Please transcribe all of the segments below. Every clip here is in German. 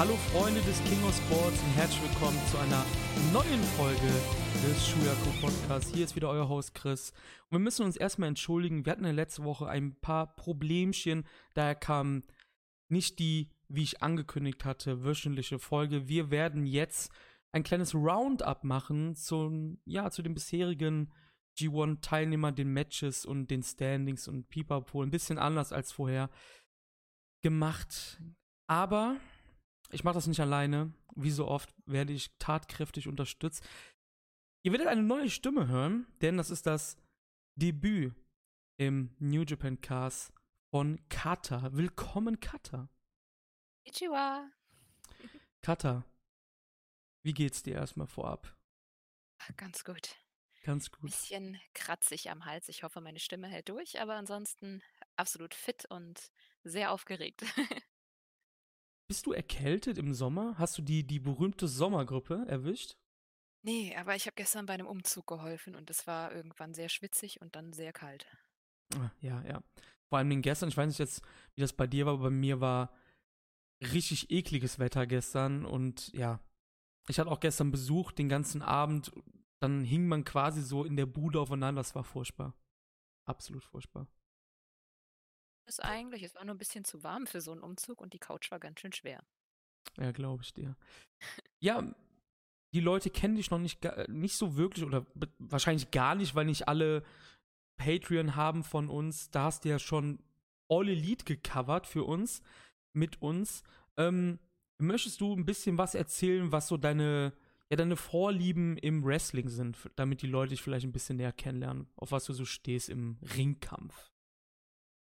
Hallo Freunde des King of Sports und herzlich willkommen zu einer neuen Folge des Shuyaku Podcasts. Hier ist wieder euer Host Chris. Und wir müssen uns erstmal entschuldigen. Wir hatten in der letzten Woche ein paar Problemchen. Daher kam nicht die, wie ich angekündigt hatte, wöchentliche Folge. Wir werden jetzt ein kleines Roundup machen zum, ja, zu den bisherigen G1-Teilnehmern, den Matches und den Standings und Pipapo. Ein bisschen anders als vorher gemacht. Aber ich mache das nicht alleine. Wie so oft werde ich tatkräftig unterstützt. Ihr werdet eine neue Stimme hören, denn das ist das Debüt im New Japan Cast von Kata. Willkommen, Kata. Ichiwa. Kata, wie geht's dir erstmal vorab? Ganz gut. Ganz gut. Bisschen kratzig am Hals. Ich hoffe, meine Stimme hält durch, aber ansonsten absolut fit und sehr aufgeregt. Bist du erkältet im Sommer? Hast du die, die berühmte Sommergrippe erwischt? Nee, aber ich habe gestern bei einem Umzug geholfen und es war irgendwann sehr schwitzig und dann sehr kalt. Ah, Ja, ja. Vor allem den gestern, ich weiß nicht jetzt, wie das bei dir war, aber bei mir war richtig ekliges Wetter gestern und ja, ich hatte auch gestern Besuch den ganzen Abend, dann hing man quasi so in der Bude aufeinander, das war furchtbar. Absolut furchtbar. Das eigentlich, es war nur ein bisschen zu warm für so einen Umzug und die Couch war ganz schön schwer. Ja, glaube ich dir. Ja, die Leute kennen dich noch nicht, ga- nicht so wirklich oder wahrscheinlich gar nicht, weil nicht alle Patreon haben von uns. Da hast du ja schon All Elite gecovert für uns, mit uns. Ähm, möchtest du ein bisschen was erzählen, was so deine, ja, deine Vorlieben im Wrestling sind, damit die Leute dich vielleicht ein bisschen näher kennenlernen, auf was du so stehst im Ringkampf?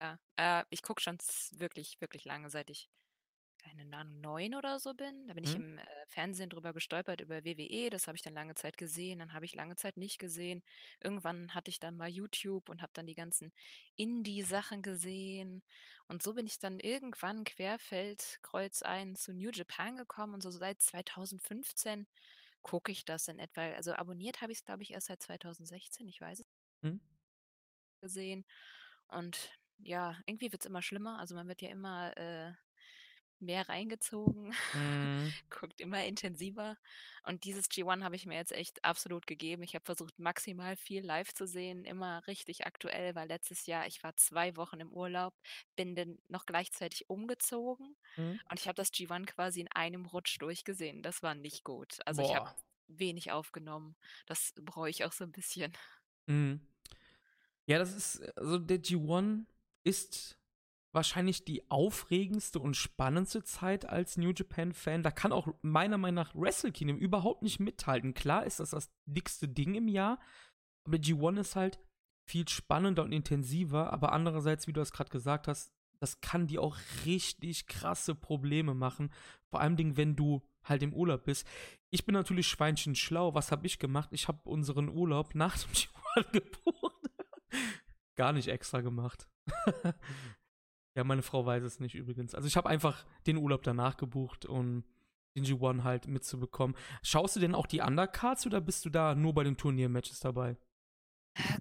Ja, äh, ich gucke schon wirklich, wirklich lange, seit ich, keine Ahnung, neun oder so bin. Da bin ich Mhm. im äh, Fernsehen drüber gestolpert, über WWE. Das habe ich dann lange Zeit gesehen. Dann habe ich lange Zeit nicht gesehen. Irgendwann hatte ich dann mal YouTube und habe dann die ganzen Indie-Sachen gesehen. Und so bin ich dann irgendwann querfeld ein zu New Japan gekommen. Und so seit 2015 gucke ich das in etwa. Also abonniert habe ich es, glaube ich, erst seit 2016. Ich weiß es Hm? gesehen. Und ja, irgendwie wird es immer schlimmer. Also man wird ja immer äh, mehr reingezogen, Mhm. guckt immer intensiver. Und dieses G1 habe ich mir jetzt echt absolut gegeben. Ich habe versucht, maximal viel live zu sehen, immer richtig aktuell, weil letztes Jahr, ich war zwei Wochen im Urlaub, bin dann noch gleichzeitig umgezogen Mhm. und ich habe das G1 quasi in einem Rutsch durchgesehen. Das war nicht gut. Also ich habe Boah. wenig aufgenommen. Das brauche ich auch so ein bisschen. Mhm. Ja, das ist, also der G1 ist wahrscheinlich die aufregendste und spannendste Zeit als New Japan-Fan. Da kann auch meiner Meinung nach Wrestle Kingdom überhaupt nicht mithalten. Klar ist das das dickste Ding im Jahr, aber G1 ist halt viel spannender und intensiver, aber andererseits, wie du das gerade gesagt hast, das kann dir auch richtig krasse Probleme machen. Vor allem, wenn du halt im Urlaub bist. Ich bin natürlich Schweinchen schlau. Was habe ich gemacht? Ich habe unseren Urlaub nach dem G1 gebucht. Gar nicht extra gemacht. ja, meine Frau weiß es nicht übrigens. Also ich habe einfach den Urlaub danach gebucht, um den G1 halt mitzubekommen. Schaust du denn auch die Undercards oder bist du da nur bei den Turniermatches dabei?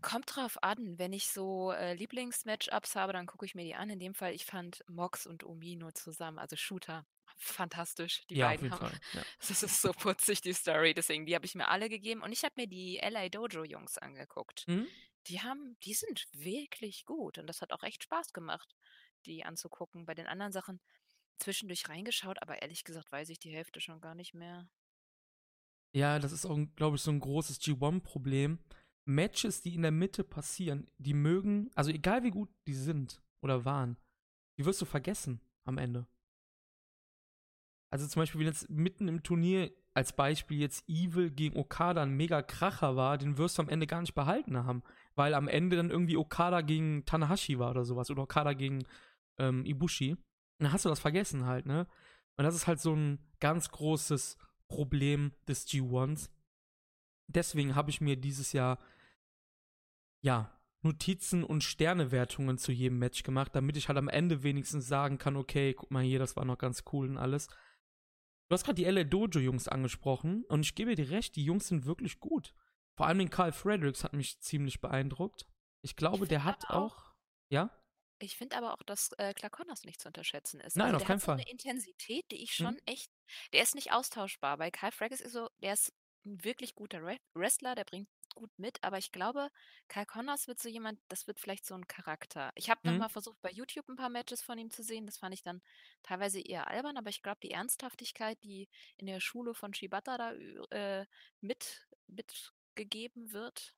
Kommt drauf an, wenn ich so äh, Lieblingsmatchups habe, dann gucke ich mir die an. In dem Fall, ich fand Mox und Umino zusammen, also Shooter, fantastisch. Die ja, auf beiden jeden haben, Fall. Ja. das ist so putzig, die Story. Deswegen, die habe ich mir alle gegeben. Und ich habe mir die LA Dojo Jungs angeguckt. Mhm. Die haben, die sind wirklich gut. Und das hat auch echt Spaß gemacht, die anzugucken. Bei den anderen Sachen zwischendurch reingeschaut, aber ehrlich gesagt weiß ich die Hälfte schon gar nicht mehr. Ja, das ist auch, glaube ich, so ein großes G1-Problem. Matches, die in der Mitte passieren, die mögen, also egal wie gut die sind oder waren, die wirst du vergessen am Ende. Also zum Beispiel, wenn jetzt mitten im Turnier als Beispiel jetzt Evil gegen Okada ein mega Kracher war, den wirst du am Ende gar nicht behalten haben, weil am Ende dann irgendwie Okada gegen Tanahashi war oder sowas oder Okada gegen ähm, Ibushi. Und dann hast du das vergessen halt, ne? Und das ist halt so ein ganz großes Problem des G1s. Deswegen habe ich mir dieses Jahr ja Notizen und Sternewertungen zu jedem Match gemacht, damit ich halt am Ende wenigstens sagen kann, okay, guck mal hier, das war noch ganz cool und alles. Du hast gerade die LA Dojo Jungs angesprochen und ich gebe dir recht, die Jungs sind wirklich gut. Vor allem den Carl Fredericks hat mich ziemlich beeindruckt. Ich glaube, Ich der hat aber auch, ja? Ich finde aber auch, dass äh, Clark Connors nicht zu unterschätzen ist. Nein, Also auf der keinen hat so Fall. eine Intensität, die ich Mhm. schon echt, der ist nicht austauschbar. Bei Kyle Frackus ist so, der ist ein wirklich guter Re Wrestler, der bringt gut mit, aber ich glaube, Kyle Connors wird so jemand, das wird vielleicht so ein Charakter. Ich habe Mhm. nochmal versucht, bei YouTube ein paar Matches von ihm zu sehen. Das fand ich dann teilweise eher albern, aber ich glaube, die Ernsthaftigkeit, die in der Schule von Shibata da äh, mit, mitgegeben wird,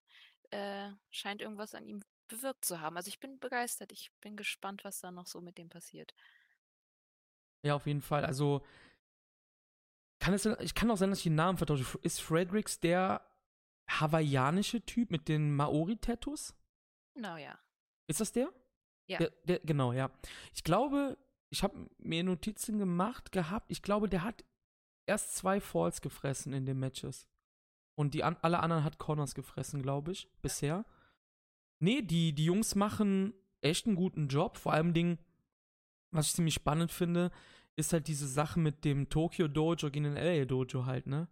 äh, scheint irgendwas an ihm bewirkt zu haben. Also ich bin begeistert. Ich bin gespannt, was da noch so mit dem passiert. Ja, auf jeden Fall. Also, kann es, ich kann auch sein, dass ich den Namen vertausche. Ist Fredericks der hawaiianische Typ mit den Maori-Tattoos? Genau, ja. Ist das der? Ja. Der, der? Genau, ja. Ich glaube, ich habe mir Notizen gemacht gehabt. Ich glaube, der hat erst zwei Falls gefressen in den Matches. Und die an, alle anderen hat Connors gefressen, glaube ich, bisher. Nee, die, die Jungs machen echt einen guten Job. Vor allem Dingen, was ich ziemlich spannend finde, ist halt diese Sache mit dem Tokyo Dojo gegen den LA Dojo halt, ne?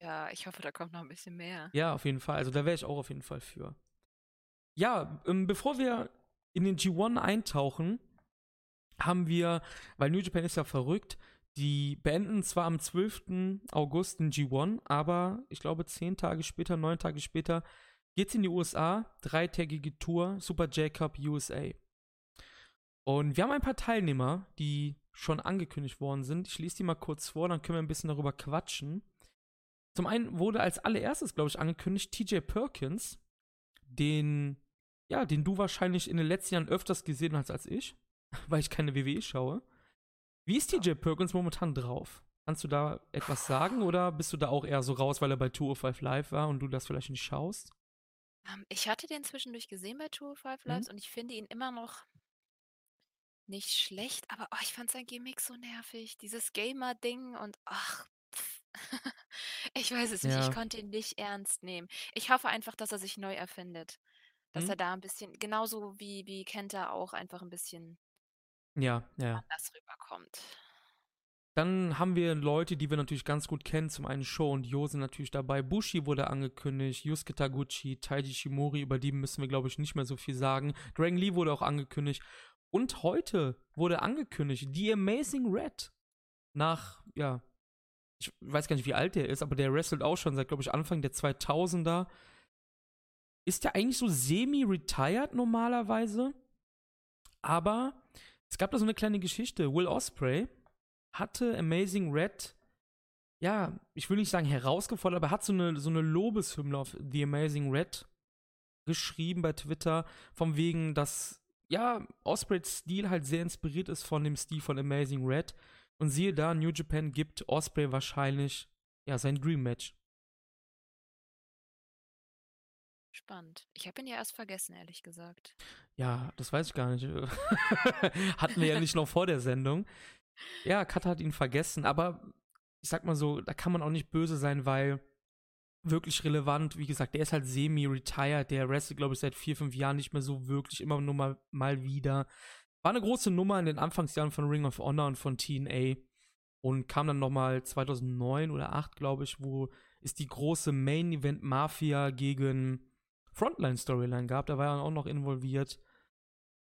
Ja, ich hoffe, da kommt noch ein bisschen mehr. Ja, auf jeden Fall. Also da wäre ich auch auf jeden Fall für. Ja, ähm, bevor wir in den G1 eintauchen, haben wir, weil New Japan ist ja verrückt, die beenden zwar am 12. August den G1, aber ich glaube zehn Tage später, neun Tage später geht's in die USA, dreitägige Tour, Super J-Cup USA. Und wir haben ein paar Teilnehmer, die schon angekündigt worden sind. Ich lese die mal kurz vor, dann können wir ein bisschen darüber quatschen. Zum einen wurde als allererstes, glaube ich, angekündigt TJ Perkins, den, ja, den du wahrscheinlich in den letzten Jahren öfters gesehen hast als ich, weil ich keine WWE schaue. Wie ist TJ Perkins momentan drauf? Kannst du da etwas sagen oder bist du da auch eher so raus, weil er bei 205 Live war und du das vielleicht nicht schaust? Ähm, ich hatte den zwischendurch gesehen bei 205 Mhm. Lives und ich finde ihn immer noch nicht schlecht, aber oh, ich fand sein Gimmick so nervig. Dieses Gamer-Ding und ach, ich weiß es nicht, Ja. ich konnte ihn nicht ernst nehmen. Ich hoffe einfach, dass er sich neu erfindet. Dass Mhm. er da ein bisschen, genauso wie, wie Kenta auch einfach ein bisschen Ja, ja. anders rüberkommt. Dann haben wir Leute, die wir natürlich ganz gut kennen. Zum einen Show und Yo sind natürlich dabei. Bushi wurde angekündigt, Yusuke Taguchi, Taiji Shimori, über die müssen wir, glaube ich, nicht mehr so viel sagen. Dragon Lee wurde auch angekündigt. Und heute wurde angekündigt, The Amazing Red. Nach, ja, ich weiß gar nicht, wie alt der ist, aber der wrestelt auch schon seit, glaube ich, Anfang der 2000er. Ist der eigentlich so semi-retired normalerweise? Aber es gab da so eine kleine Geschichte. Will Osprey hatte Amazing Red, ja, ich will nicht sagen herausgefordert, aber hat so eine, so eine Lobeshymne auf The Amazing Red geschrieben bei Twitter, vom wegen, dass, ja, Ospreys Stil halt sehr inspiriert ist von dem Stil von Amazing Red. Und siehe da, New Japan gibt Osprey wahrscheinlich, ja, sein Dream Match. Spannend. Ich habe ihn ja erst vergessen, ehrlich gesagt. Ja, das weiß ich gar nicht. Hatten wir ja nicht noch vor der Sendung. Ja, Kat hat ihn vergessen, aber ich sag mal so, da kann man auch nicht böse sein, weil wirklich relevant, wie gesagt, der ist halt semi-retired, der wrestelt, glaube ich, seit vier, fünf Jahren nicht mehr so wirklich, immer nur mal, mal wieder. War eine große Nummer in den Anfangsjahren von Ring of Honor und von TNA und kam dann nochmal 2009 oder 2008, glaube ich, wo es die große Main-Event Mafia gegen Frontline-Storyline gab. Da war er auch noch involviert.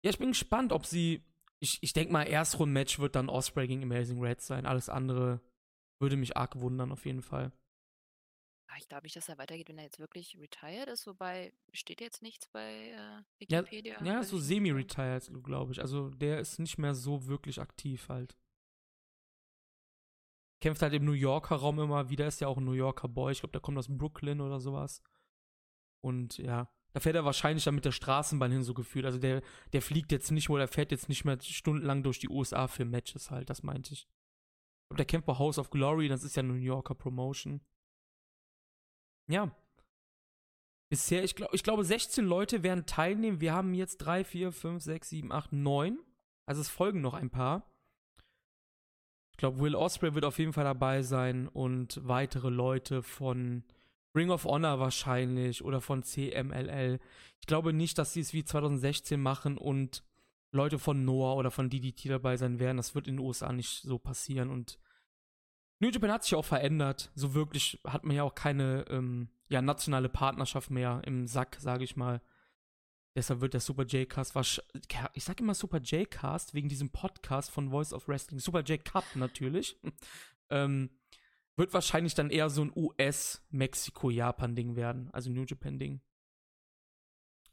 Ja, ich bin gespannt, ob sie. Ich, ich denke mal, Erstrunden-Match wird dann Osprey gegen Amazing Red sein. Alles andere würde mich arg wundern, auf jeden Fall. Ah, Ich glaube nicht, dass er weitergeht, wenn er jetzt wirklich retired ist, wobei steht jetzt nichts bei äh, Ja, Wikipedia. ja weiß so semi-retired, glaube ich. Also der ist nicht mehr so wirklich aktiv halt. Kämpft halt im New Yorker Raum immer wieder, ist ja auch ein New Yorker Boy. Ich glaube, der kommt aus Brooklyn oder sowas. Und ja, da fährt er wahrscheinlich dann mit der Straßenbahn hin, so gefühlt. Also der, der fliegt jetzt nicht oder fährt jetzt nicht mehr stundenlang durch die USA für Matches halt, das meinte ich. Glaube, der kämpft bei House of Glory, das ist ja eine New Yorker Promotion. Ja. Bisher, ich, glaub, ich glaube, 16 Leute werden teilnehmen. Wir haben jetzt 3, 4, 5, 6, 7, 8, 9. Also es folgen noch ein paar. Ich glaube, Will Osprey wird auf jeden Fall dabei sein und weitere Leute von Ring of Honor wahrscheinlich oder von CMLL. Ich glaube nicht, dass sie es wie 2016 machen und Leute von Noah oder von DDT dabei sein werden. Das wird in den USA nicht so passieren und New Japan hat sich auch verändert. So wirklich hat man ja auch keine ähm, ja, nationale Partnerschaft mehr im Sack, sage ich mal. Deshalb wird der Super J-Cast wahrscheinlich. Ich sag immer Super J-Cast wegen diesem Podcast von Voice of Wrestling. Super J-Cup natürlich. ähm, wird wahrscheinlich dann eher so ein US-Mexiko-Japan-Ding werden. Also New Japan-Ding.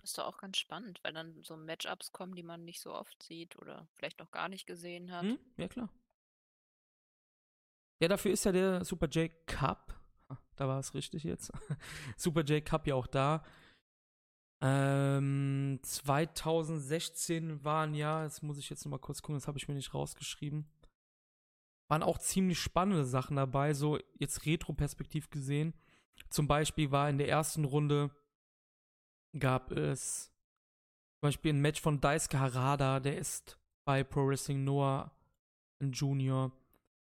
Ist doch auch ganz spannend, weil dann so Matchups kommen, die man nicht so oft sieht oder vielleicht noch gar nicht gesehen hat. Hm? Ja, klar. Ja, dafür ist ja der Super J Cup. Da war es richtig jetzt. Super J Cup ja auch da. Ähm, 2016 waren ja, das muss ich jetzt noch mal kurz gucken, das habe ich mir nicht rausgeschrieben. Waren auch ziemlich spannende Sachen dabei, so jetzt Retro-Perspektiv gesehen. Zum Beispiel war in der ersten Runde gab es zum Beispiel ein Match von Daisuke Harada, der ist bei Pro Wrestling Noah ein Junior.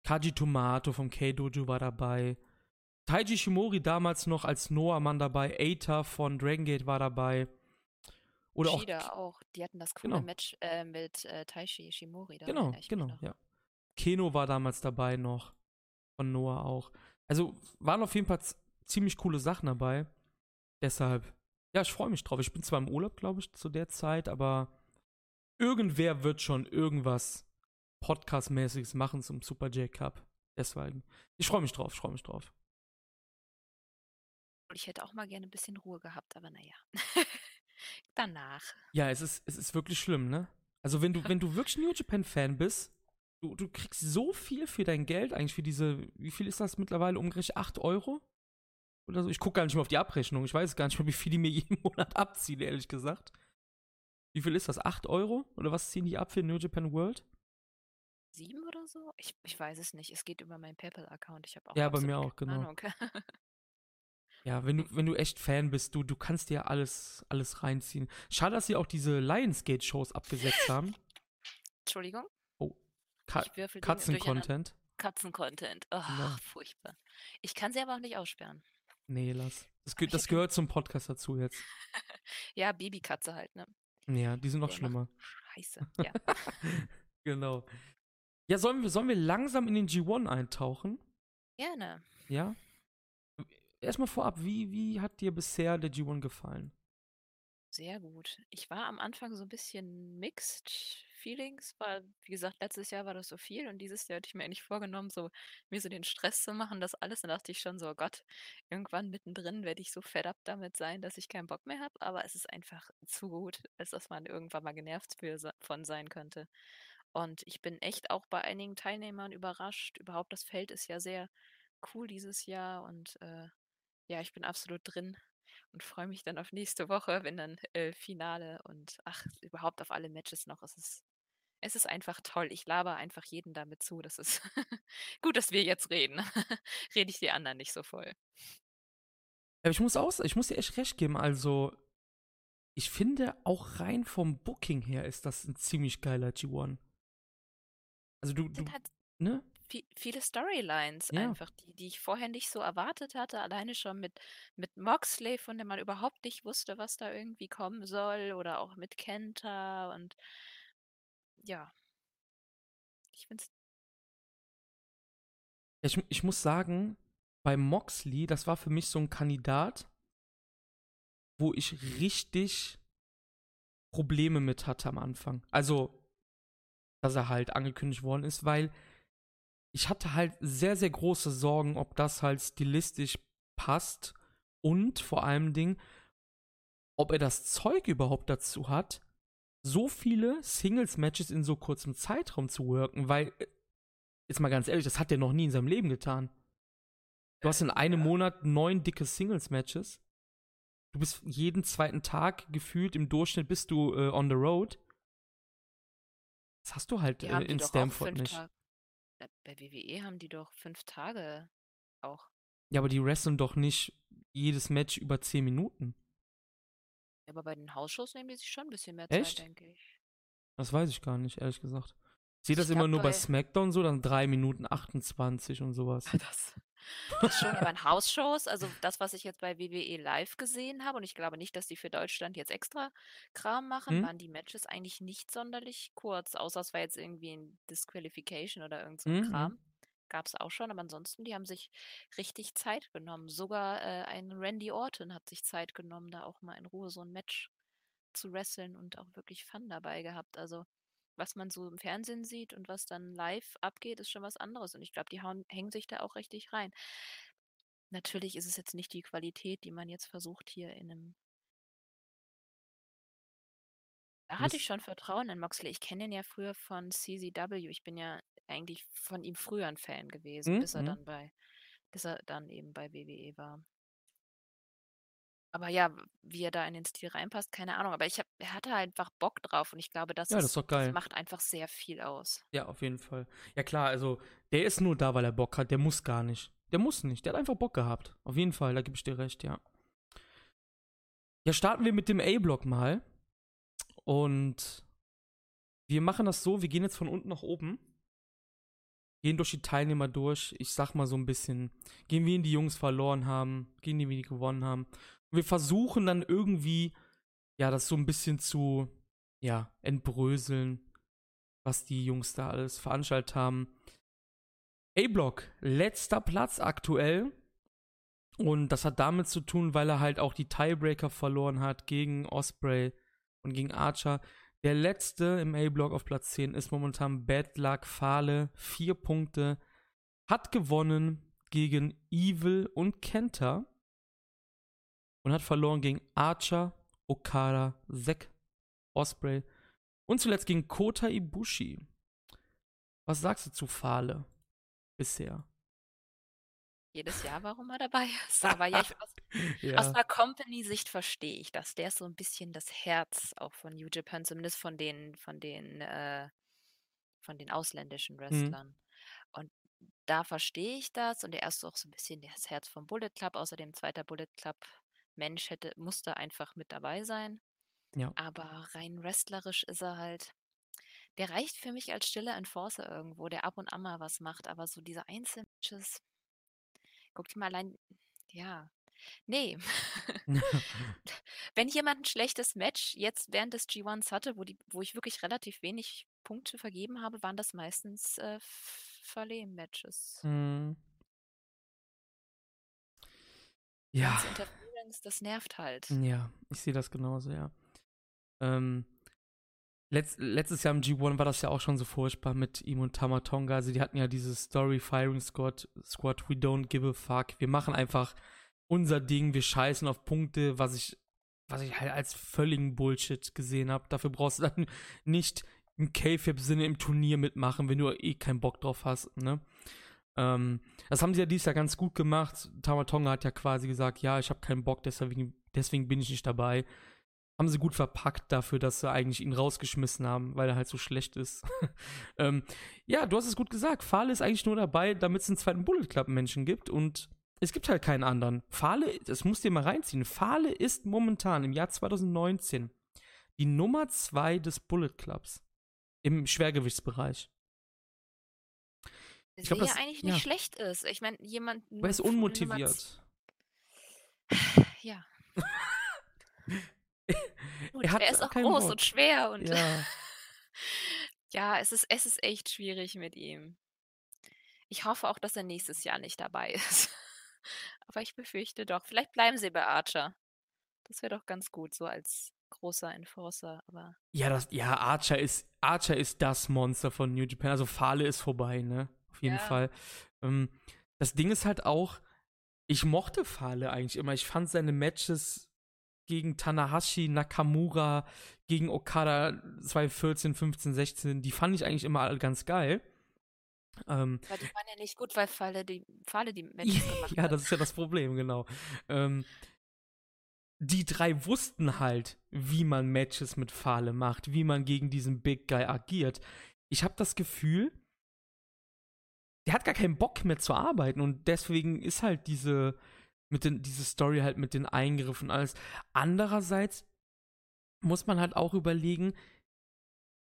Kaji Tomato vom K-Dojo war dabei. Taiji Shimori damals noch als Noah-Mann dabei. Eita von Dragon Gate war dabei. Oder Shida auch, auch. Die hatten das coole genau. Match äh, mit äh, Taishi Shimori. Da genau, genau, ja. Keno war damals dabei noch. Von Noah auch. Also waren auf jeden Fall ziemlich coole Sachen dabei. Deshalb, ja, ich freue mich drauf. Ich bin zwar im Urlaub, glaube ich, zu der Zeit, aber irgendwer wird schon irgendwas Podcast-mäßiges machen zum Super J Cup. Deswegen. Ich freue mich drauf, ich freue mich drauf. Ich hätte auch mal gerne ein bisschen Ruhe gehabt, aber naja. Danach. Ja, es ist, es ist wirklich schlimm, ne? Also wenn du, wenn du wirklich New Japan-Fan bist, du, du kriegst so viel für dein Geld, eigentlich für diese, wie viel ist das mittlerweile? Umgerechnet 8 Euro? Oder so. Ich gucke gar nicht mehr auf die Abrechnung. Ich weiß gar nicht mehr, wie viel die mir jeden Monat abziehen, ehrlich gesagt. Wie viel ist das? 8 Euro? Oder was ziehen die ab für New Japan World? Sieben oder so? Ich, ich weiß es nicht. Es geht über meinen PayPal-Account. Ich habe auch Ja, bei mir auch, genau. ja, wenn du, wenn du echt Fan bist, du, du kannst dir alles, alles reinziehen. Schade, dass sie auch diese Lionsgate-Shows abgesetzt haben. Entschuldigung? Ka Katzen-Content. Katzen-Content. Oh, ja. furchtbar. Ich kann sie aber auch nicht aussperren. Nee, lass. Das, ge das gehört zum Podcast dazu jetzt. ja, Babykatze halt, ne? Ja, die sind noch schlimmer. Scheiße, ja. genau. Ja, sollen wir, sollen wir langsam in den G1 eintauchen? Gerne. Ja? Erstmal vorab, wie, wie hat dir bisher der G1 gefallen? Sehr gut. Ich war am Anfang so ein bisschen mixed Feelings, weil, wie gesagt, letztes Jahr war das so viel und dieses Jahr hatte ich mir eigentlich vorgenommen, so mir so den Stress zu machen, das alles. Dann dachte ich schon so, oh Gott, irgendwann mittendrin werde ich so fed up damit sein, dass ich keinen Bock mehr habe. Aber es ist einfach zu gut, als dass man irgendwann mal genervt von sein könnte. Und ich bin echt auch bei einigen Teilnehmern überrascht. Überhaupt das Feld ist ja sehr cool dieses Jahr und äh, ja, ich bin absolut drin und freue mich dann auf nächste Woche, wenn dann äh, Finale und ach, überhaupt auf alle Matches noch. Es ist, es ist einfach toll. Ich laber einfach jeden damit zu. Das ist gut, dass wir jetzt reden. Rede ich die anderen nicht so voll. Ja, ich muss auch, ich muss dir echt recht geben. Also, ich finde auch rein vom Booking her ist das ein ziemlich geiler G1. Also du, du halt ne? viele Storylines ja. einfach, die, die ich vorher nicht so erwartet hatte. Alleine schon mit, mit Moxley, von dem man überhaupt nicht wusste, was da irgendwie kommen soll. Oder auch mit Kenta und ja. Ich finde. Ich, ich muss sagen, bei Moxley, das war für mich so ein Kandidat, wo ich richtig Probleme mit hatte am Anfang. Also dass er halt angekündigt worden ist, weil ich hatte halt sehr, sehr große Sorgen, ob das halt stilistisch passt und vor allem Ding, ob er das Zeug überhaupt dazu hat, so viele Singles-Matches in so kurzem Zeitraum zu worken, weil, äh, jetzt mal ganz ehrlich, das hat er noch nie in seinem Leben getan. Du hast in einem ja. Monat neun dicke Singles-Matches. Du bist jeden zweiten Tag gefühlt im Durchschnitt bist du äh, on the road. Das hast du halt äh, in Stanford nicht. Tag bei WWE haben die doch fünf Tage auch. Ja, aber die wresteln doch nicht jedes Match über zehn Minuten. Ja, aber bei den Hausshows nehmen die sich schon ein bisschen mehr Echt? Zeit, denke ich. Das weiß ich gar nicht, ehrlich gesagt. Ich sehe das ich immer nur bei SmackDown so, dann 3 Minuten 28 und sowas. Das, das schon bei den Hausshows, also das, was ich jetzt bei WWE live gesehen habe, und ich glaube nicht, dass die für Deutschland jetzt extra Kram machen, hm? waren die Matches eigentlich nicht sonderlich kurz, außer es war jetzt irgendwie ein Disqualification oder irgend so ein mhm. Kram. Gab es auch schon, aber ansonsten, die haben sich richtig Zeit genommen. Sogar äh, ein Randy Orton hat sich Zeit genommen, da auch mal in Ruhe so ein Match zu wresteln und auch wirklich Fun dabei gehabt. Also was man so im Fernsehen sieht und was dann live abgeht, ist schon was anderes. Und ich glaube, die hauen, hängen sich da auch richtig rein. Natürlich ist es jetzt nicht die Qualität, die man jetzt versucht hier in einem. Da hatte ich schon Vertrauen in Moxley. Ich kenne ihn ja früher von CZW. Ich bin ja eigentlich von ihm früher ein Fan gewesen, Mhm, bis er mhm. dann bei, bis er dann eben bei WWE war. Aber ja, wie er da in den Stil reinpasst, keine Ahnung. Aber ich hab, er hatte einfach Bock drauf und ich glaube, das, Ja, das ist, geil. macht einfach sehr viel aus. Ja, auf jeden Fall. Ja, klar, also der ist nur da, weil er Bock hat. Der muss gar nicht. Der muss nicht. Der hat einfach Bock gehabt. Auf jeden Fall, da gebe ich dir recht, ja. Ja, starten wir mit dem A-Block mal. Und wir machen das so, wir gehen jetzt von unten nach oben. Gehen durch die Teilnehmer durch. Ich sag mal so ein bisschen, gehen wir in die Jungs verloren haben, gehen die, wie die gewonnen haben. Und wir versuchen dann irgendwie, ja, das so ein bisschen zu, ja, entbröseln was die Jungs da alles veranstaltet haben. A-Block, letzter Platz aktuell. Und das hat damit zu tun, weil er halt auch die Tiebreaker verloren hat gegen Osprey und gegen Archer. Der letzte im A-Block auf Platz 10 ist momentan Bad Luck Fahle. Vier Punkte. Hat gewonnen gegen Evil und Kenta. Und hat verloren gegen Archer, Okada, Zack, Osprey und zuletzt gegen Kota Ibushi. Was sagst du zu Fahle bisher? Jedes Jahr, warum er dabei ist. Aber ja, ich, aus, Ja. aus einer Company-Sicht verstehe ich das. Der ist so ein bisschen das Herz auch von New Japan, zumindest von den, von den, äh, von den ausländischen Wrestlern. Und da verstehe ich das. Und er ist auch so ein bisschen das Herz vom Bullet Club. Außerdem zweiter Bullet Club Mensch hätte, musste einfach mit dabei sein. Ja. Aber rein wrestlerisch ist er halt. Der reicht für mich als stiller Enforcer irgendwo, der ab und an mal was macht, aber so diese Einzelmatches. Guck dir mal allein. Ja. Nee. Wenn jemand ein schlechtes Match jetzt während des G1s hatte, wo, die, wo ich wirklich relativ wenig Punkte vergeben habe, waren das meistens äh, Verleih-Matches. Hm. Ja, das nervt halt. ja, ich sehe das genauso, ja. Ähm, letzt, letztes Jahr im G1 war das ja auch schon so furchtbar mit ihm und Tamatonga. Also die hatten ja dieses Story Firing Squad, Squad, we don't give a fuck. Wir machen einfach unser Ding, wir scheißen auf Punkte, was ich, was ich halt als völligen Bullshit gesehen habe. Dafür brauchst du dann nicht im K-Fib-Sinne im Turnier mitmachen, wenn du eh keinen Bock drauf hast, ne? Ähm, das haben sie ja dieses Jahr ganz gut gemacht. Tamatonga hat ja quasi gesagt, ja, ich habe keinen Bock, deswegen, deswegen bin ich nicht dabei. Haben sie gut verpackt dafür, dass sie eigentlich ihn rausgeschmissen haben, weil er halt so schlecht ist. ähm, ja, du hast es gut gesagt. Fahle ist eigentlich nur dabei, damit es einen zweiten Bullet Club Menschen gibt und es gibt halt keinen anderen. Fahle, das musst du dir mal reinziehen. Fahle ist momentan im Jahr 2019 die Nummer zwei des Bullet Clubs im Schwergewichtsbereich. Ich glaub, ja das- eigentlich ja. nicht schlecht ist. Ich meine, jemand. Nur Nummer unmotiviert. Ja. Gut, Er er ist auch groß Bock. und schwer und Ja. ja, es ist, es ist echt schwierig mit ihm. Ich hoffe auch, dass er nächstes Jahr nicht dabei ist. Aber ich befürchte doch. Vielleicht bleiben sie bei Archer. Das wäre doch ganz gut, so als großer Enforcer. Aber Ja, das, ja, Archer ist, Archer ist das Monster von New Japan. Also Fahle ist vorbei, ne? Auf jeden Ja. Fall. Ähm, das Ding ist halt auch, ich mochte Fahle eigentlich immer. Ich fand seine Matches gegen Tanahashi, Nakamura, gegen Okada 2014, 15, 16, die fand ich eigentlich immer alle ganz geil. Ähm, aber die waren ja nicht gut, weil Falle die, Falle die Matches gemacht ja, hat. das ist ja das Problem, genau. Ähm, die drei wussten halt, wie man Matches mit Fahle macht, wie man gegen diesen Big Guy agiert. Ich habe das Gefühl, der hat gar keinen Bock mehr zu arbeiten und deswegen ist halt diese mit den, diese Story halt mit den Eingriffen und alles. Andererseits muss man halt auch überlegen,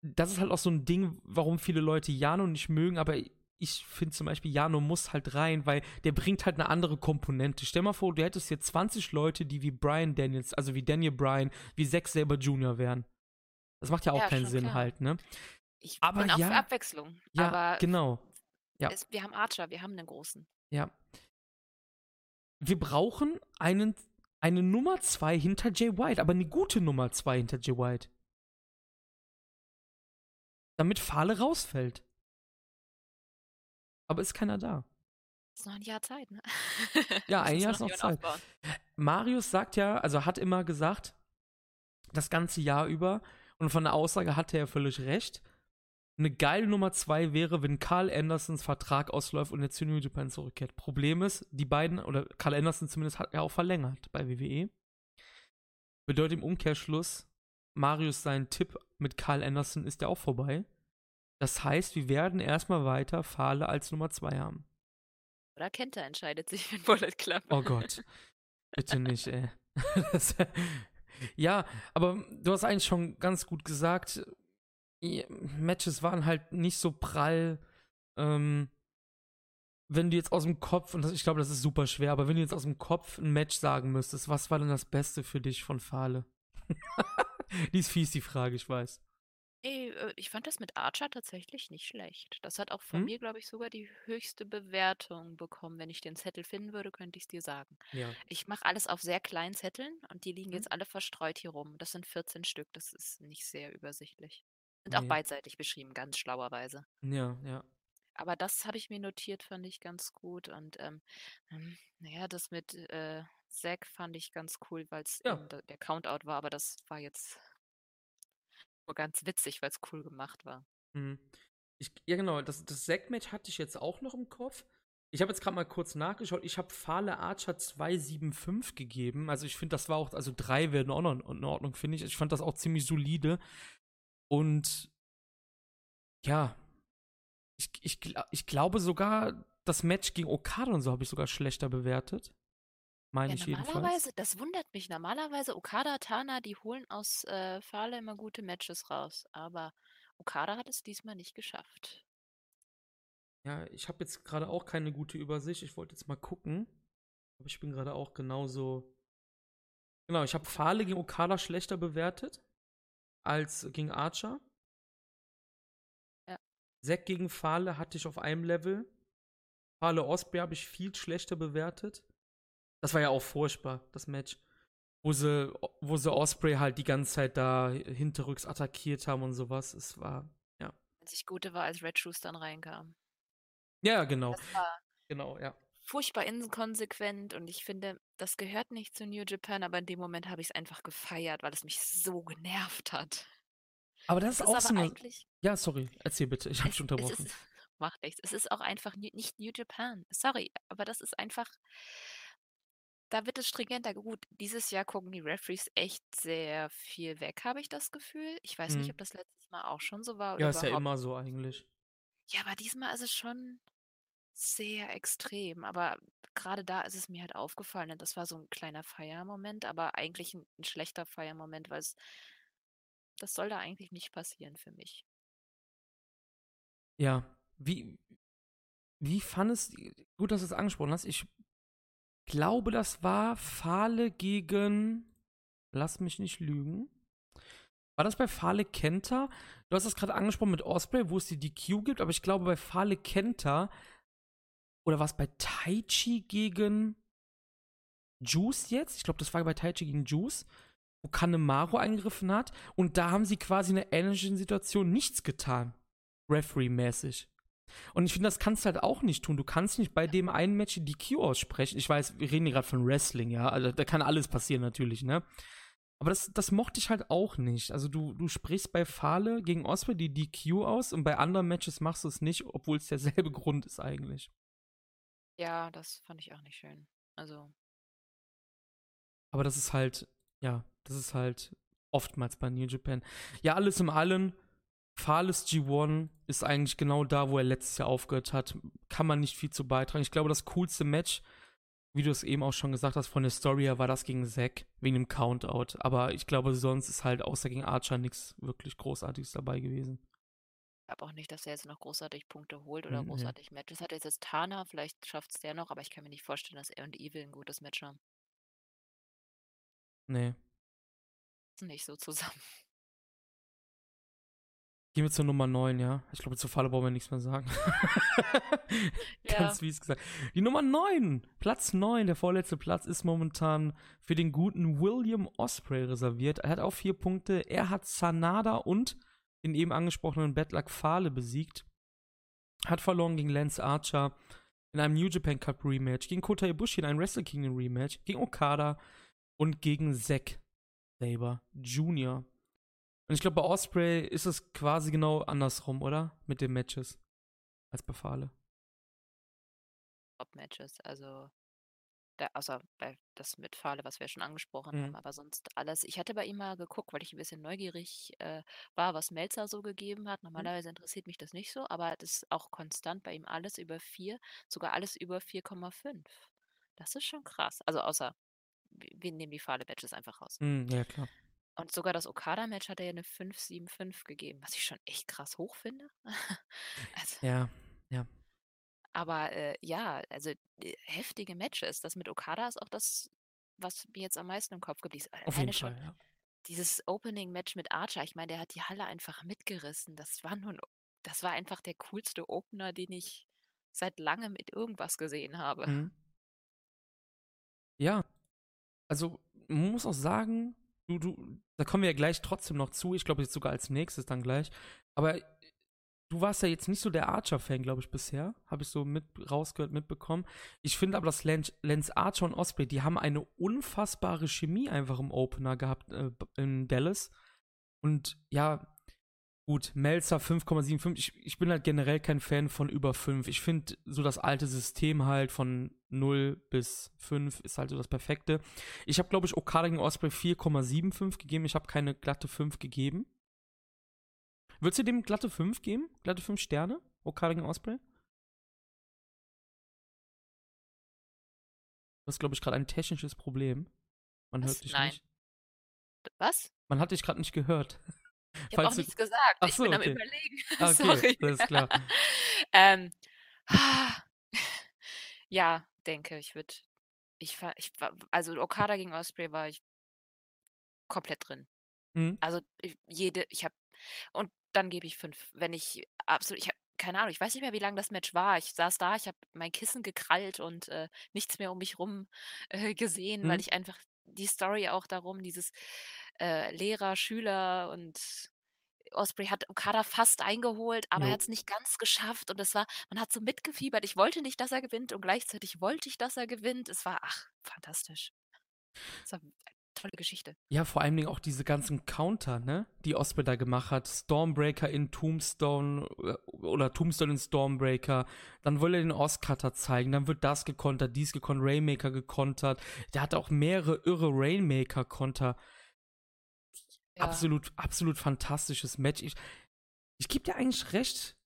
das ist halt auch so ein Ding, warum viele Leute Jano nicht mögen, aber ich finde zum Beispiel, Jano muss halt rein, weil der bringt halt eine andere Komponente. Stell mal vor, du hättest hier 20 Leute, die wie Brian Daniels, also wie Daniel Bryan, wie Zack Saber Jr. wären. Das macht ja auch Ja, keinen Sinn klar. halt, ne? Ich aber bin auch ja. für Abwechslung. Ja, aber genau. ja. Es, wir haben Archer, wir haben einen großen. Ja. Wir brauchen einen, eine Nummer 2 hinter Jay White, aber eine gute Nummer 2 hinter Jay White. Damit Fahle rausfällt. Aber ist keiner da. Ist noch ein Jahr Zeit, ne? Ja, ein Jahr ist noch Zeit. aufbauen. Marius sagt ja, also hat immer gesagt, das ganze Jahr über, und von der Aussage hatte er völlig recht. Eine geile Nummer zwei wäre, wenn Carl Andersons Vertrag ausläuft und er zu New Japan zurückkehrt. Problem ist, die beiden, oder Carl Anderson zumindest, hat er auch verlängert bei WWE. Bedeutet im Umkehrschluss, Marius sein Tipp mit Carl Anderson ist ja auch vorbei. Das heißt, wir werden erstmal weiter Fahle als Nummer zwei haben. Oder Kenta entscheidet sich den Bullet Club. Oh Gott. Bitte nicht, ey. Das, ja, aber du hast eigentlich schon ganz gut gesagt, Matches waren halt nicht so prall. Ähm, wenn du jetzt aus dem Kopf, und das, ich glaube, das ist super schwer, aber wenn du jetzt aus dem Kopf ein Match sagen müsstest, was war denn das Beste für dich von Fahle? die ist fies, die Frage, ich weiß. Ey, äh, ich fand das mit Archer tatsächlich nicht schlecht. Das hat auch von Hm? mir, glaube ich, sogar die höchste Bewertung bekommen. Wenn ich den Zettel finden würde, könnte ich es dir sagen. Ja. Ich mache alles auf sehr kleinen Zetteln und die liegen Hm? jetzt alle verstreut hier rum. Das sind 14 Stück, das ist nicht sehr übersichtlich. Sind auch Nee. beidseitig beschrieben, ganz schlauerweise. Ja, ja. Aber das habe ich mir notiert, fand ich ganz gut. Und ähm, ähm, naja, das mit äh, Zack fand ich ganz cool, weil es Ja. eben der Countout war, aber das war jetzt nur ganz witzig, weil es cool gemacht war. Mhm. Ich, ja, genau, das, das Zack-Match hatte ich jetzt auch noch im Kopf. Ich habe jetzt gerade mal kurz nachgeschaut. Ich habe Fahle Archer 275 gegeben. Also ich finde, das war auch, also drei werden auch noch in Ordnung, finde ich. Ich fand das auch ziemlich solide. Und ja, ich, ich, ich glaube sogar, das Match gegen Okada und so habe ich sogar schlechter bewertet. Meine Ja, ich jedenfalls. normalerweise, das wundert mich. Normalerweise Okada, Tana, die holen aus äh, Fale immer gute Matches raus. Aber Okada hat es diesmal nicht geschafft. Ja, ich habe jetzt gerade auch keine gute Übersicht. Ich wollte jetzt mal gucken. Aber ich bin gerade auch genauso. Genau, ich habe Fahle gegen Okada schlechter bewertet als gegen Archer. Ja. Zack gegen Fahle hatte ich auf einem Level. Fahle Osprey habe ich viel schlechter bewertet. Das war ja auch furchtbar, das Match. Wo sie, wo sie Osprey halt die ganze Zeit da hinterrücks attackiert haben und sowas. Es war. Einzig Gute war, als Red Shoes dann reinkam. Ja, genau. Das war Genau, ja. furchtbar inkonsequent und ich finde, das gehört nicht zu New Japan, aber in dem Moment habe ich es einfach gefeiert, weil es mich so genervt hat. Aber das Es ist auch so eine. eigentlich. Ja, sorry, erzähl bitte. Ich habe schon unterbrochen. ist, macht nichts. Es ist auch einfach nicht New Japan. Sorry, aber das ist einfach. Da wird es stringenter. Gut, dieses Jahr gucken die Referees echt sehr viel weg, habe ich das Gefühl. Ich weiß nicht, Mhm. ob das letztes Mal auch schon so war Ja, oder ist ja immer so eigentlich. Ja, aber diesmal ist es schon sehr extrem. Aber gerade da ist es mir halt aufgefallen. Das war so ein kleiner Feiermoment, aber eigentlich ein, ein schlechter Feiermoment, weil es. Das soll da eigentlich nicht passieren für mich. Ja. Wie, wie fandest Gut, dass du es angesprochen hast. Ich glaube, das war Fahle gegen. Lass mich nicht lügen. War das bei Fahle Kenta? Du hast das gerade angesprochen mit Osprey, wo es die DQ gibt, aber ich glaube, bei Fahle Kenta. Oder war es bei Taichi gegen Juice jetzt? Ich glaube, das war bei Taichi gegen Juice, wo Kanemaru eingegriffen hat. Und da haben sie quasi in einer ähnlichen Situation nichts getan. Referee-mäßig. Und ich finde, das kannst du halt auch nicht tun. Du kannst nicht bei dem einen Match die DQ aussprechen. Ich weiß, wir reden hier gerade von Wrestling, ja. Also da kann alles passieren natürlich, ne? Aber das, das mochte ich halt auch nicht. Also du, du sprichst bei Fahle gegen Osprey die DQ aus und bei anderen Matches machst du es nicht, obwohl es derselbe Grund ist eigentlich. Ja, das fand ich auch nicht schön. Also, Aber das ist halt, ja, das ist halt oftmals bei New Japan. Ja, alles im Allen, Fahles G1 ist eigentlich genau da, wo er letztes Jahr aufgehört hat. Kann man nicht viel zu beitragen. Ich glaube, das coolste Match, wie du es eben auch schon gesagt hast, von der Story her war das gegen Zack, wegen dem Countout. Aber ich glaube, sonst ist halt außer gegen Archer nichts wirklich Großartiges dabei gewesen. Ich glaube auch nicht, dass er jetzt noch großartig Punkte holt oder Mhm. großartig Matches hat. Jetzt ist Tana, vielleicht schafft es der noch, aber ich kann mir nicht vorstellen, dass er und Evil ein gutes Match haben. Nee. Nicht so zusammen. Gehen wir zur Nummer 9, ja. Ich glaube, zur Falle brauchen wir nichts mehr sagen. Ja. Ganz fies gesagt. Die Nummer 9, Platz 9, der vorletzte Platz ist momentan für den guten William Osprey reserviert. Er hat auch vier Punkte. Er hat Sanada und den eben angesprochenen Bedlack Fale besiegt. Hat verloren gegen Lance Archer in einem New Japan Cup Rematch, gegen Kota Ibushi in einem Wrestle Kingdom Rematch, gegen Okada und gegen Zack Saber Jr. Und ich glaube, bei Osprey ist es quasi genau andersrum, oder? Mit den Matches. Als bei Fale. Top-Matches. Also, da, außer bei das mit Fahle, was wir schon angesprochen Mhm. haben, aber sonst alles. Ich hatte bei ihm mal geguckt, weil ich ein bisschen neugierig äh, war, was Melzer so gegeben hat. Normalerweise interessiert mich das nicht so, aber das ist auch konstant bei ihm alles über 4, sogar alles über 4,5. Das ist schon krass. Also außer, wir nehmen die Fahle-Matches einfach raus. Mhm, ja, klar. Und sogar das Okada-Match hat er ja eine 5,75 gegeben, was ich schon echt krass hoch finde. also, Ja, ja. Aber äh, ja, also äh, heftige Matches. Das mit Okada ist auch das, was mir jetzt am meisten im Kopf geblieben ist. Auf jeden schon Fall, ja. dieses Opening-Match mit Archer. Ich meine, der hat die Halle einfach mitgerissen. Das war nun, das war einfach der coolste Opener, den ich seit langem mit irgendwas gesehen habe. Mhm. Ja. Also, man muss auch sagen, du, du, da kommen wir ja gleich trotzdem noch zu. Ich glaube, jetzt sogar als nächstes dann gleich. Aber du warst ja jetzt nicht so der Archer-Fan, glaube ich, bisher. Habe ich so mit rausgehört, mitbekommen. Ich finde aber, dass Lance, Lance Archer und Osprey, die haben eine unfassbare Chemie einfach im Opener gehabt äh, in Dallas. Und ja, gut, Melzer 5,75. Ich, ich bin halt generell kein Fan von über 5. Ich finde so das alte System halt von 0 bis 5 ist halt so das perfekte. Ich habe, glaube ich, Okada gegen Osprey 4,75 gegeben. Ich habe keine glatte 5 gegeben. Würdest du dem glatte 5 geben? Glatte 5 Sterne? Okada gegen Osprey? Du hast, glaube ich, gerade ein technisches Problem. Man Was? hört dich Nein. nicht. Was? Man hat dich gerade nicht gehört. Ich habe auch du- nichts gesagt. Ach ich so, bin okay. am Überlegen. Ah, okay, Sorry. alles klar. ähm, ja, denke, ich würde. Ich, war- ich also Okada gegen Osprey war ich komplett drin. Mhm. Also ich- jede, ich habe und dann gebe ich fünf. Wenn ich absolut, ich habe keine Ahnung, ich weiß nicht mehr, wie lang das Match war. Ich saß da, ich habe mein Kissen gekrallt und äh, nichts mehr um mich rum äh, gesehen, weil Mhm. ich einfach die Story auch darum, dieses äh, Lehrer, Schüler und Osprey hat Okada fast eingeholt, aber er hat es nicht ganz geschafft und es war, man hat so mitgefiebert. Ich wollte nicht, dass er gewinnt und gleichzeitig wollte ich, dass er gewinnt. Es war, ach, fantastisch. Es war tolle Geschichte. Ja, vor allen Dingen auch diese ganzen Counter, ne? Die Osprey da gemacht hat. Stormbreaker in Tombstone äh, oder Tombstone in Stormbreaker. Dann will er den Oscutter zeigen. Dann wird das gekontert, dies gekontert, Rainmaker gekontert. Der hat auch mehrere irre Rainmaker-Konter. Ja. Absolut, absolut fantastisches Match. Ich, ich gebe dir eigentlich recht.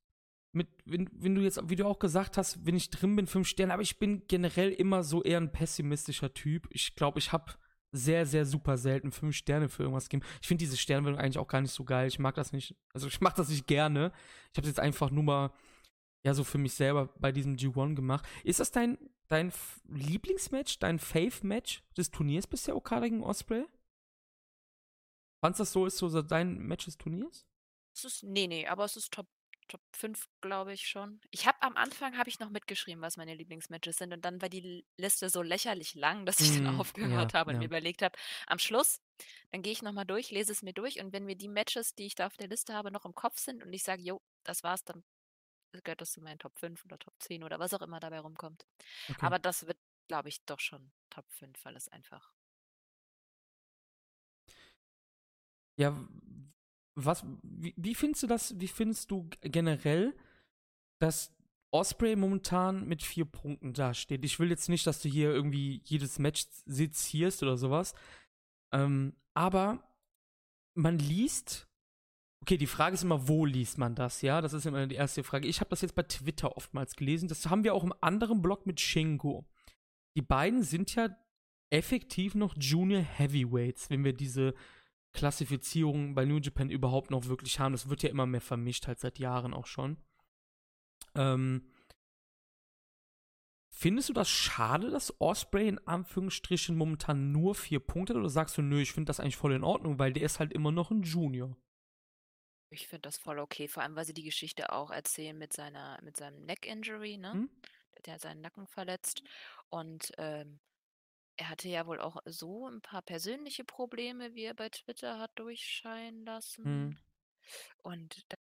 Mit, wenn, wenn du jetzt, wie du auch gesagt hast, wenn ich drin bin, fünf Sterne, aber ich bin generell immer so eher ein pessimistischer Typ. Ich glaube, ich habe sehr, sehr super selten fünf Sterne für irgendwas gegeben. Ich finde diese Sternwertung eigentlich auch gar nicht so geil. Ich mag das nicht, also ich mag das nicht gerne. Ich habe es jetzt einfach nur mal, ja, so für mich selber bei diesem G1 gemacht. Ist das dein, dein Lieblingsmatch, dein Fave-Match des Turniers bisher, Okada gegen Osprey? Fandest du das so, ist so dein Match des Turniers? Es ist, nee, nee, aber es ist Top, Top 5, glaube ich schon. Ich habe am Anfang habe ich noch mitgeschrieben, was meine Lieblingsmatches sind und dann war die Liste so lächerlich lang, dass ich Mm, dann aufgehört ja, habe und ja. mir überlegt habe, am Schluss, dann gehe ich nochmal durch, lese es mir durch und wenn mir die Matches, die ich da auf der Liste habe, noch im Kopf sind und ich sage, jo, das war's, dann gehört das zu meinen Top 5 oder Top 10 oder was auch immer dabei rumkommt. Okay. Aber das wird, glaube ich, doch schon Top 5, weil es einfach. Ja, was, wie, wie findest du das, wie findest du generell, dass Osprey momentan mit vier Punkten dasteht? Ich will jetzt nicht, dass du hier irgendwie jedes Match sezierst oder sowas, ähm, aber man liest, okay, die Frage ist immer, wo liest man das, ja? Das ist immer die erste Frage. Ich habe das jetzt bei Twitter oftmals gelesen, das haben wir auch im anderen Blog mit Shingo. Die beiden sind ja effektiv noch Junior Heavyweights, wenn wir diese Klassifizierung bei New Japan überhaupt noch wirklich haben. Das wird ja immer mehr vermischt, halt seit Jahren auch schon. Ähm, findest du das schade, dass Osprey in Anführungsstrichen momentan nur vier Punkte hat? Oder sagst du, nö, ich finde das eigentlich voll in Ordnung, weil der ist halt immer noch ein Junior? Ich finde das voll okay, vor allem, weil sie die Geschichte auch erzählen mit seiner mit seinem Neck-Injury, ne? Hm? Der hat seinen Nacken verletzt und, ähm, er hatte ja wohl auch so ein paar persönliche Probleme, wie er bei Twitter hat durchscheinen Hm. lassen. Und das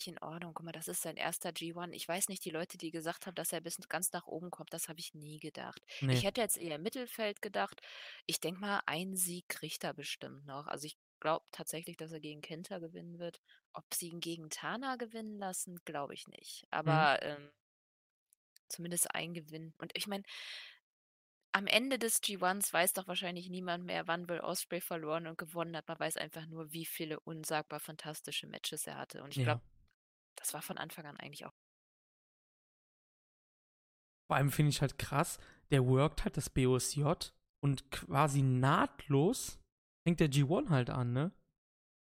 ist in Ordnung. Guck mal, das ist sein erster G1. Ich weiß nicht, die Leute, die gesagt haben, dass er bis ganz nach oben kommt, das habe ich nie gedacht. Ich Nee. hätte jetzt eher im Mittelfeld gedacht. Ich denke mal, einen Sieg kriegt er bestimmt noch. Also, ich glaube tatsächlich, dass er gegen Kenta gewinnen wird. Ob sie ihn gegen Tana gewinnen lassen, glaube ich nicht. Hm. Aber, ähm zumindest einen Gewinn. Und ich meine am Ende des G1s weiß doch wahrscheinlich niemand mehr, wann Will Ospreay verloren und gewonnen hat. Man weiß einfach nur, wie viele unsagbar fantastische Matches er hatte. Und ich Ja. glaube, das war von Anfang an eigentlich auch Vor allem finde ich halt krass, der workt halt das BOSJ und quasi nahtlos fängt der G1 halt an, ne?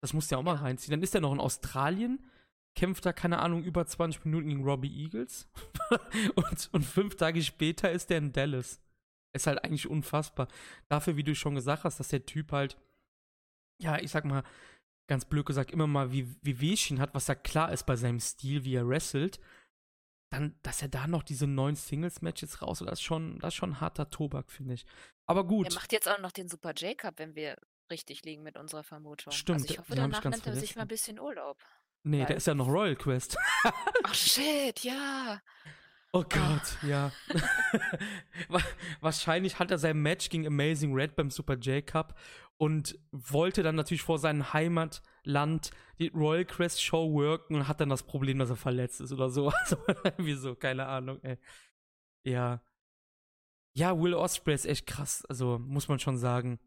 Das muss der auch mal reinziehen. Dann ist er noch in Australien, kämpft da, keine Ahnung, über 20 Minuten gegen Robbie Eagles. und, und fünf Tage später ist er in Dallas. Ist halt eigentlich unfassbar. Dafür, wie du schon gesagt hast, dass der Typ halt, ja, ich sag mal, ganz blöd gesagt, immer mal wie, wie Wehchen hat, was ja klar ist bei seinem Stil, wie er wrestelt. Dann, dass er da noch diese neuen Singles-Matches raus, das ist schon, das ist schon harter Tobak, finde ich. Aber gut. Er macht jetzt auch noch den Super J-Cup, wenn wir richtig liegen mit unserer Vermutung. Stimmt, Also ich hoffe, ich danach ganz nimmt er sich mal ein bisschen Urlaub. Nee, Weil- da ist ja noch Royal Quest. Ach shit, ja. Oh Gott, ja. Wa- Wahrscheinlich hat er sein Match gegen Amazing Red beim Super J-Cup und wollte dann natürlich vor seinem Heimatland die Royal Quest Show worken und hat dann das Problem, dass er verletzt ist oder so. Also, irgendwie so, keine Ahnung, ey. Ja. Ja, Will Ospreay ist echt krass, also muss man schon sagen.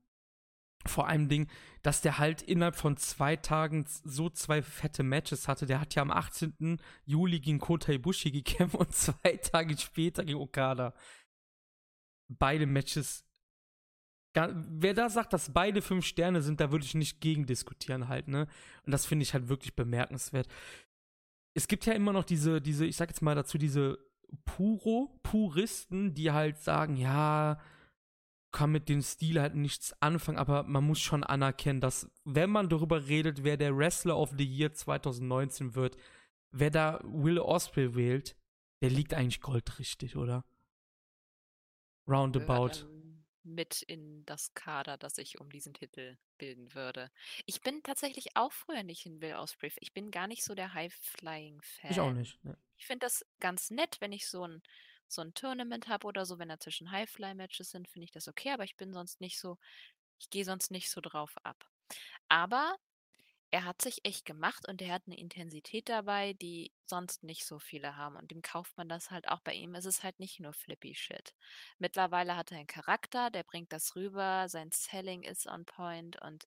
Vor allem Ding, dass der halt innerhalb von zwei Tagen so zwei fette Matches hatte. Der hat ja am 18. Juli gegen Kota Ibushi gekämpft und zwei Tage später gegen Okada. Beide Matches. Wer da sagt, dass beide fünf Sterne sind, da würde ich nicht gegen diskutieren halt, ne? Und das finde ich halt wirklich bemerkenswert. Es gibt ja immer noch diese, diese, ich sag jetzt mal dazu, diese Puro, Puristen, die halt sagen, ja, kann mit dem Stil halt nichts anfangen, aber man muss schon anerkennen, dass wenn man darüber redet, wer der Wrestler of the Year 2019 wird, wer da Will Ospreay wählt, der liegt eigentlich goldrichtig, oder? Roundabout. gehört dann mit in das Kader, das sich um diesen Titel bilden würde. Ich bin tatsächlich auch früher nicht in Will Ospreay. Ich bin gar nicht so der High-Flying-Fan. Ich auch nicht. Ne. Ich finde das ganz nett, wenn ich so ein, so ein Tournament habe oder so, wenn da zwischen High-Fly-Matches sind, finde ich das okay, aber ich bin sonst nicht so, ich gehe sonst nicht so drauf ab. Aber er hat sich echt gemacht und er hat eine Intensität dabei, die sonst nicht so viele haben. Und dem kauft man das halt auch. Bei ihm ist es halt nicht nur flippy Shit. Mittlerweile hat er einen Charakter, der bringt das rüber, sein Selling ist on point und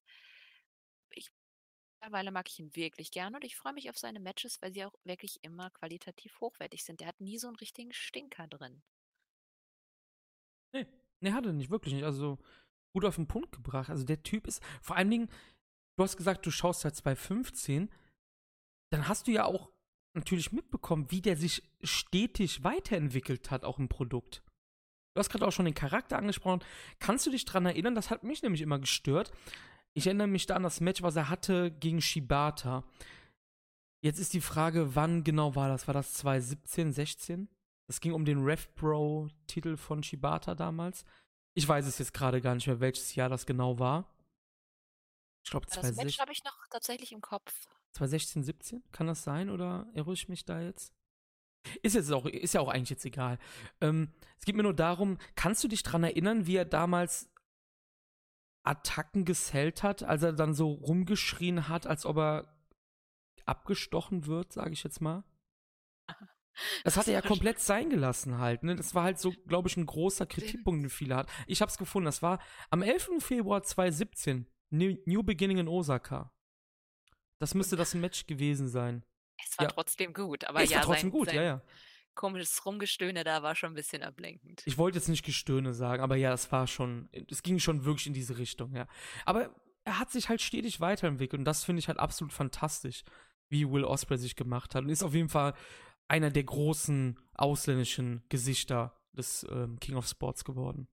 mittlerweile mag ich ihn wirklich gern und ich freue mich auf seine Matches, weil sie auch wirklich immer qualitativ hochwertig sind. Der hat nie so einen richtigen Stinker drin. Nee, nee, hat er nicht, wirklich nicht. Also gut auf den Punkt gebracht. Also der Typ ist, vor allen Dingen, du hast gesagt, du schaust seit 2015, dann hast du ja auch natürlich mitbekommen, wie der sich stetig weiterentwickelt hat, auch im Produkt. Du hast gerade auch schon den Charakter angesprochen. Kannst du dich daran erinnern? Das hat mich nämlich immer gestört. Ich erinnere mich da an das Match, was er hatte gegen Shibata. Jetzt ist die Frage, wann genau war das? War das 2017, 16? Das ging um den RevPro-Titel von Shibata damals. Ich weiß es jetzt gerade gar nicht mehr, welches Jahr das genau war. Ich glaube Das Match 2016, habe ich noch tatsächlich im Kopf. 2016, 17? Kann das sein oder irre ich mich da jetzt? Ist jetzt auch, ist ja auch eigentlich jetzt egal. Ähm, es geht mir nur darum, kannst du dich dran erinnern, wie er damals Attacken gesellt hat, als er dann so rumgeschrien hat, als ob er abgestochen wird, sage ich jetzt mal? Das hat er ja komplett sein gelassen halt, ne? Das war halt so, glaube ich, ein großer Kritikpunkt, den viele hat. Ich hab's gefunden, das war am 11. Februar 2017, New, New Beginning in Osaka. Das müsste das Match gewesen sein. Es war Ja. trotzdem gut, aber Ist ja, ja trotzdem sein, gut, sein ja, ja. Komisches Rumgestöhne da war schon ein bisschen ablenkend. Ich wollte jetzt nicht Gestöhne sagen, aber ja, es war schon, es ging schon wirklich in diese Richtung, ja. Aber er hat sich halt stetig weiterentwickelt und das finde ich halt absolut fantastisch, wie Will Ospreay sich gemacht hat und ist auf jeden Fall einer der großen ausländischen Gesichter des ähm, King of Sports geworden.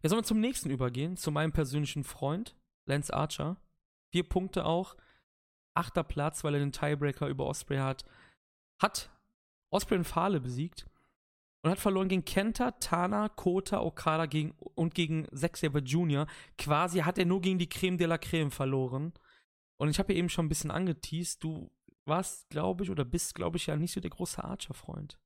Ja, sollen wir zum nächsten übergehen, zu meinem persönlichen Freund, Lance Archer. Vier Punkte auch. achter Platz, weil er den Tiebreaker über Osprey hat. Hat Osprey in Fahle besiegt und hat verloren gegen Kenta, Tana, Kota, Okada gegen, und gegen Zack Saber Jr. Quasi hat er nur gegen die Creme de la Creme verloren. Und ich habe ja eben schon ein bisschen angeteased, du warst, glaube ich, oder bist, glaube ich, ja nicht so der große Archer-Freund.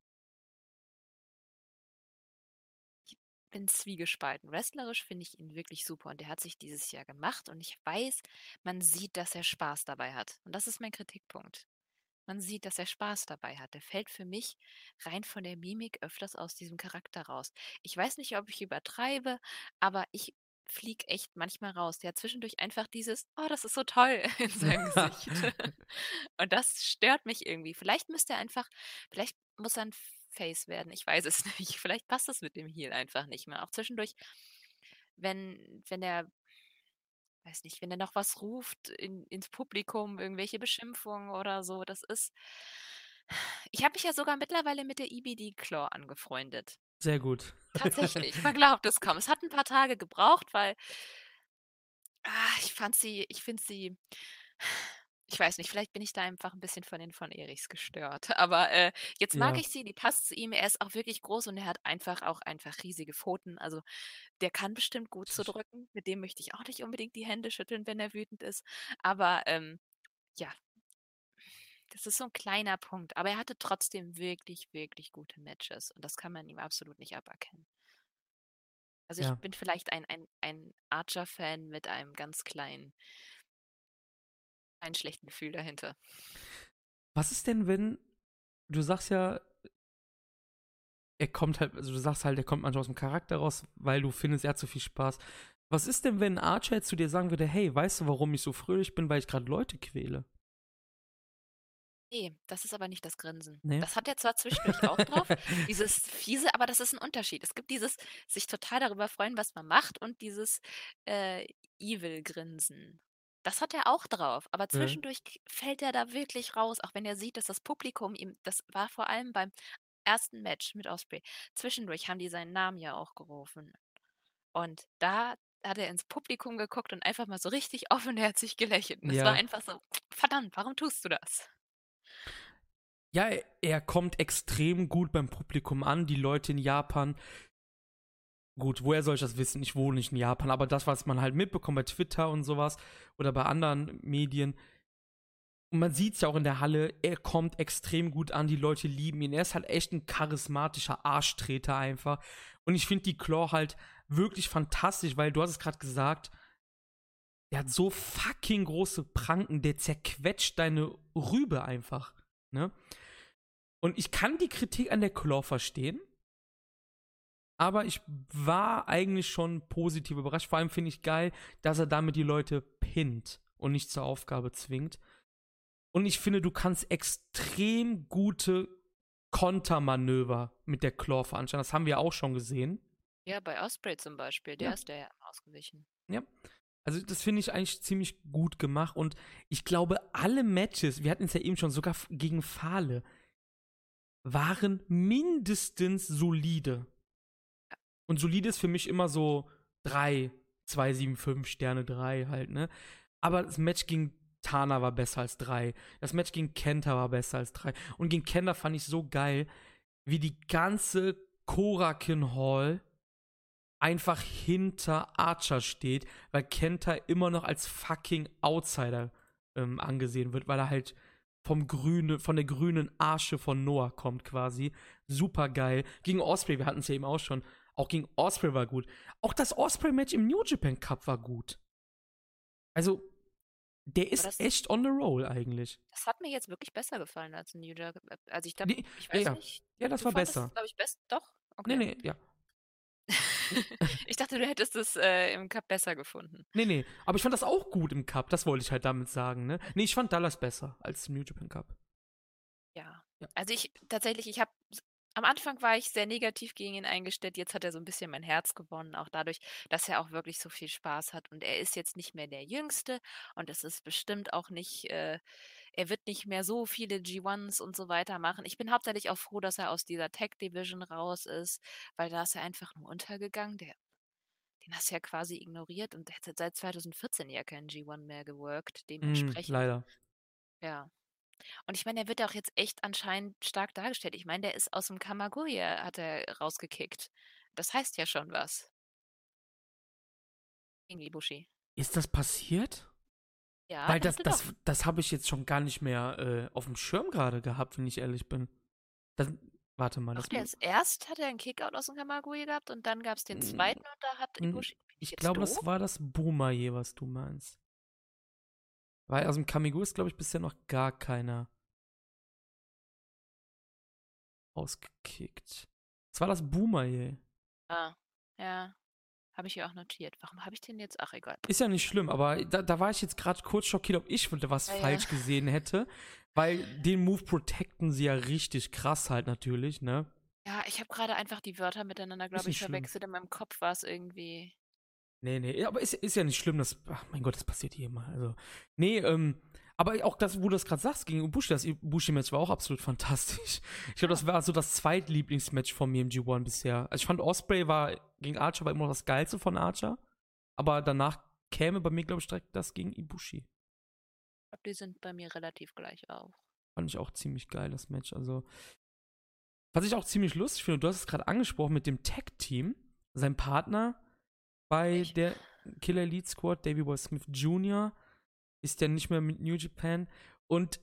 Ich bin zwiegespalten. Wrestlerisch finde ich ihn wirklich super und der hat sich dieses Jahr gemacht und ich weiß, man sieht, dass er Spaß dabei hat. Und das ist mein Kritikpunkt. Man sieht, dass er Spaß dabei hat. Der fällt für mich rein von der Mimik öfters aus diesem Charakter raus. Ich weiß nicht, ob ich übertreibe, aber ich fliege echt manchmal raus. Der hat zwischendurch einfach dieses, oh, das ist so toll in seinem Gesicht. Und das stört mich irgendwie. Vielleicht müsste er einfach, vielleicht muss er ein Face werden. Ich weiß es nicht. Vielleicht passt das mit dem Heel einfach nicht mehr. Auch zwischendurch, wenn, wenn er weiß nicht, wenn er noch was ruft in, ins Publikum, irgendwelche Beschimpfungen oder so, das ist. Ich habe mich ja sogar mittlerweile mit der EBD Claw angefreundet. Sehr gut. Tatsächlich, man glaubt es kaum. Es hat ein paar Tage gebraucht, weil ah, ich fand sie, ich finde sie, ich weiß nicht, vielleicht bin ich da einfach ein bisschen von den von Erichs gestört. Aber äh, jetzt mag Ja, ich sie, die passt zu ihm. Er ist auch wirklich groß und er hat einfach auch einfach riesige Pfoten. Also der kann bestimmt gut zu drücken. Mit dem möchte ich auch nicht unbedingt die Hände schütteln, wenn er wütend ist. Aber ähm, ja, das ist so ein kleiner Punkt. Aber er hatte trotzdem wirklich, wirklich gute Matches. Und das kann man ihm absolut nicht aberkennen. Also ich Ja. bin vielleicht ein, ein, ein Archer-Fan mit einem ganz kleinen, einen schlechten Gefühl dahinter. Was ist denn, wenn du sagst ja, er kommt halt, also du sagst halt, er kommt manchmal aus dem Charakter raus, weil du findest, er hat so viel Spaß. Was ist denn, wenn Archer jetzt zu dir sagen würde, hey, weißt du, warum ich so fröhlich bin, weil ich gerade Leute quäle? Nee, das ist aber nicht das Grinsen. Nee? Das hat er zwar zwischendurch auch drauf, dieses fiese, aber das ist ein Unterschied. Es gibt dieses sich total darüber freuen, was man macht und dieses äh, Evil-Grinsen. Das hat er auch drauf, aber Ja. zwischendurch k- fällt er da wirklich raus, auch wenn er sieht, dass das Publikum ihm, das war vor allem beim ersten Match mit Osprey. Zwischendurch haben die seinen Namen ja auch gerufen. Und da hat er ins Publikum geguckt und einfach mal so richtig offenherzig gelächelt. Und es war Ja. einfach so, verdammt, warum tust du das? Ja, er, er kommt extrem gut beim Publikum an. Die Leute in Japan, gut, woher soll ich das wissen? Ich wohne nicht in Japan, aber das, was man halt mitbekommt bei Twitter und sowas oder bei anderen Medien, und man sieht es ja auch in der Halle, er kommt extrem gut an, die Leute lieben ihn. Er ist halt echt ein charismatischer Arschtreter einfach. Und ich finde die Claw halt wirklich fantastisch, weil du hast es gerade gesagt, der hat so fucking große Pranken, der zerquetscht deine Rübe einfach. Ne? Und ich kann die Kritik an der Claw verstehen, aber ich war eigentlich schon positiv überrascht. Vor allem finde ich geil, dass er damit die Leute pinnt und nicht zur Aufgabe zwingt. Und ich finde, du kannst extrem gute Kontermanöver mit der Claw veranstalten. Das haben wir auch schon gesehen. Ja, bei Osprey zum Beispiel, der Ja. ist der ja ausgewichen. Ja. Also, das finde ich eigentlich ziemlich gut gemacht. Und ich glaube, alle Matches, wir hatten es ja eben schon, sogar gegen Fahle, waren mindestens solide. Und solide ist für mich immer so 3, 2, 7, 5 Sterne 3 halt, ne? Aber das Match gegen Tana war besser als 3. Das Match gegen Kenta war besser als 3. Und gegen Kenta fand ich so geil, wie die ganze Korakin Hall einfach hinter Archer steht, weil Kenta immer noch als fucking Outsider ähm, angesehen wird, weil er halt vom grüne, von der grünen Arsche von Noah kommt quasi. Super geil. Gegen Osprey, wir hatten es ja eben auch schon. Auch gegen Osprey war gut. Auch das Osprey-Match im New Japan Cup war gut. Also, der ist das- echt on the roll eigentlich. Das hat mir jetzt wirklich besser gefallen als New Jack. Also ich glaube, Nee, ich weiß ja. nicht. Ja, das du war besser. Es, glaube ich, best. Doch. Okay. Nee, nee, ja. ich dachte, du hättest es äh, im Cup besser gefunden. Nee, nee. Aber ich fand das auch gut im Cup. Das wollte ich halt damit sagen, ne? Nee, ich fand Dallas besser als im New Japan Cup. Ja. Ja. Also ich tatsächlich, ich habe am Anfang war ich sehr negativ gegen ihn eingestellt. Jetzt hat er so ein bisschen mein Herz gewonnen, auch dadurch, dass er auch wirklich so viel Spaß hat. Und er ist jetzt nicht mehr der Jüngste und es ist bestimmt auch nicht, äh, er wird nicht mehr so viele G1s und so weiter machen. Ich bin hauptsächlich auch froh, dass er aus dieser Tech Division raus ist, weil da ist er einfach nur untergegangen. Der, den hast du ja quasi ignoriert und der hat seit 2014 ja keinen G1 mehr geworkt. Mm, Dementsprechend leider. Ja. Und ich meine, der wird auch jetzt echt anscheinend stark dargestellt. Ich meine, der ist aus dem Kamaguya hat er rausgekickt. Das heißt ja schon was. Gegen Ibushi. Ist das passiert? Ja, Weil das, das, doch das habe ich jetzt schon gar nicht mehr äh, auf dem Schirm gerade gehabt, wenn ich ehrlich bin. Das, warte mal, doch, das erst hat er einen Kickout aus dem Kamaguya gehabt und dann gab es den zweiten und da hat Ibushi ich glaube, das war das Boomaye, was du meinst. Weil aus dem Kamigu ist, glaube ich, bisher noch gar keiner ausgekickt. Das war das Boomaye. Ah, ja. Habe ich ja auch notiert. Warum habe ich den jetzt? Ach, egal. Ist ja nicht schlimm, aber da, da war ich jetzt gerade kurz schockiert, ob ich was Ja, ja. falsch gesehen hätte. Weil den Move protecten sie ja richtig krass halt natürlich, ne? Ja, ich habe gerade einfach die Wörter miteinander, glaube ich, nicht schlimm. verwechselt. In meinem Kopf war es irgendwie. Nee, nee, aber ist, ist ja nicht schlimm, das, ach mein Gott, das passiert hier immer. Also, nee, ähm, aber auch das, wo du das gerade sagst, gegen Ibushi, das Ibushi-Match war auch absolut fantastisch. Ich glaube, das war so das zweitlieblingsmatch von mir im G1 bisher. Also ich fand Osprey war gegen Archer war immer noch das Geilste von Archer, aber danach käme bei mir, glaube ich, direkt das gegen Ibushi. Ich glaube, die sind bei mir relativ gleich auch. Fand ich auch ziemlich geil, das Match. Also, was ich auch ziemlich lustig finde, du hast es gerade angesprochen mit dem Tag-Team. Sein Partner bei Welch? der Killer Elite Squad, Davey Boy Smith Jr., ist ja nicht mehr mit New Japan. Und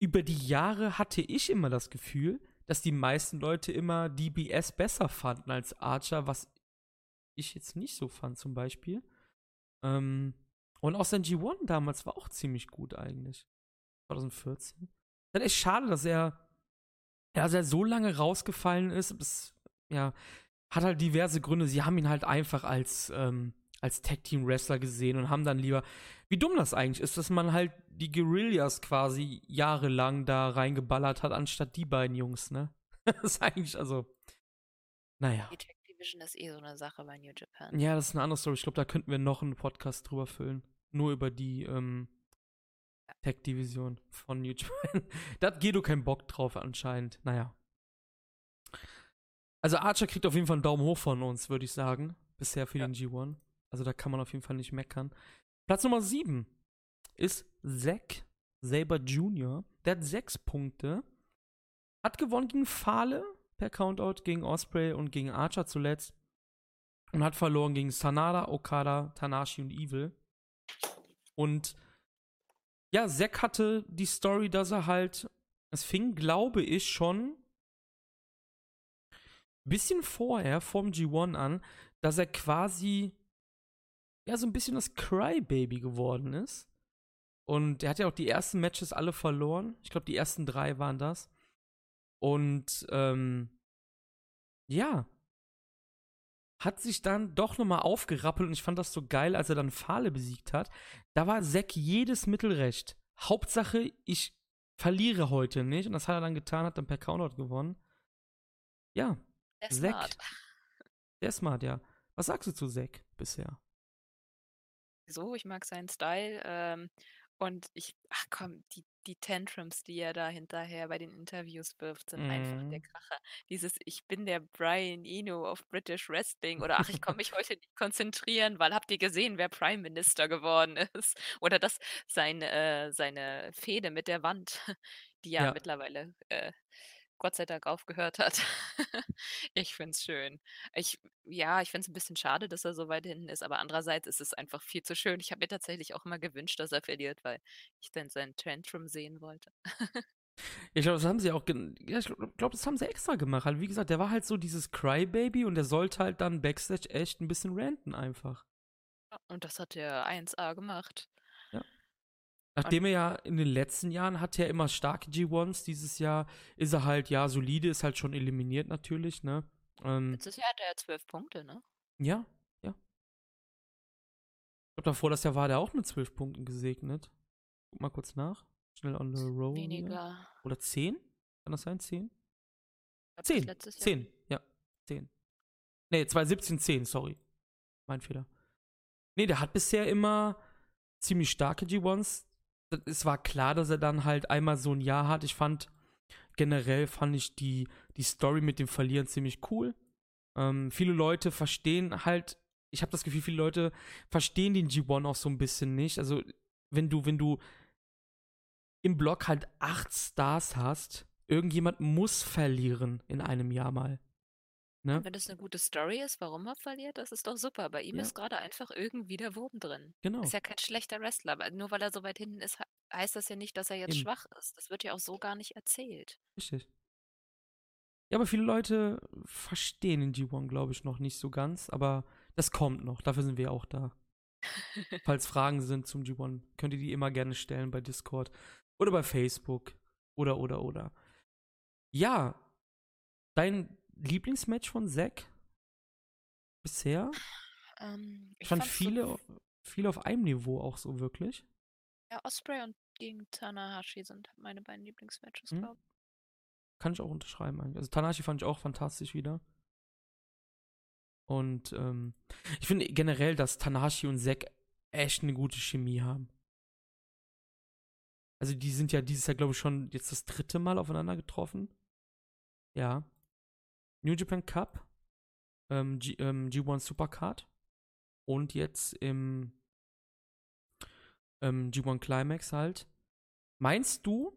über die Jahre hatte ich immer das Gefühl, dass die meisten Leute immer DBS besser fanden als Archer, was ich jetzt nicht so fand, zum Beispiel. Ähm, und auch sein G1 damals war auch ziemlich gut eigentlich. 2014. Ist halt echt schade, dass er, ja, dass er so lange rausgefallen ist. Das, ja, hat halt diverse Gründe. Sie haben ihn halt einfach als, ähm, als Tag-Team-Wrestler gesehen und haben dann lieber, wie dumm das eigentlich ist, dass man halt die Guerillas quasi jahrelang da reingeballert hat, anstatt die beiden Jungs, ne? das ist eigentlich, also, naja. Die Tech Division ist eh so eine Sache bei New Japan. Ja, das ist eine andere Story. Ich glaube, da könnten wir noch einen Podcast drüber füllen. Nur über die ähm, Tech-Division von New Japan. da hat Gedo keinen Bock drauf anscheinend. Naja. Also Archer kriegt auf jeden Fall einen Daumen hoch von uns, würde ich sagen. Bisher für Ja. den G1. Also da kann man auf jeden Fall nicht meckern. Platz Nummer 7 ist Zack Saber Jr. Der hat sechs Punkte. Hat gewonnen gegen Fale per Countout, gegen Osprey und gegen Archer zuletzt. Und hat verloren gegen Sanada, Okada, Tanashi und Evil. Und ja, Zack hatte die Story, dass er halt, es fing, glaube ich, schon bisschen vorher, vom G1 an, dass er quasi ja so ein bisschen das Crybaby geworden ist. Und er hat ja auch die ersten Matches alle verloren. Ich glaube, die ersten drei waren das. Und ähm, ja, hat sich dann doch nochmal aufgerappelt und ich fand das so geil, als er dann Fahle besiegt hat. Da war Zack jedes Mittel recht. Hauptsache, ich verliere heute nicht. Und das hat er dann getan, hat dann per Countout gewonnen. Ja, Der Zack. smart. der smart, ja. Was sagst du zu Zack bisher? So, ich mag seinen Style. Ähm, und ich, ach komm, die, die Tantrums, die er da hinterher bei den Interviews wirft, sind einfach der Mhm. Kracher. Dieses Ich bin der Brian Eno of British Wrestling oder ach, ich kann mich heute nicht konzentrieren, weil habt ihr gesehen, wer Prime Minister geworden ist? Oder dass sein, äh, seine Fehde mit der Wand, die ja, Ja. mittlerweile äh, Gott sei Dank aufgehört hat. ich find's schön. Ich, ja, ich finde es ein bisschen schade, dass er so weit hinten ist, aber andererseits ist es einfach viel zu schön. Ich habe mir tatsächlich auch immer gewünscht, dass er verliert, weil ich dann seinen Tantrum sehen wollte. Ich glaube, das haben sie auch, ja, ich glaube, das haben sie extra gemacht. Halt, wie gesagt, der war halt so dieses Crybaby und der sollte halt dann Backstage echt ein bisschen ranten einfach. Und das hat er 1A gemacht. Nachdem er ja in den letzten Jahren hat er immer starke G1s, dieses Jahr ist er halt, ja, solide, ist halt schon eliminiert natürlich, ne? Ähm, Letztes Jahr hatte er zwölf Punkte, ne? ja, ja. Ich glaube, davor das Jahr war der auch mit zwölf Punkten gesegnet. Guck mal kurz nach. Schnell on the hier. Weniger. Oder zehn? Kann das sein? Zehn? Glaub, Zehn. Zehn, ja. Zehn. Nee, 2017, 10, sorry. Mein Fehler. Nee, der hat bisher immer ziemlich starke G1s. Es war klar, dass er dann halt einmal so ein Jahr hat. Ich fand, generell fand ich die, die Story mit dem Verlieren ziemlich cool. Ähm, viele Leute verstehen halt, ich habe das Gefühl, viele Leute verstehen den G1 auch so ein bisschen nicht. Also, wenn du, wenn du im Block halt acht Stars hast, irgendjemand muss verlieren in einem Jahr mal. Ne? Wenn das eine gute Story ist, warum er verliert, das ist doch super. Bei ihm Ja. ist gerade einfach irgendwie der Wurm drin. Genau. Ist ja kein schlechter Wrestler, aber nur weil er so weit hinten ist, he- heißt das ja nicht, dass er jetzt Eben. schwach ist. Das wird ja auch so gar nicht erzählt. Richtig. Ja, aber viele Leute verstehen den G1, glaube ich, noch nicht so ganz. Aber das kommt noch. Dafür sind wir auch da. Falls Fragen sind zum G1, könnt ihr die immer gerne stellen bei Discord oder bei Facebook. Oder, oder, oder. Ja, dein Lieblingsmatch von Zack bisher? Ähm, Ich fand fand's so viele, auf- viele einem Niveau auch so wirklich. Ja, Osprey und gegen Tanahashi sind meine beiden Lieblingsmatches, Mhm. glaube ich. Kann ich auch unterschreiben eigentlich. Also Tanashi fand ich auch fantastisch wieder. Und ähm, ich finde generell, dass Tanahashi und Zack echt eine gute Chemie haben. Also die sind ja dieses Jahr, glaube ich, schon jetzt das dritte Mal aufeinander getroffen. Ja. New Japan Cup, ähm, G, ähm, G1 Supercard und jetzt im ähm, G1 Climax halt. Meinst du,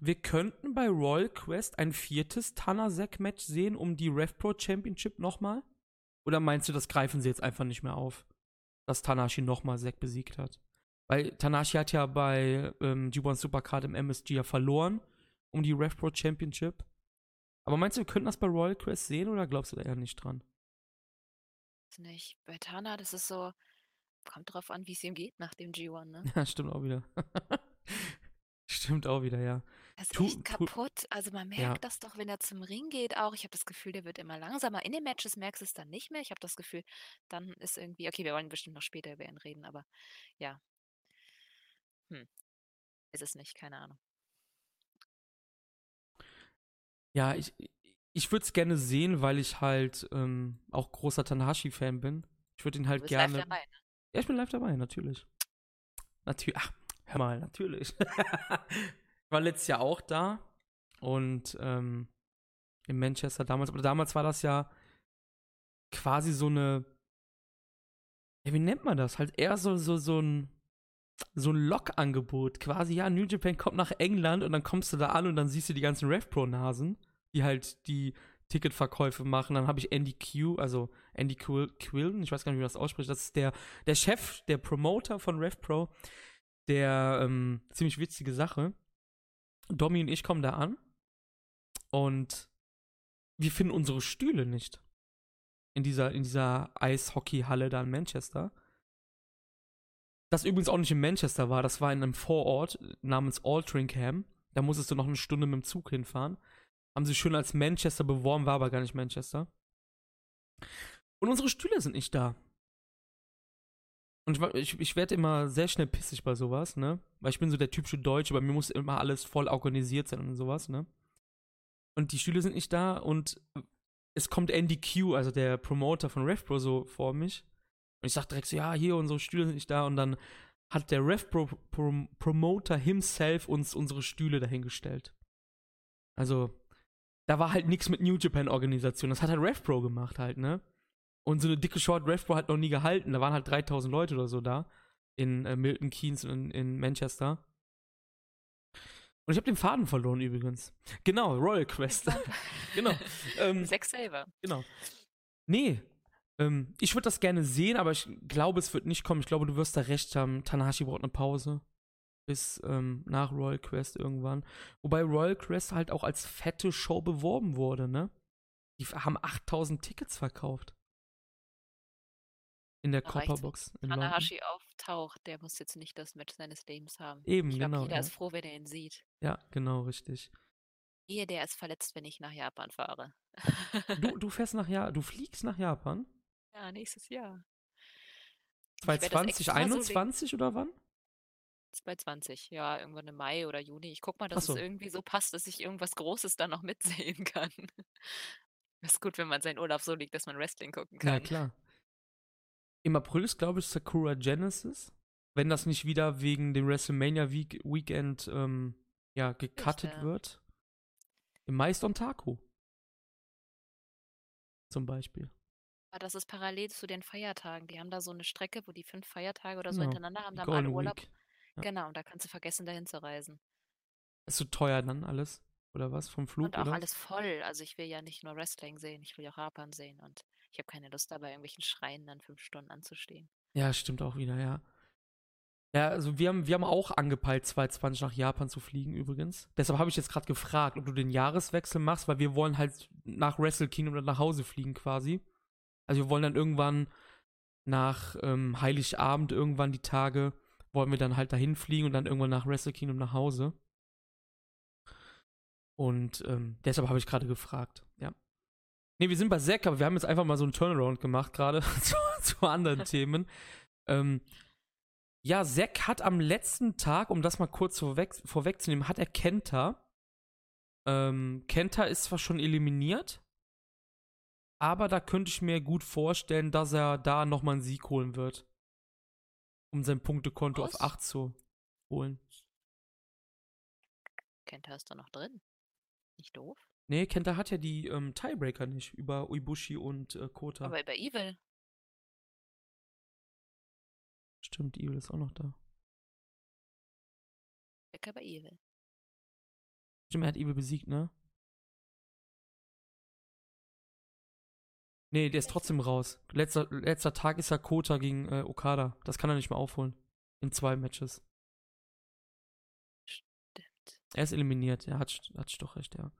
wir könnten bei Royal Quest ein viertes Tana-Zack-Match sehen um die RevPro Championship nochmal? Oder meinst du, das greifen sie jetzt einfach nicht mehr auf? Dass Tanashi nochmal Zack besiegt hat? Weil Tanashi hat ja bei ähm, G1 Supercard im MSG ja verloren um die RevPro Championship. Aber meinst du, wir könnten das bei Royal Quest sehen oder glaubst du da eher nicht dran? Nicht. Bei Tana, das ist so, kommt drauf an, wie es ihm geht nach dem G1, ne? Ja, stimmt auch wieder. stimmt auch wieder, ja. Er ist Tu- echt kaputt. Also man merkt Ja. das doch, wenn er zum Ring geht auch. Ich habe das Gefühl, der wird immer langsamer. In den Matches merkst du es dann nicht mehr. Ich habe das Gefühl, dann ist irgendwie, okay, wir wollen bestimmt noch später über ihn reden, aber ja. Hm. Ist es nicht, keine Ahnung. Ja, ich, ich würde es gerne sehen, weil ich halt ähm, auch großer Tanahashi-Fan bin. Ich würde ihn Du halt bist live gerne. dabei, ne? Ja, ich bin live dabei, natürlich. Natürlich. Ach, hör mal, natürlich. ich war letztes Jahr auch da und ähm, in Manchester damals, aber damals war das ja quasi so eine. Ja, wie nennt man das? Halt eher so, so, so ein so ein Log-Angebot. Quasi, ja, New Japan kommt nach England und dann kommst du da an und dann siehst du die ganzen RevPro-Nasen, die halt die Ticketverkäufe machen. Dann habe ich Andy Q, also Andy Quill, Quillen, ich weiß gar nicht, wie man das ausspricht. Das ist der, der Chef, der Promoter von RevPro. Der, ähm, ziemlich witzige Sache. Domi und ich kommen da an und wir finden unsere Stühle nicht. In dieser, in dieser Eishockeyhalle da in Manchester. Das übrigens auch nicht in Manchester war, das war in einem Vorort namens Altringham. Da musstest du noch eine Stunde mit dem Zug hinfahren. Haben sie schön als Manchester beworben, war aber gar nicht Manchester. Und unsere Stühle sind nicht da. Und ich, ich, ich werde immer sehr schnell pissig bei sowas, ne? Weil ich bin so der typische Deutsche, bei mir muss immer alles voll organisiert sein und sowas, ne? Und die Stühle sind nicht da und es kommt Andy Q, also der Promoter von RevPro, so vor mich. Und ich sag direkt so, ja, hier, unsere Stühle sind nicht da. Und dann hat der RevPro Pro Promoter himself uns unsere Stühle dahingestellt. Also, da war halt nichts mit New Japan Organisation. Das hat halt RevPro gemacht halt, ne? Und so eine dicke Short RevPro hat noch nie gehalten. Da waren halt 3000 Leute oder so da. In äh, Milton Keynes und in, in Manchester. Und ich habe den Faden verloren übrigens. Genau, Royal Quest. genau. Ähm, Zack Saber. Genau. Nee. Ähm, ich würde das gerne sehen, aber ich glaube, es wird nicht kommen. Ich glaube, du wirst da recht haben. Tanahashi braucht eine Pause. Bis ähm, nach Royal Quest irgendwann. Wobei Royal Quest halt auch als fette Show beworben wurde, ne? Die haben 8000 Tickets verkauft. In der Copperbox London. Tanahashi auftaucht, der muss jetzt nicht das Match seines Lebens haben. Eben, ich genau. jeder Ja. ist froh, wenn er ihn sieht. ja, genau, richtig. Ehe der ist verletzt, wenn ich nach Japan fahre. Du, du fährst nach Japan, du fliegst nach Japan? Ja, nächstes Jahr. Ich werd das 2020, extra so wegen- 21 oder wann? 2020, ja, irgendwann im Mai oder Juni. Ich guck mal, dass so. es irgendwie so passt, dass ich irgendwas Großes dann noch mitsehen kann. ist gut, wenn man seinen Urlaub so liegt, dass man Wrestling gucken Ja, kann. klar. Im April ist, glaube ich, Sakura Genesis. Wenn das nicht wieder wegen dem WrestleMania Week Weekend ähm, ja, gecuttet ja. wird. Im Mai ist Ontaku. Zum Beispiel. Aber das ist parallel zu den Feiertagen. Die haben da so eine Strecke, wo die fünf Feiertage oder so Genau, hintereinander haben, da haben alle Urlaub. Ja. Genau, und da kannst du vergessen, dahin zu reisen. Ist so teuer dann alles? Oder was? Vom Flug? Und auch oder? alles voll. Also ich will ja nicht nur Wrestling sehen, ich will ja auch Japan sehen. Und ich habe keine Lust dabei, irgendwelchen Schreien dann fünf Stunden anzustehen. Ja, stimmt auch wieder, ja. Ja, also wir haben, wir haben auch angepeilt, 2020 nach Japan zu fliegen übrigens. Deshalb habe ich jetzt gerade gefragt, ob du den Jahreswechsel machst, weil wir wollen halt nach Wrestle Kingdom oder nach Hause fliegen quasi. Also wir wollen dann irgendwann nach ähm, Heiligabend, irgendwann die Tage, wollen wir dann halt dahin fliegen und dann irgendwann nach Wrestle Kingdom nach Hause. Und ähm, deshalb habe ich gerade gefragt, ja. Nee, wir sind bei Zack, aber wir haben jetzt einfach mal so einen Turnaround gemacht, gerade zu, zu anderen Themen. Ähm, ja, Zack hat am letzten Tag, um das mal kurz vorweg, vorwegzunehmen, hat er Kenta. Ähm, Kenta ist zwar schon eliminiert, aber da könnte ich mir gut vorstellen, dass er da nochmal einen Sieg holen wird. Um sein Punktekonto Was? auf 8 zu holen. Kenta ist da noch drin. Nicht doof. Nee, Kenta hat ja die ähm, Tiebreaker nicht über Uibushi und äh, Kota. Aber bei Evil. Stimmt, Evil ist auch noch da. Becker bei Evil. Stimmt, er hat Evil besiegt, ne? Nee, der ist trotzdem raus. Letzter, letzter Tag ist ja Kota gegen äh, Okada. Das kann er nicht mehr aufholen. In zwei Matches. Stimmt. Er ist eliminiert. Er hat, hat doch recht, ja.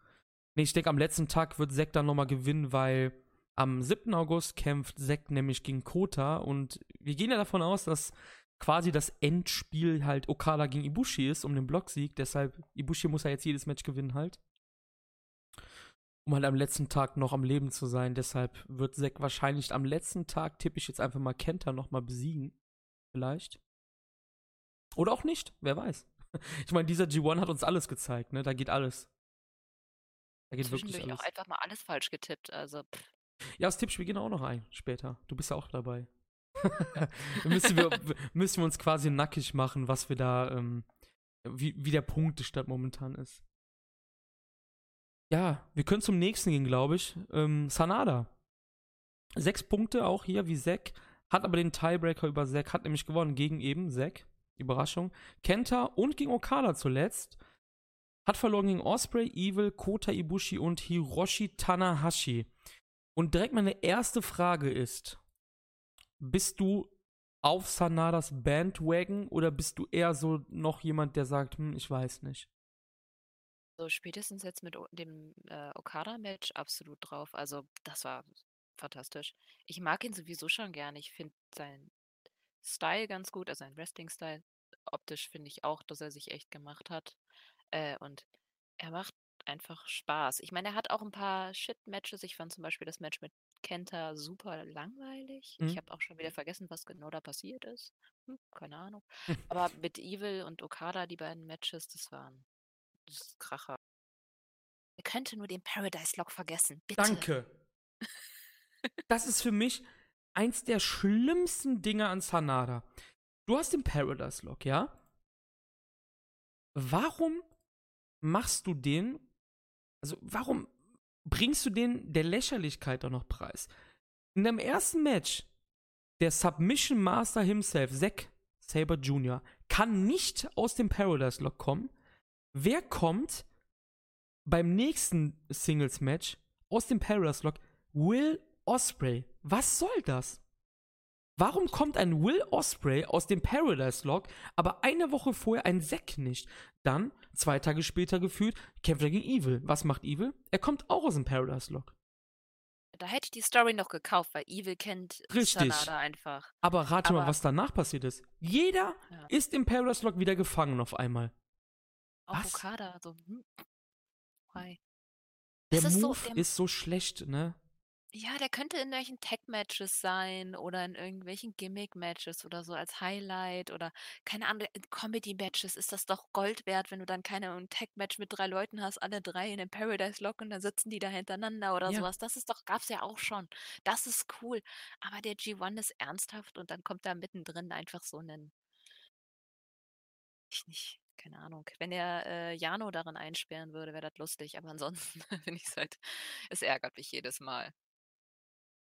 Nee, ich denke, am letzten Tag wird Zack dann nochmal gewinnen, weil am 7. August kämpft Zack nämlich gegen Kota und wir gehen ja davon aus, dass quasi das Endspiel halt Okada gegen Ibushi ist um den Blocksieg. Deshalb, Ibushi muss ja jetzt jedes Match gewinnen halt. Um halt am letzten Tag noch am Leben zu sein. Deshalb wird Zack wahrscheinlich am letzten Tag, tippe ich jetzt einfach mal, Kenta nochmal besiegen. Vielleicht. Oder auch nicht, wer weiß. Ich meine, dieser G1 hat uns alles gezeigt, ne? Da geht alles. Da geht wirklich alles. auch einfach mal alles falsch getippt. Also, pff, Ja, das Tippspiel gehen auch noch ein später. Du bist ja auch dabei. müssen, wir, müssen wir uns quasi nackig machen, was wir da, ähm, wie, wie der Punktestand momentan ist. Ja, wir können zum nächsten gehen, glaube ich. Ähm, Sanada. Sechs Punkte auch hier wie Zack. Hat aber den Tiebreaker über Zack, hat nämlich gewonnen gegen eben Zack. Überraschung. Kenta und gegen Okada zuletzt. Hat verloren gegen Osprey, Evil, Kota Ibushi und Hiroshi Tanahashi. Und direkt meine erste Frage ist: Bist du auf Sanadas Bandwagon oder bist du eher so noch jemand, der sagt, hm, ich weiß nicht? So spätestens jetzt mit o- dem äh, Okada-Match absolut drauf. Also, das war fantastisch. Ich mag ihn sowieso schon gerne. Ich finde seinen Style ganz gut, also seinen Wrestling-Style. Optisch finde ich auch, dass er sich echt gemacht hat. Äh, und er macht einfach Spaß. Ich meine, er hat auch ein paar Shit-Matches. Ich fand zum Beispiel das Match mit Kenta super langweilig. Ich Mhm. habe auch schon wieder vergessen, was genau da passiert ist. Hm, keine Ahnung. Aber mit Evil und Okada, die beiden Matches, das waren das ist Kracher. Er könnte nur den Paradise Lock vergessen. Bitte. Danke. Das ist für mich eins der schlimmsten Dinge an Sanada. Du hast den Paradise Lock, ja? Warum machst du den? Also, warum bringst du den der Lächerlichkeit auch noch preis? In deinem ersten Match, der Submission Master himself, Zack Saber Jr., kann nicht aus dem Paradise Lock kommen. Wer kommt beim nächsten Singles Match aus dem Paradise Lock? Will Osprey. Was soll das? Warum kommt ein Will Osprey aus dem Paradise Lock, aber eine Woche vorher ein Zack nicht? Dann, zwei Tage später gefühlt, kämpft er gegen Evil. Was macht Evil? Er kommt auch aus dem Paradise Lock. Da hätte ich die Story noch gekauft, weil Evil kennt Richtig. Sanada einfach. Aber rate mal, Aber- was danach passiert ist. Jeder Ja. ist im Paradise Lock wieder gefangen auf einmal. Auch Was? Okada, so. Hm. Hi. Der Das ist so Move im- ist so schlecht, ne? Ja, der könnte in irgendwelchen Tag-Matches sein oder in irgendwelchen Gimmick-Matches oder so als Highlight oder keine Ahnung, in Comedy-Matches ist das doch Gold wert, wenn du dann keine ein Tag-Match mit drei Leuten hast, alle drei in den Paradise Lock und dann sitzen die da hintereinander oder Ja. sowas. Das ist doch, gab's ja auch schon. Das ist cool. Aber der G1 ist ernsthaft und dann kommt da mittendrin einfach so ein, ich nicht, keine Ahnung. Wenn er äh, Jano darin einsperren würde, wäre das lustig. Aber ansonsten finde ich es halt, es ärgert mich jedes Mal.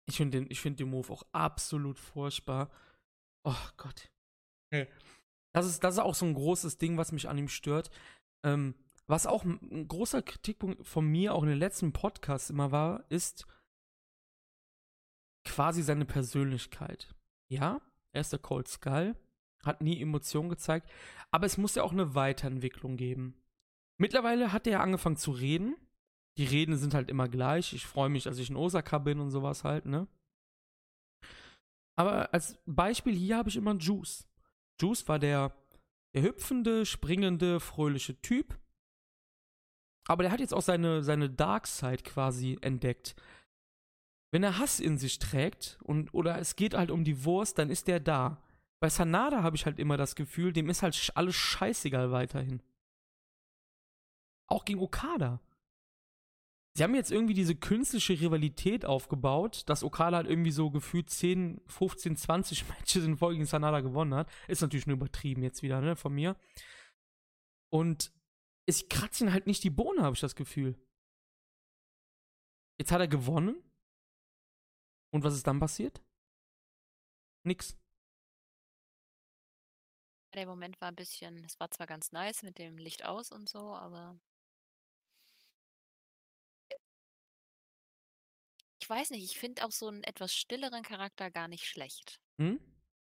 Ich finde den, ich find den Move auch absolut furchtbar. Oh Gott. Nee. Das ist, das ist auch so ein großes Ding, was mich an ihm stört. Ähm, was auch ein, ein großer Kritikpunkt von mir auch in den letzten Podcasts immer war, ist quasi seine Persönlichkeit. Ja, er ist der Cold Skull, hat nie Emotionen gezeigt, aber es muss ja auch eine Weiterentwicklung geben. Mittlerweile hat er ja angefangen zu reden. Die Reden sind halt immer gleich. Ich freue mich, dass ich in Osaka bin und sowas halt, ne? Aber als Beispiel hier habe ich immer Juice. Juice war der, der hüpfende, springende, fröhliche Typ. Aber der hat jetzt auch seine, seine Dark Side quasi entdeckt. Wenn er Hass in sich trägt und oder es geht halt um die Wurst, dann ist der da. Bei Sanada habe ich halt immer das Gefühl, dem ist halt alles scheißegal weiterhin. Auch gegen Okada. Sie haben jetzt irgendwie diese künstliche Rivalität aufgebaut, dass Okada halt irgendwie so gefühlt 10, 15, 20 Matches in Folge gegen Sanada gewonnen hat. Ist natürlich nur übertrieben jetzt wieder, ne, von mir. Und es kratzt ihn halt nicht die Bohne, habe ich das Gefühl. Jetzt hat er gewonnen. Und was ist dann passiert? Nix. Der Moment war ein bisschen, es war zwar ganz nice mit dem Licht aus und so, aber ich weiß nicht, ich finde auch so einen etwas stilleren Charakter gar nicht schlecht. Hm?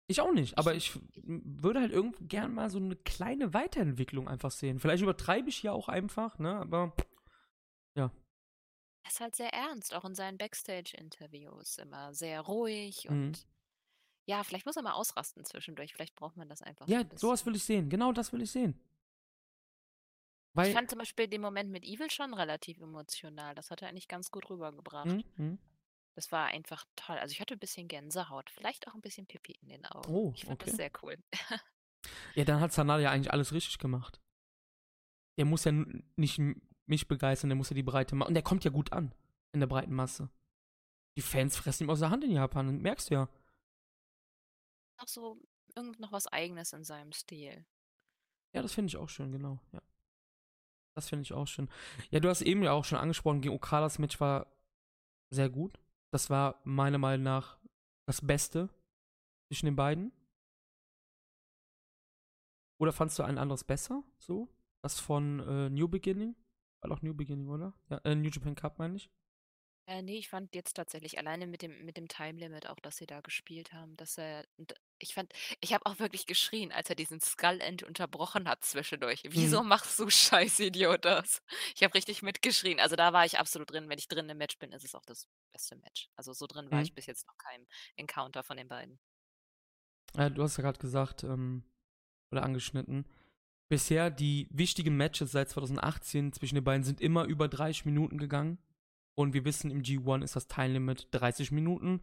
Ich auch nicht, aber ich würde halt irgendwie gern mal so eine kleine Weiterentwicklung einfach sehen. Vielleicht übertreibe ich ja auch einfach, ne, aber ja. Er ist halt sehr ernst, auch in seinen Backstage-Interviews immer sehr ruhig Mhm. Ja, vielleicht muss er mal ausrasten zwischendurch. Vielleicht braucht man das einfach so Ja, ein sowas will ich sehen. Genau das will ich sehen. Ich Weil. fand zum Beispiel den Moment mit Evil schon relativ emotional. Das hat er eigentlich ganz gut rübergebracht. Hm, hm. Das war einfach toll. Also ich hatte ein bisschen Gänsehaut, vielleicht auch ein bisschen Pipi in den Augen. Oh, Ich fand das okay. sehr cool. Ja, dann hat Sanada ja eigentlich alles richtig gemacht. Er muss ja nicht mich begeistern, der muss ja die breite Masse. Und der kommt ja gut an in der breiten Masse. Die Fans fressen ihm aus der Hand in Japan, merkst du ja. Auch so irgend noch was Eigenes in seinem Stil. Ja, das finde ich auch schön, genau. Ja. Das finde ich auch schön. Ja, du hast eben ja auch schon angesprochen, gegen Okadas Match war sehr gut. Das war meiner Meinung nach das Beste zwischen den beiden. Oder fandst du ein anderes besser? So? Das von äh, New Beginning? War doch New Beginning, oder? Ja, äh, New Japan Cup meine ich. Äh, nee, ich fand jetzt tatsächlich alleine mit dem, mit dem Time Limit auch, dass sie da gespielt haben, dass er, und ich fand, ich habe auch wirklich geschrien, als er diesen Skull End unterbrochen hat zwischendurch. Wieso Mhm. machst du Scheißidiot das? Ich habe richtig mitgeschrien. Also da war ich absolut drin. Wenn ich drin im Match bin, ist es auch das beste Match. Also so drin war Mhm. ich bis jetzt noch keinem Encounter von den beiden. Äh, du hast ja gerade gesagt, ähm, oder angeschnitten. Bisher die wichtigen Matches seit 2018 zwischen den beiden sind immer über 30 Minuten gegangen. Und wir wissen, im G1 ist das Time Limit 30 Minuten.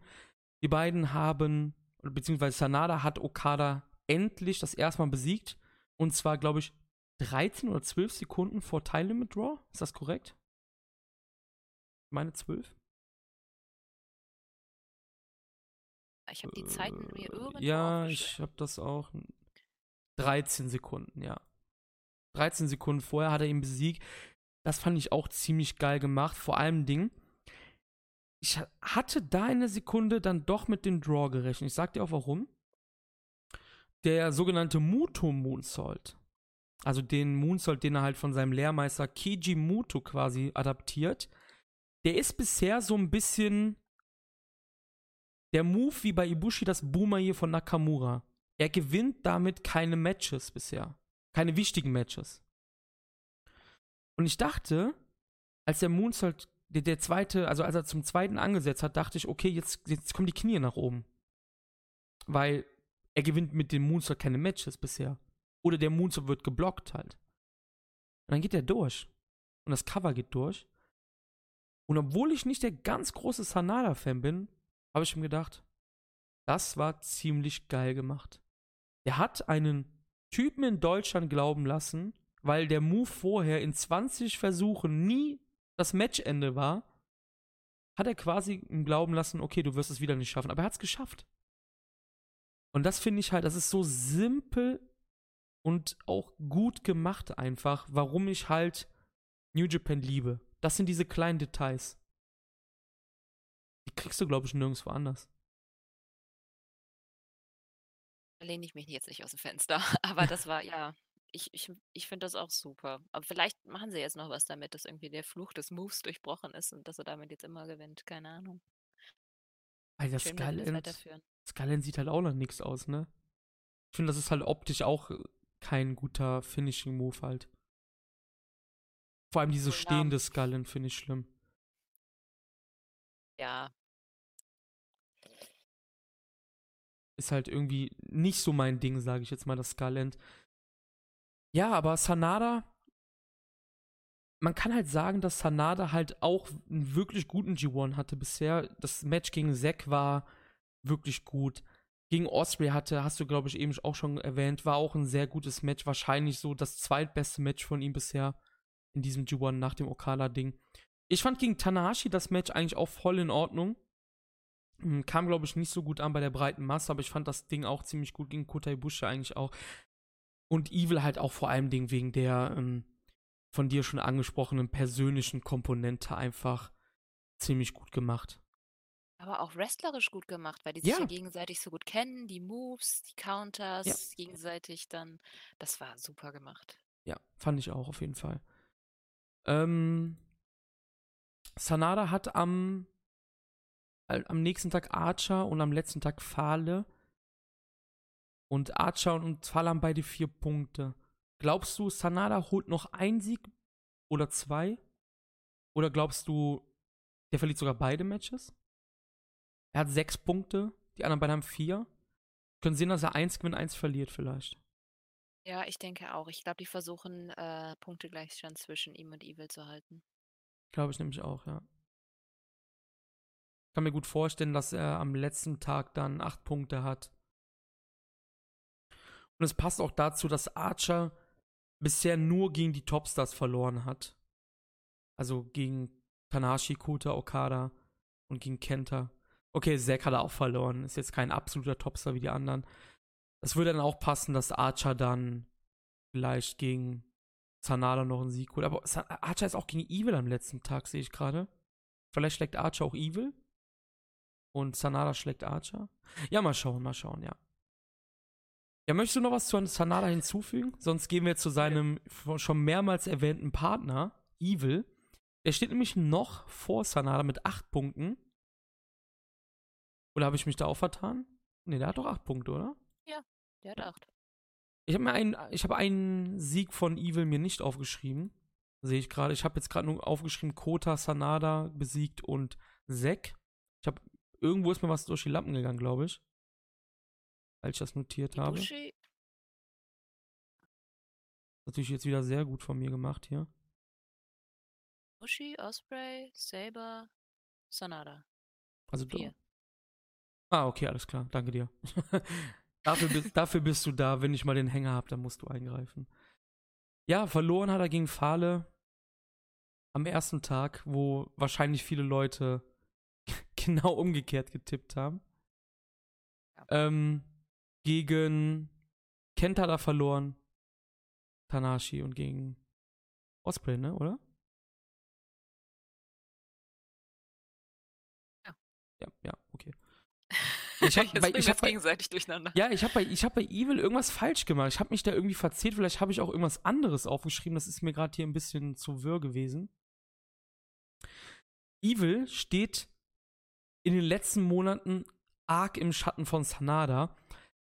Die beiden haben, beziehungsweise Sanada hat Okada endlich das erste Mal besiegt. Und zwar, glaube ich, 13 oder 12 Sekunden vor Time Limit Draw. Ist das korrekt? Ich meine 12? Ich habe die Zeiten mir Äh, irgendwo Ja, ich habe das auch. 13 Sekunden, ja. 13 Sekunden vorher hat er ihn besiegt. Das fand ich auch ziemlich geil gemacht. Vor allem Ding. Ich ha- hatte da eine Sekunde dann doch mit dem Draw gerechnet. Ich sag dir auch warum. Der sogenannte Muto Moonsault. Also den Moonsault, den er halt von seinem Lehrmeister Kiji Muto quasi adaptiert. Der ist bisher so ein bisschen der Move wie bei Ibushi das Boomer hier von Nakamura. Er gewinnt damit keine Matches bisher. Keine wichtigen Matches. Und ich dachte, als der Moonsault, der, der zweite, also als er zum zweiten angesetzt hat, dachte ich, okay, jetzt, jetzt kommen die Knie nach oben. Weil er gewinnt mit dem Moonsault keine Matches bisher. Oder der Moonsault wird geblockt halt. Und dann geht er durch. Und das Cover geht durch. Und obwohl ich nicht der ganz große Sanada-Fan bin, habe ich mir gedacht, das war ziemlich geil gemacht. Der hat einen Typen in Deutschland glauben lassen, weil der Move vorher in 20 Versuchen nie das Matchende war, hat er quasi ihm glauben lassen, okay, du wirst es wieder nicht schaffen. Aber er hat es geschafft. Und das finde ich halt, das ist so simpel und auch gut gemacht einfach, warum ich halt New Japan liebe. Das sind diese kleinen Details. Die kriegst du, glaube ich, nirgendwo anders. Da lehne ich mich jetzt nicht aus dem Fenster. Aber das war, ja, ich, ich, ich finde das auch super. Aber vielleicht machen sie jetzt noch was damit, dass irgendwie der Fluch des Moves durchbrochen ist und dass er damit jetzt immer gewinnt. Keine Ahnung. Alter, Schön, Skull weiterführen. Skull sieht halt auch noch nix aus, ne? Ich finde, das ist halt optisch auch äh, kein guter Finishing-Move halt. Vor allem diese ja. stehende Skullen finde ich schlimm. Ja, Ist halt irgendwie nicht so mein Ding, sage ich jetzt mal, das Skull Ja, aber Sanada, man kann halt sagen, dass Sanada halt auch einen wirklich guten G1 hatte bisher. Das Match gegen Zack war wirklich gut. Gegen Osprey hatte, hast du, glaube ich, eben auch schon erwähnt, war auch ein sehr gutes Match. Wahrscheinlich so das zweitbeste Match von ihm bisher in diesem G1 nach dem Okada-Ding. Ich fand gegen Tanahashi das Match eigentlich auch voll in Ordnung. Hm, Kam, glaube ich, nicht so gut an bei der breiten Masse, aber ich fand das Ding auch ziemlich gut gegen Kota Ibushi eigentlich auch. Und Evil halt auch vor allem Ding wegen der ähm, von dir schon angesprochenen persönlichen Komponente einfach ziemlich gut gemacht. aber auch wrestlerisch gut gemacht, weil die sich Ja. ja gegenseitig so gut kennen, die Moves, die Counters, gegenseitig dann. Das war super gemacht. Ja, fand ich auch auf jeden Fall. Ähm, Sanada hat am, am nächsten Tag Archer und am letzten Tag Fahle. Und Archer und Fahle haben beide vier Punkte. Glaubst du, Sanada holt noch einen Sieg oder zwei? Oder glaubst du, der verliert sogar beide Matches? Er hat sechs Punkte, die anderen beiden haben vier. Können sehen, dass er eins gewinnt, eins verliert vielleicht. Ja, ich denke auch. Ich glaube, die versuchen, äh, Punktegleichstand zwischen ihm und Evil zu halten. Glaube ich nämlich auch, ja. Ich kann mir gut vorstellen, dass er am letzten Tag dann acht Punkte hat. Und es passt auch dazu, dass Archer bisher nur gegen die Topstars verloren hat. Also gegen Tanahashi, Kota, Okada und gegen Kenta. Okay, Zack hat er auch verloren. Ist jetzt kein absoluter Topstar wie die anderen. Es würde dann auch passen, dass Archer dann vielleicht gegen Sanada noch einen Sieg holt. Aber Archer ist auch gegen Evil am letzten Tag, sehe ich gerade. Vielleicht schlägt Archer auch Evil. Und Sanada schlägt Archer. Ja, mal schauen, mal schauen, ja. Ja, möchtest du noch was zu Sanada hinzufügen? Sonst gehen wir zu seinem schon mehrmals erwähnten Partner, Evil. Der steht nämlich noch vor Sanada mit acht Punkten. Oder habe ich mich da auch vertan? Ne, der hat doch acht Punkte, oder? Der hat acht. Ich habe mir einen, ich habe einen Sieg von Evil mir nicht aufgeschrieben. Sehe ich gerade. Ich habe jetzt gerade nur aufgeschrieben, Kota, Sanada besiegt und Zack. Ich habe irgendwo ist mir was durch die Lampen gegangen, glaube ich. Als ich das notiert habe. Ibushi, Natürlich jetzt wieder sehr gut von mir gemacht hier. Bushi, Osprey, Saber, Sanada. Also du. Vier. Ah, okay, alles klar. Danke dir. dafür, bist, dafür bist du da. Wenn ich mal den Hänger habe, dann musst du eingreifen. Ja, verloren hat er gegen Fahle am ersten Tag, wo wahrscheinlich viele Leute genau umgekehrt getippt haben. Ja. Ähm, gegen Kenta hat er verloren. Tanashi und gegen Osprey, ne, oder? Ja. Ja, ja, okay. Ich hab Jetzt bei- ich hab bei- gegenseitig durcheinander. Ja, ich habe bei, ich hab bei Evil irgendwas falsch gemacht. Ich habe mich da irgendwie verzählt. Vielleicht habe ich auch irgendwas anderes aufgeschrieben. Das ist mir gerade hier ein bisschen zu wirr gewesen. Evil steht in den letzten Monaten arg im Schatten von Sanada,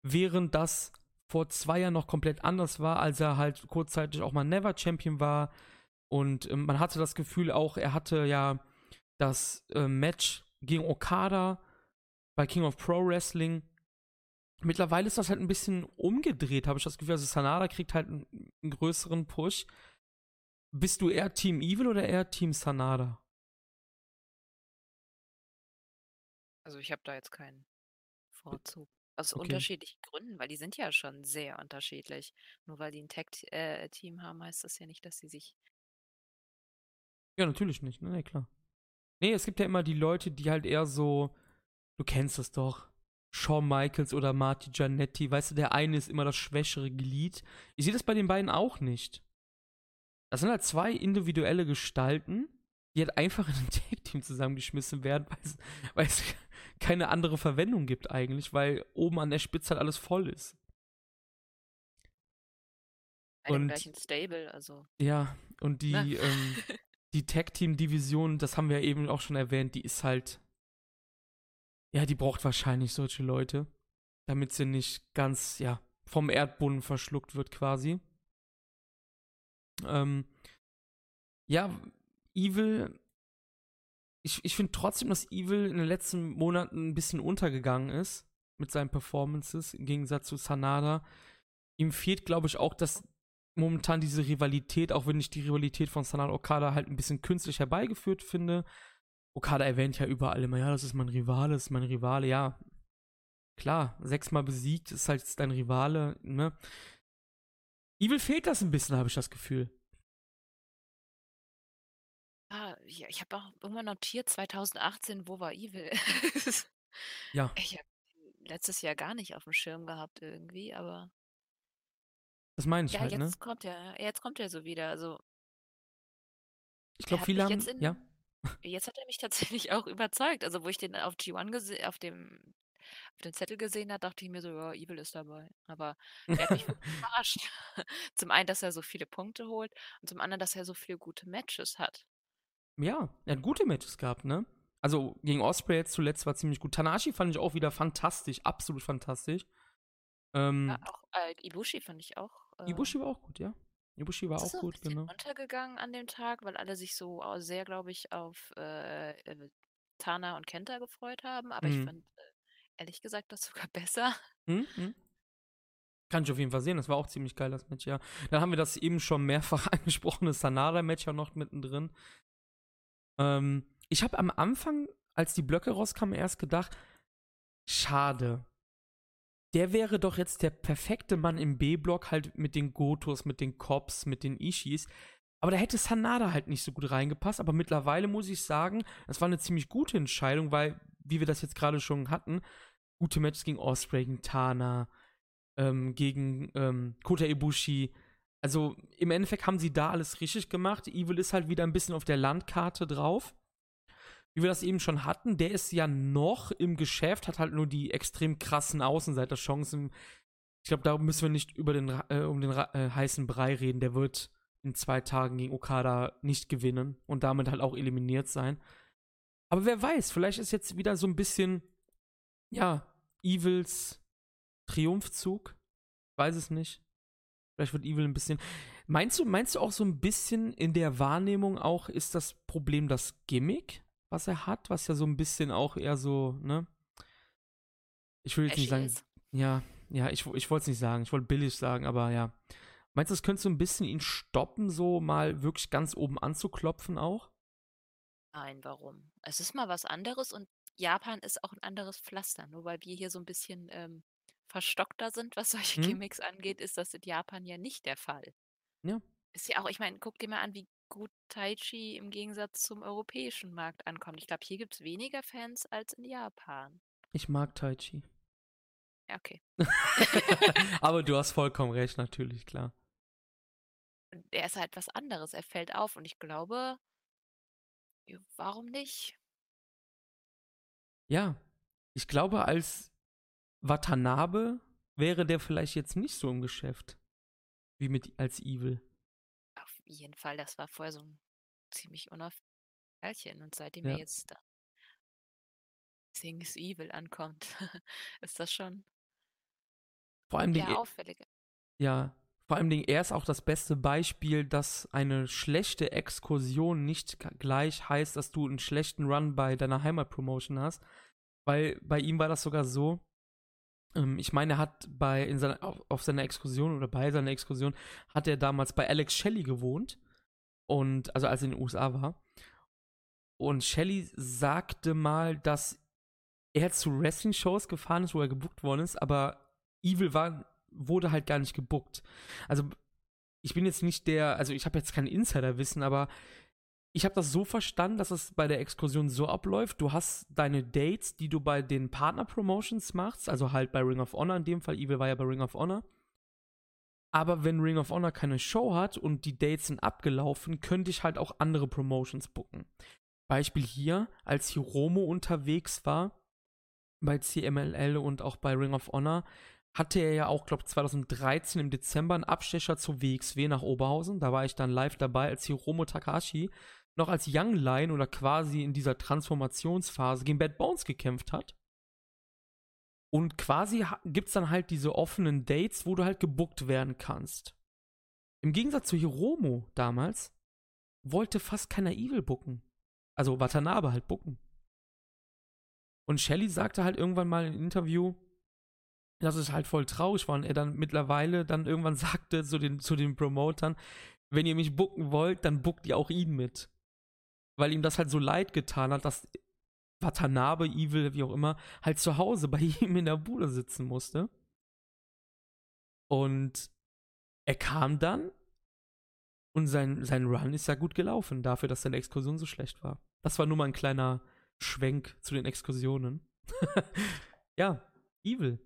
während das vor zwei Jahren noch komplett anders war, als er halt kurzzeitig auch mal Never Champion war. Und ähm, man hatte das Gefühl auch, er hatte ja das äh, Match gegen Okada bei King of Pro Wrestling. Mittlerweile ist das halt ein bisschen umgedreht, habe ich das Gefühl. Also Sanada kriegt halt einen, einen größeren Push. Bist du eher Team Evil oder eher Team Sanada? Also ich habe da jetzt keinen Vorzug. Aus Okay. unterschiedlichen Gründen, weil die sind ja schon sehr unterschiedlich. Nur weil die ein Tag-Team haben, heißt das ja nicht, dass sie sich. Ja, natürlich nicht, ne, nee, klar. Nee, es gibt ja immer die Leute, die halt eher so, du kennst das doch, Shawn Michaels oder Marty Giannetti, weißt du, der eine ist immer das schwächere Glied. Ich sehe das bei den beiden auch nicht. Das sind halt zwei individuelle Gestalten, die halt einfach in ein Tag-Team zusammengeschmissen werden, weil es, weil es keine andere Verwendung gibt eigentlich, weil oben an der Spitze halt alles voll ist. Bei Und gleichen Stable, also, ja, und die, ähm, die Tag-Team-Division, das haben wir eben auch schon erwähnt, die ist halt, ja, die braucht wahrscheinlich solche Leute, damit sie nicht ganz, ja, vom Erdboden verschluckt wird quasi. Ähm, ja, Evil, ich, ich finde trotzdem, dass Evil in den letzten Monaten ein bisschen untergegangen ist mit seinen Performances, im Gegensatz zu Sanada. Ihm fehlt, glaube ich, auch das momentan diese Rivalität, auch wenn ich die Rivalität von Sanada Okada halt ein bisschen künstlich herbeigeführt finde. Okada erwähnt ja überall immer, ja, das ist mein Rivale, das ist mein Rivale, ja. Klar, sechsmal besiegt, ist halt dein Rivale, ne? Evil fehlt das ein bisschen, habe ich das Gefühl. Ja, ich habe auch irgendwann notiert, 2018, wo war Evil? Ja, Ich habe letztes Jahr gar nicht auf dem Schirm gehabt irgendwie, aber das meine ich ja, halt, ne? jetzt kommt er, jetzt kommt er so wieder. Also Ich glaube, viele haben, jetzt in, ja, jetzt hat er mich tatsächlich auch überzeugt. Also wo ich den auf G1 gesehen, auf dem, auf dem Zettel gesehen habe, dachte ich mir so, ja, Evil ist dabei. Aber er hat mich überrascht. Zum einen, dass er so viele Punkte holt und zum anderen, dass er so viele gute Matches hat. Ja, er hat gute Matches gehabt, ne? Also gegen Osprey jetzt zuletzt war ziemlich gut. Tanashi fand ich auch wieder fantastisch, absolut fantastisch. Ähm, Ja, auch äh, Ibushi fand ich auch. Äh, Ibushi war auch gut, ja. Ibushi war auch gut, genau. untergegangen an dem Tag, weil alle sich so au- sehr, glaube ich, auf äh, äh, Tana und Kenta gefreut haben. Aber ich Mhm. fand äh, ehrlich gesagt das sogar besser. Hm, hm. Kann ich auf jeden Fall sehen. Das war auch ziemlich geil, das Match, ja. Dann haben wir das eben schon mehrfach angesprochene Sanada-Match ja noch mittendrin. Ähm, ich habe am Anfang, als die Blöcke rauskamen, erst gedacht, schade. Der wäre doch jetzt der perfekte Mann im B-Block, halt mit den Gotos, mit den Cops, mit den Ishis. Aber da hätte Sanada halt nicht so gut reingepasst. Aber mittlerweile muss ich sagen, das war eine ziemlich gute Entscheidung, weil, wie wir das jetzt gerade schon hatten, gute Matches gegen Osprey, gegen Tana, ähm, gegen ähm, Kota Ibushi. Also im Endeffekt haben sie da alles richtig gemacht. Evil ist halt wieder ein bisschen auf der Landkarte drauf. Wie wir das eben schon hatten, der ist ja noch im Geschäft, hat halt nur die extrem krassen Außenseiterchancen. Ich glaube, da müssen wir nicht über den, äh, um den äh, heißen Brei reden. Der wird in zwei Tagen gegen Okada nicht gewinnen und damit halt auch eliminiert sein. Aber wer weiß, vielleicht ist jetzt wieder so ein bisschen, ja, Evils Triumphzug. Weiß es nicht. Vielleicht wird Evil ein bisschen. Meinst du, meinst du auch so ein bisschen in der Wahrnehmung auch ist das Problem das Gimmick, was er hat, was ja so ein bisschen auch eher so, ne? Ich will jetzt nicht sagen, ist. ja, ja, ich, ich wollte es nicht sagen, ich wollte billig sagen, aber ja. Meinst du, das könnte so ein bisschen ihn stoppen, so mal wirklich ganz oben anzuklopfen auch? Nein, warum? Es ist mal was anderes und Japan ist auch ein anderes Pflaster. Nur weil wir hier so ein bisschen ähm, verstockter sind, was solche Hm? Gimmicks angeht, ist das in Japan ja nicht der Fall. Ja. Ist ja auch, ich meine, guck dir mal an, wie gut Tai Chi im Gegensatz zum europäischen Markt ankommt. Ich glaube, hier gibt es weniger Fans als in Japan. Ich mag Tai Chi. Ja, okay. aber du hast vollkommen recht, natürlich, klar. Und er ist halt was anderes. Er fällt auf und ich glaube, ja, warum nicht? Ja, ich glaube, als Watanabe wäre der vielleicht jetzt nicht so im Geschäft. Wie mit als Evil. Auf jeden Fall, das war vorher so ein ziemlich unauffälliges Kerlchen. Und seitdem Ja. er jetzt da Things Evil ankommt, ist das schon Vor allem Ding, eher auffälliger. ja, vor allem er ist auch das beste Beispiel, dass eine schlechte Exkursion nicht gleich heißt, dass du einen schlechten Run bei deiner Heimatpromotion hast. Weil bei ihm war das sogar so, ich meine, er hat bei in seiner, auf, auf seiner Exkursion oder bei seiner Exkursion hat er damals bei Alex Shelley gewohnt. Und, also als er in den USA war. Und Shelley sagte mal, dass er zu Wrestling-Shows gefahren ist, wo er gebuckt worden ist, aber Evil war, wurde halt gar nicht gebuckt. Also, ich bin jetzt nicht der, also ich habe jetzt kein Insiderwissen, aber ich habe das so verstanden, dass es bei der Exkursion so abläuft. Du hast deine Dates, die du bei den Partner-Promotions machst, also halt bei Ring of Honor in dem Fall. Evil war ja bei Ring of Honor. Aber wenn Ring of Honor keine Show hat und die Dates sind abgelaufen, könnte ich halt auch andere Promotions booken. Beispiel hier, als Hiromo unterwegs war, bei CMLL und auch bei Ring of Honor, hatte er ja auch, glaube ich, 2013 im Dezember einen Abstecher zur WXW nach Oberhausen. Da war ich dann live dabei, als Hiromo Takahashi noch als Young Lion oder quasi in dieser Transformationsphase gegen Bad Bones gekämpft hat. Und quasi gibt es dann halt diese offenen Dates, wo du halt gebuckt werden kannst. Im Gegensatz zu Hiromo damals wollte fast keiner Evil bucken. Also Watanabe halt bucken. Und Shelly sagte halt irgendwann mal im Interview, dass es halt voll traurig war und er dann mittlerweile dann irgendwann sagte zu den, zu den Promotern, wenn ihr mich bucken wollt, dann buckt ihr auch ihn mit. Weil ihm das halt so leid getan hat, dass Watanabe, Evil, wie auch immer, halt zu Hause bei ihm in der Bude sitzen musste. Und er kam dann und sein, sein Run ist ja gut gelaufen, dafür, dass seine Exkursion so schlecht war. Das war nur mal ein kleiner Schwenk zu den Exkursionen. ja, Evil.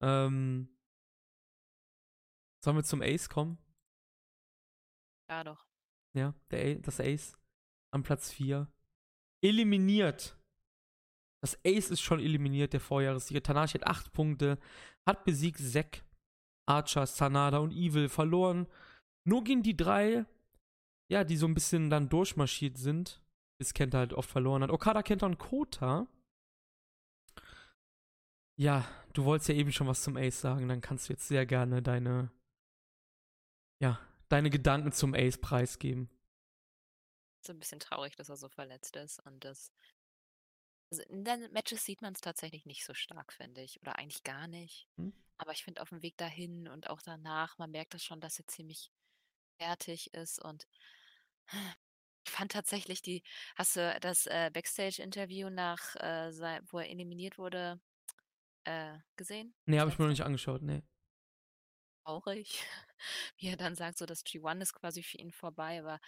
Ähm, sollen wir zum Ace kommen? Ja, doch. Ja, der das Ace am Platz 4. Eliminiert. Das Ace ist schon eliminiert, der Vorjahressieger. Tanashi hat 8 Punkte, hat besiegt Zack, Archer, Sanada und Evil verloren. Nur gegen die drei, ja, die so ein bisschen dann durchmarschiert sind, bis Kenta halt oft verloren hat. Okada, Kenta und Kota. Ja, du wolltest ja eben schon was zum Ace sagen, dann kannst du jetzt sehr gerne deine, ja, deine Gedanken zum Ace preisgeben. So ein bisschen traurig, dass er so verletzt ist und das. Also in den Matches sieht man es tatsächlich nicht so stark, finde ich. Oder eigentlich gar nicht. Hm? Aber ich finde auf dem Weg dahin und auch danach, man merkt das schon, dass er ziemlich fertig ist und ich fand tatsächlich die, hast du das äh, Backstage-Interview nach, äh, wo er eliminiert wurde, äh, gesehen? Nee, habe ich mir noch nicht angeschaut, nee. Traurig, wie er dann sagt, so dass G1 ist quasi für ihn vorbei war.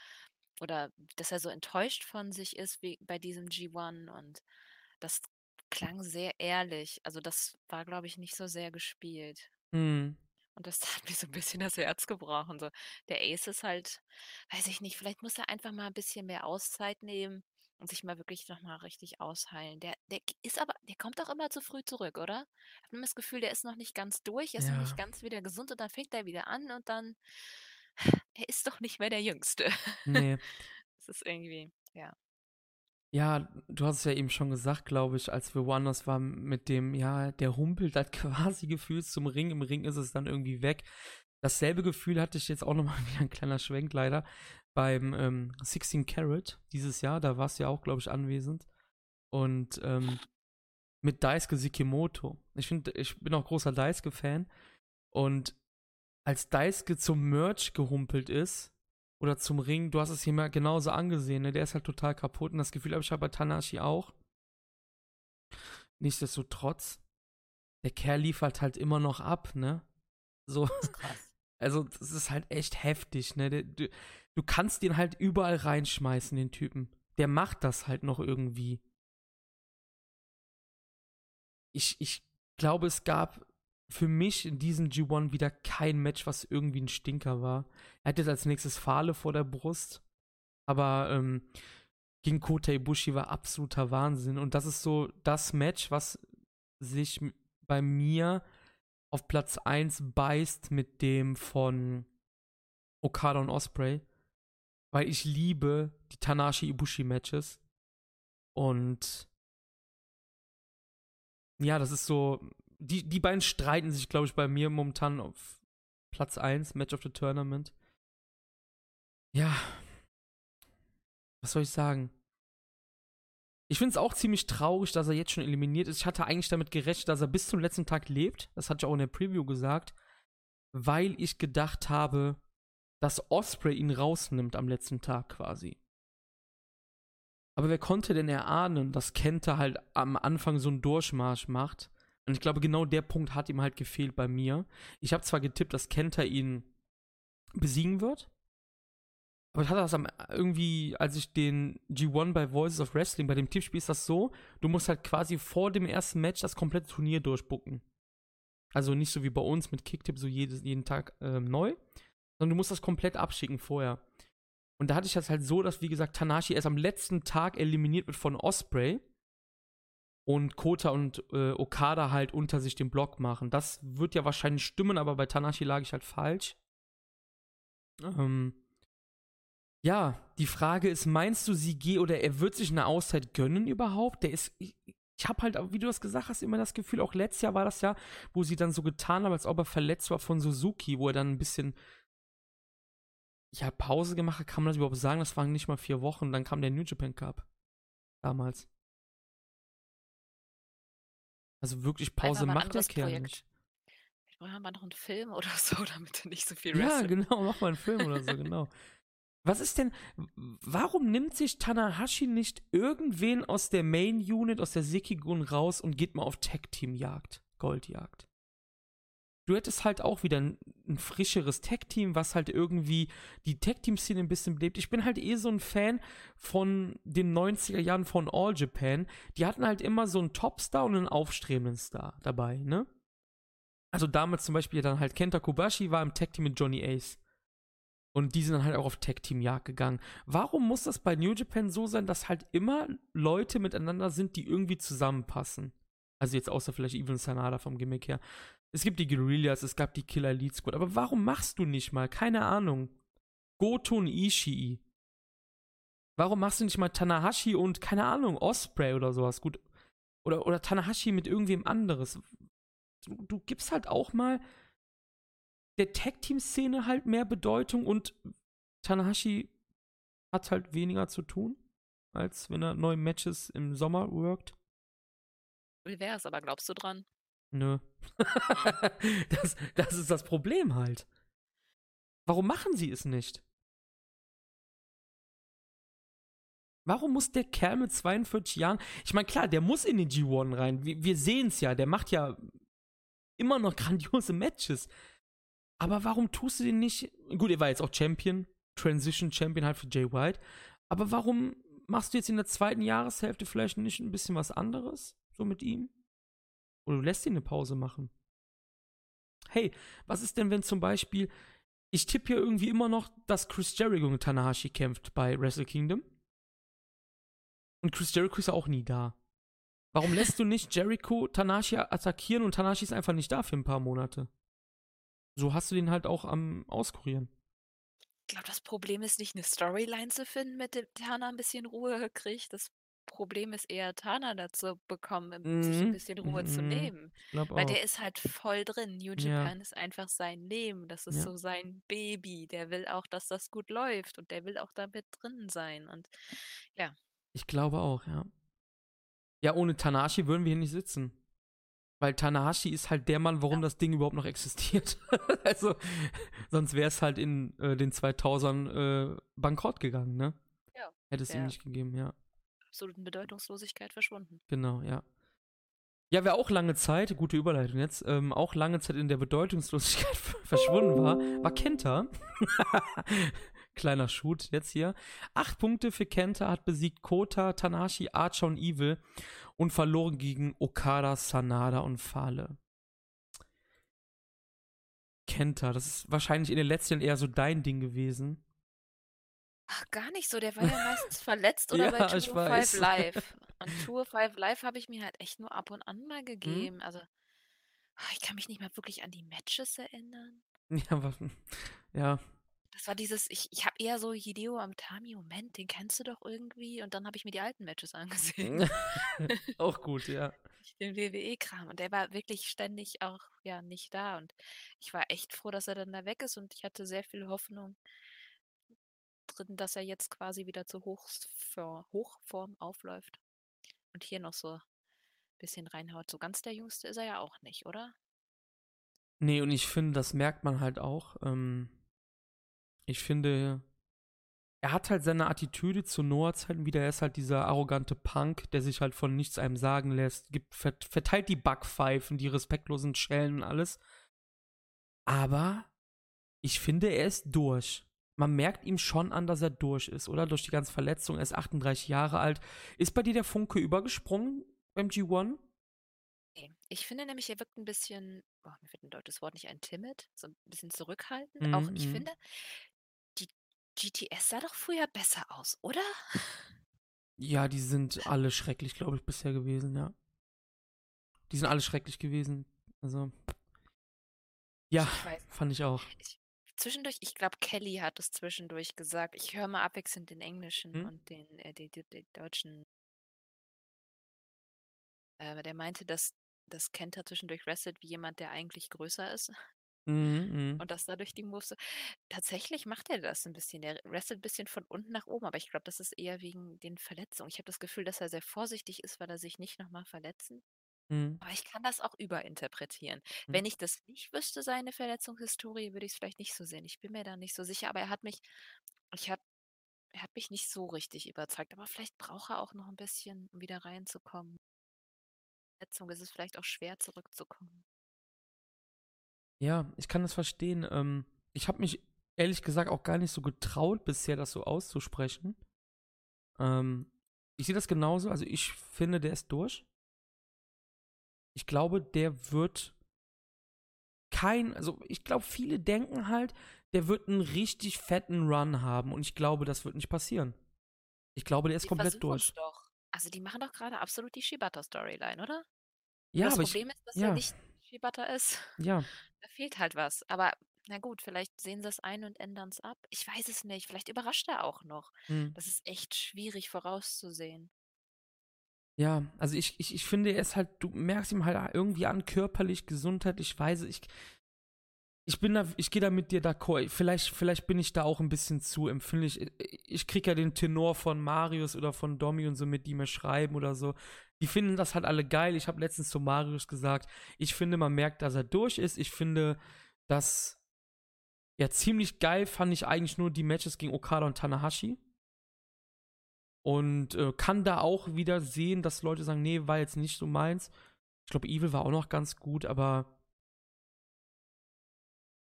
Oder dass er so enttäuscht von sich ist wie bei diesem G1 und das klang sehr ehrlich. Also das war, glaube ich, nicht so sehr gespielt. Mhm. Und das hat mir so ein bisschen das Herz gebrochen. So, der Ace ist halt, weiß ich nicht, vielleicht muss er einfach mal ein bisschen mehr Auszeit nehmen und sich mal wirklich nochmal richtig ausheilen. Der, der ist aber, der kommt auch immer zu früh zurück, oder? Ich habe immer das Gefühl, der ist noch nicht ganz durch, er ist noch nicht ganz wieder gesund und dann fängt er wieder an und dann, er ist doch nicht mehr der Jüngste. Nee. Das ist irgendwie, ja. Ja, du hast es ja eben schon gesagt, glaube ich, als wir woanders waren mit dem, ja, der humpelt halt quasi gefühlt zum Ring. Im Ring ist es dann irgendwie weg. Dasselbe Gefühl hatte ich jetzt auch nochmal wieder ein kleiner Schwenk leider beim ähm, 16 Carat dieses Jahr, da warst du ja auch, glaube ich, anwesend. Und ähm, mit Daisuke Sekimoto. Ich finde, ich bin auch großer Daisuke-Fan. Und als Daisuke zum Merch gehumpelt ist, oder zum Ring, du hast es hier mal genauso angesehen, ne? Der ist halt total kaputt. Und das Gefühl habe ich halt bei Tanashi auch. Nichtsdestotrotz, der Kerl liefert halt immer noch ab, ne? So. Krass. Also, das ist halt echt heftig, ne? Der, du, du kannst den halt überall reinschmeißen, den Typen. Der macht das halt noch irgendwie. Ich, ich glaube, es gab für mich in diesem G1 wieder kein Match, was irgendwie ein Stinker war. Er hat jetzt als nächstes Fahle vor der Brust, aber ähm, gegen Kota Ibushi war absoluter Wahnsinn. Und das ist so das Match, was sich bei mir auf Platz 1 beißt mit dem von Okada und Osprey weil ich liebe die Tanashi Ibushi Matches. Und ja, das ist so. Die, die beiden streiten sich, glaube ich, bei mir momentan auf Platz 1, Match of the Tournament. Ja. Was soll ich sagen? Ich finde es auch ziemlich traurig, dass er jetzt schon eliminiert ist. Ich hatte eigentlich damit gerechnet, dass er bis zum letzten Tag lebt. Das hatte ich auch in der Preview gesagt. Weil ich gedacht habe, dass Osprey ihn rausnimmt am letzten Tag quasi. Aber wer konnte denn erahnen, dass Kenta halt am Anfang so einen Durchmarsch macht? Und ich glaube, genau der Punkt hat ihm halt gefehlt bei mir. Ich habe zwar getippt, dass Kenta ihn besiegen wird, aber ich hatte das am, irgendwie, als ich den G1 bei Voices of Wrestling, bei dem Tippspiel ist das so, du musst halt quasi vor dem ersten Match das komplette Turnier durchbucken. Also nicht so wie bei uns mit Kicktip so jedes, jeden Tag äh, neu, sondern du musst das komplett abschicken vorher. Und da hatte ich das halt so, dass, wie gesagt, Tanashi erst am letzten Tag eliminiert wird von Osprey. und Kota und äh, Okada halt unter sich den Block machen. Das wird ja wahrscheinlich stimmen, aber bei Tanashi lag ich halt falsch. Ähm, ja, die Frage ist, meinst du, sie geht oder er wird sich eine Auszeit gönnen überhaupt? Der ist, ich, ich habe halt, wie du das gesagt hast, immer das Gefühl, auch letztes Jahr war das ja, wo sie dann so getan haben, als ob er verletzt war von Suzuki, wo er dann ein bisschen, ja, Pause gemacht hat, kann man das überhaupt sagen? Das waren nicht mal vier Wochen, dann kam der New Japan Cup. Damals. Also wirklich Pause macht der Kerl Projekt. nicht. Ich brauche mal noch einen Film oder so, damit er nicht so viel Ja, wrestelt. genau, mach mal einen Film oder so, genau. Was ist denn, warum nimmt sich Tanahashi nicht irgendwen aus der Main Unit, aus der Sekigun raus und geht mal auf Tag-Team-Jagd, Goldjagd? Du hättest halt auch wieder ein, ein frischeres Tag-Team, was halt irgendwie die Tag-Team-Szene ein bisschen belebt. Ich bin halt eh so ein Fan von den 90er Jahren von All Japan. Die hatten halt immer so einen Topstar und einen aufstrebenden Star dabei, ne? Also damals zum Beispiel dann halt Kenta Kobashi war im Tag-Team mit Johnny Ace. Und die sind dann halt auch auf Tag-Team-Jagd gegangen. Warum muss das bei New Japan so sein, dass halt immer Leute miteinander sind, die irgendwie zusammenpassen? Also jetzt außer vielleicht Evil Sanada vom Gimmick her. Es gibt die Guerillas, es gab die Killer Elite Squad. Aber warum machst du nicht mal? Keine Ahnung. Goto und Ishii. Warum machst du nicht mal Tanahashi und, keine Ahnung, Osprey oder sowas? Gut. Oder, oder Tanahashi mit irgendwem anderes. Du, du gibst halt auch mal der Tag-Team-Szene halt mehr Bedeutung und Tanahashi hat halt weniger zu tun, als wenn er neue Matches im Sommer workt. Wie wär's, aber glaubst du dran? Nö. das, das ist das Problem halt. Warum machen sie es nicht? Warum muss der Kerl mit 42 Jahren. Ich meine, klar, der muss in den G1 rein. Wir, wir sehen es ja. Der macht ja immer noch grandiose Matches. Aber warum tust du den nicht? Gut, er war jetzt auch Champion. Transition Champion halt für Jay White. Aber warum machst du jetzt in der zweiten Jahreshälfte vielleicht nicht ein bisschen was anderes? So mit ihm? Oder du lässt ihn eine Pause machen. Hey, was ist denn, wenn zum Beispiel, ich tippe hier irgendwie immer noch, dass Chris Jericho mit Tanahashi kämpft bei Wrestle Kingdom. Und Chris Jericho ist ja auch nie da. Warum lässt du nicht Jericho Tanahashi attackieren und Tanahashi ist einfach nicht da für ein paar Monate? So hast du den halt auch am Auskurieren. Ich glaube, das Problem ist nicht eine Storyline zu finden, mit dem Tana ein bisschen Ruhe kriegt. Das Problem ist eher, Tana dazu bekommen, um sich ein Mhm, bisschen Ruhe zu mhm, nehmen. Ich glaube Weil auch. der ist halt voll drin. New Ja. Japan ist einfach sein Leben. Das ist Ja. so sein Baby. Der will auch, dass das gut läuft und der will auch damit drin sein. Und ja, Ich glaube auch, ja. Ja, ohne Tanahashi würden wir hier nicht sitzen. Weil Tanahashi ist halt der Mann, warum Ja. das Ding überhaupt noch existiert. also, sonst wäre es halt in äh, den 2000ern äh, bankrott gegangen, ne? Ja, Hätte es ihm nicht gegeben, ja. Absoluten Bedeutungslosigkeit verschwunden. Genau, ja. Ja, wer auch lange Zeit, gute Überleitung jetzt, ähm, auch lange Zeit in der Bedeutungslosigkeit verschwunden war, war Kenta. Kleiner Shoot jetzt hier. Acht Punkte für Kenta, hat besiegt Kota, Tanahashi, Archer und Evil und verloren gegen Okada, Sanada und Fale. Kenta, das ist wahrscheinlich in den letzten Jahren eher so dein Ding gewesen. Ach, gar nicht so. Der war ja meistens verletzt oder Ja, bei ich Tour weiß. 5 Live. Und Tour 5 Live habe ich mir halt echt nur ab und an Mhm. mal gegeben. Also, ah, ich kann mich nicht mehr wirklich an die Matches erinnern. Ja, was, ja, Das war dieses, ich, ich habe eher so Hideo Amtami, Moment, den kennst du doch irgendwie. Und dann habe ich mir die alten Matches angesehen. auch gut, ja. Den WWE-Kram. Und der war wirklich ständig auch ja nicht da. Und ich war echt froh, dass er dann da weg ist. Und ich hatte sehr viel Hoffnung drin, dass er jetzt quasi wieder zur Hochfor Hochform aufläuft. Und hier noch so ein bisschen reinhaut. So ganz der Jüngste ist er ja auch nicht, oder? Nee, und ich finde, das merkt man halt auch. Ähm, ich finde, er hat halt seine Attitüde zu Noah-Zeiten wieder. Er ist halt dieser arrogante Punk, der sich halt von nichts einem sagen lässt, gibt, vert, verteilt die Backpfeifen, die respektlosen Schellen und alles. Aber ich finde, er ist durch. Man merkt ihm schon an, dass er durch ist, oder? Durch die ganze Verletzung. Er ist 38 Jahre alt. Ist bei dir der Funke übergesprungen beim G1? Nee. Ich finde nämlich, er wirkt ein bisschen, oh, mir wird ein deutsches Wort nicht ein, timid, so ein bisschen zurückhaltend. Auch Mhm, ich mhm. finde, die GTS sah doch früher besser aus, oder? Ja, die sind alle schrecklich, glaube ich, bisher gewesen, ja. Die sind alle schrecklich gewesen. Also. Ja, Ich fand ich auch. Ich, zwischendurch, ich glaube, Kelly hat es zwischendurch gesagt. Ich höre mal abwechselnd den englischen Hm? und den, äh, die, die, die deutschen. Äh, der meinte, dass, dass Kenta zwischendurch wrestelt wie jemand, der eigentlich größer ist Mhm, mhm. und dass dadurch die Moves. so- Tatsächlich macht er das ein bisschen. Der wrestelt ein bisschen von unten nach oben, aber ich glaube, das ist eher wegen den Verletzungen. Ich habe das Gefühl, dass er sehr vorsichtig ist, weil er sich nicht nochmal verletzen. Mhm. Aber ich kann das auch überinterpretieren. Mhm. Wenn ich das nicht wüsste, seine Verletzungshistorie, würde ich es vielleicht nicht so sehen. Ich bin mir da nicht so sicher, aber er hat mich, ich habe, er hat mich nicht so richtig überzeugt. Aber vielleicht braucht er auch noch ein bisschen, um wieder reinzukommen. Verletzung ist es vielleicht auch schwer zurückzukommen. Ja, ich kann das verstehen. Ähm, ich habe mich ehrlich gesagt auch gar nicht so getraut, bisher das so auszusprechen. Ähm, ich sehe das genauso. Also ich finde, der ist durch. Ich glaube, der wird kein, also ich glaube, viele denken halt, der wird einen richtig fetten Run haben und ich glaube, das wird nicht passieren. Ich glaube, der ist Die komplett durch. doch. Also die machen doch gerade absolut die Shibata-Storyline, oder? Ja, das aber ich, Problem ist, dass ja. er nicht Shibata ist. ja, Da fehlt halt was. Aber na gut, vielleicht sehen sie es ein und ändern es ab. Ich weiß es nicht. Vielleicht überrascht er auch noch. hm. Das ist echt schwierig vorauszusehen. Ja, also ich, ich, ich finde, er ist halt, du merkst ihm halt irgendwie an, körperlich, gesundheitlich, weise, ich, ich bin da, ich gehe da mit dir d'accord. Vielleicht, vielleicht bin ich da auch ein bisschen zu empfindlich. Ich, ich krieg ja den Tenor von Marius oder von Domi und so mit, die mir schreiben oder so. Die finden das halt alle geil. Ich habe letztens zu Marius gesagt, ich finde, man merkt, dass er durch ist. Ich finde, dass ja ziemlich geil fand ich eigentlich nur die Matches gegen Okada und Tanahashi. Und äh, kann da auch wieder sehen, dass Leute sagen, nee, war jetzt nicht so meins. Ich glaube, Evil war auch noch ganz gut, aber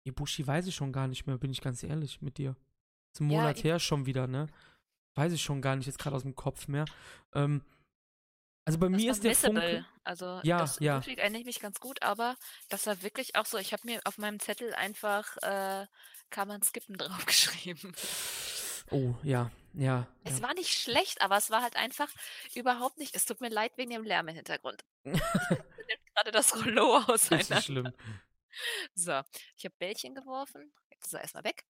Ibushi weiß ich schon gar nicht mehr, bin ich ganz ehrlich mit dir. Ist ein Ja, Monat Ib- her schon wieder, ne? Weiß ich schon gar nicht jetzt gerade aus dem Kopf mehr. Ähm, also bei Das mir ist der. Funke. Also Ja, das ja. Rückblick erinnere ich mich ganz gut, aber das war wirklich auch so. Ich habe mir auf meinem Zettel einfach äh, kann man skippen draufgeschrieben. Oh, ja, ja. Es ja. war nicht schlecht, aber es war halt einfach überhaupt nicht. Es tut mir leid wegen dem Lärm im Hintergrund. Nimmt gerade das Rollo auseinander. Richtig schlimm. So, ich habe Bällchen geworfen. Jetzt ist er erstmal weg.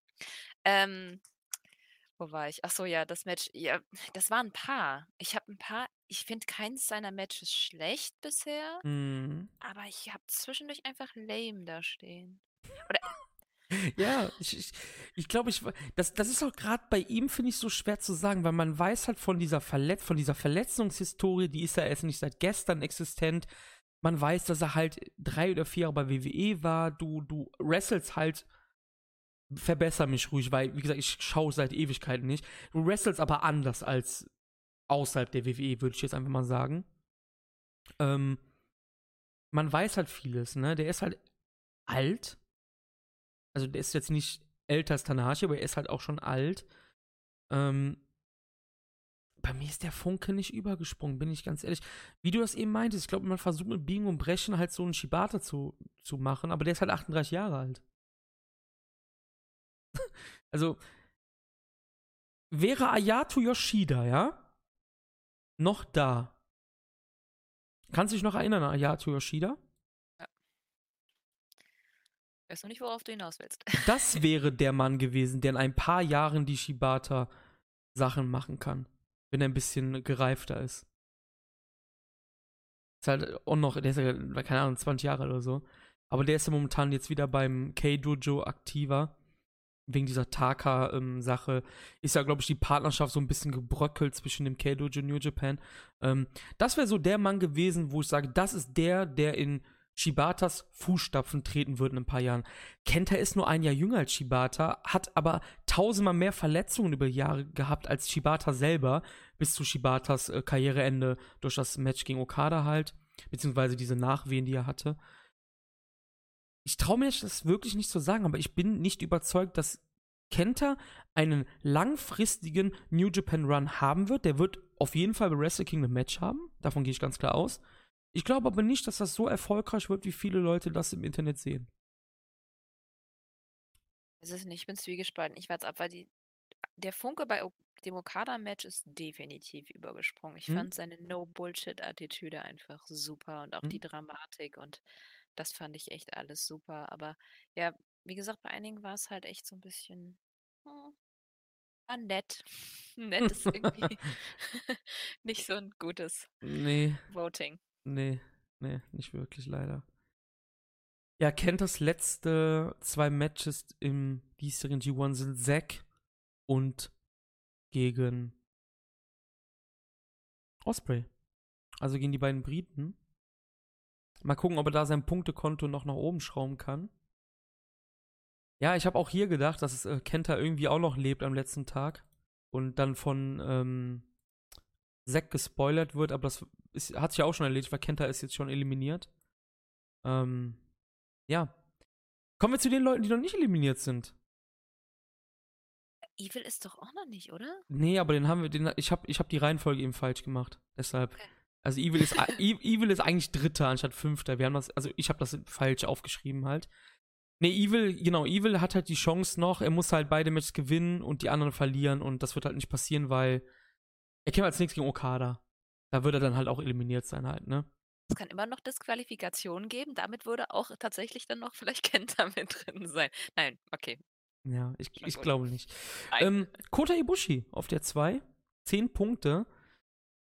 Ähm, wo war ich? Ach so, ja, das Match. Ja, das waren ein paar. Ich habe ein paar. Ich finde keins seiner Matches schlecht bisher, Mhm. aber ich habe zwischendurch einfach lame da stehen. Ja, ich, ich, ich glaube, ich, das, das ist auch gerade bei ihm, finde ich, so schwer zu sagen, weil man weiß halt von dieser, Verletz von dieser Verletzungshistorie, die ist ja erst nicht seit gestern existent. Man weiß, dass er halt drei oder vier Jahre bei WWE war. Du, du wrestelst halt, verbessere mich ruhig, weil, wie gesagt, ich schaue seit Ewigkeiten nicht. Du wrestelst aber anders als außerhalb der WWE, würde ich jetzt einfach mal sagen. Ähm, man weiß halt vieles, ne? Der ist halt alt also der ist jetzt nicht älter als Tanahashi, aber er ist halt auch schon alt. Ähm, bei mir ist der Funke nicht übergesprungen, bin ich ganz ehrlich. Wie du das eben meintest, ich glaube, man versucht mit Biegen und Brechen halt so einen Shibata zu, zu machen, aber der ist halt 38 Jahre alt. also, wäre Ayato Yoshida, ja, noch da. Kannst du dich noch erinnern an Ayato Yoshida? Weißt du nicht, worauf du hinaus willst? Das wäre der Mann gewesen, der in ein paar Jahren die Shibata-Sachen machen kann. Wenn er ein bisschen gereifter ist. Ist halt auch noch, der ist ja, keine Ahnung, 20 Jahre oder so. Aber der ist ja momentan jetzt wieder beim K-Dojo aktiver. Wegen dieser Taka-Sache ist ja, glaube ich, die Partnerschaft so ein bisschen gebröckelt zwischen dem K-Dojo und New Japan. Ähm, das wäre so der Mann gewesen, wo ich sage, das ist der, der in Shibatas Fußstapfen treten wird in ein paar Jahren. Kenta ist nur ein Jahr jünger als Shibata, hat aber tausendmal mehr Verletzungen über Jahre gehabt als Shibata selber, bis zu Shibatas äh, Karriereende durch das Match gegen Okada halt, beziehungsweise diese Nachwehen, die er hatte. Ich traue mir das wirklich nicht zu sagen, aber ich bin nicht überzeugt, dass Kenta einen langfristigen New Japan Run haben wird. Der wird auf jeden Fall bei Wrestle Kingdom Match haben. Davon gehe ich ganz klar aus. Ich glaube aber nicht, dass das so erfolgreich wird, wie viele Leute das im Internet sehen. Es ist nicht, ich bin zwiegespalten. Ich warte ab, weil die, der Funke bei, dem Okada-Match ist definitiv übergesprungen. Ich Hm? fand seine No-Bullshit-Attitüde einfach super und auch Hm? die Dramatik und das fand ich echt alles super. Aber ja, wie gesagt, bei einigen war es halt echt so ein bisschen hm, war nett. Nett ist irgendwie nicht so ein gutes Nee, Voting. Nee, nee, nicht wirklich, leider. Ja, kennt das letzte zwei Matches im diesjährigen G1 sind Zack und gegen Osprey. Also gegen die beiden Briten. Mal gucken, ob er da sein Punktekonto noch nach oben schrauben kann. Ja, ich habe auch hier gedacht, dass es, äh, Kenta irgendwie auch noch lebt am letzten Tag und dann von ähm, Zack gespoilert wird, aber das ist, hat sich ja auch schon erledigt, weil Kenta ist jetzt schon eliminiert. Ähm, ja. Kommen wir zu den Leuten, die noch nicht eliminiert sind. Evil ist doch auch noch nicht, oder? Nee, aber den haben wir, den, ich habe ich hab die Reihenfolge eben falsch gemacht. Deshalb. Okay. Also Evil ist, E- Evil ist eigentlich Dritter anstatt Fünfter. Wir haben das, also ich habe das falsch aufgeschrieben halt. Nee, Evil, genau, Evil hat halt die Chance noch, er muss halt beide Matches gewinnen und die anderen verlieren und das wird halt nicht passieren, weil er kämpft als nächstes gegen Okada. Da wird er dann halt auch eliminiert sein halt, ne? Es kann immer noch Disqualifikationen geben. Damit würde auch tatsächlich dann noch vielleicht Kenta mit drin sein. Nein, okay. Ja, ich, ich glaube nicht. Ähm, Kota Ibushi auf der 2. 10 Punkte.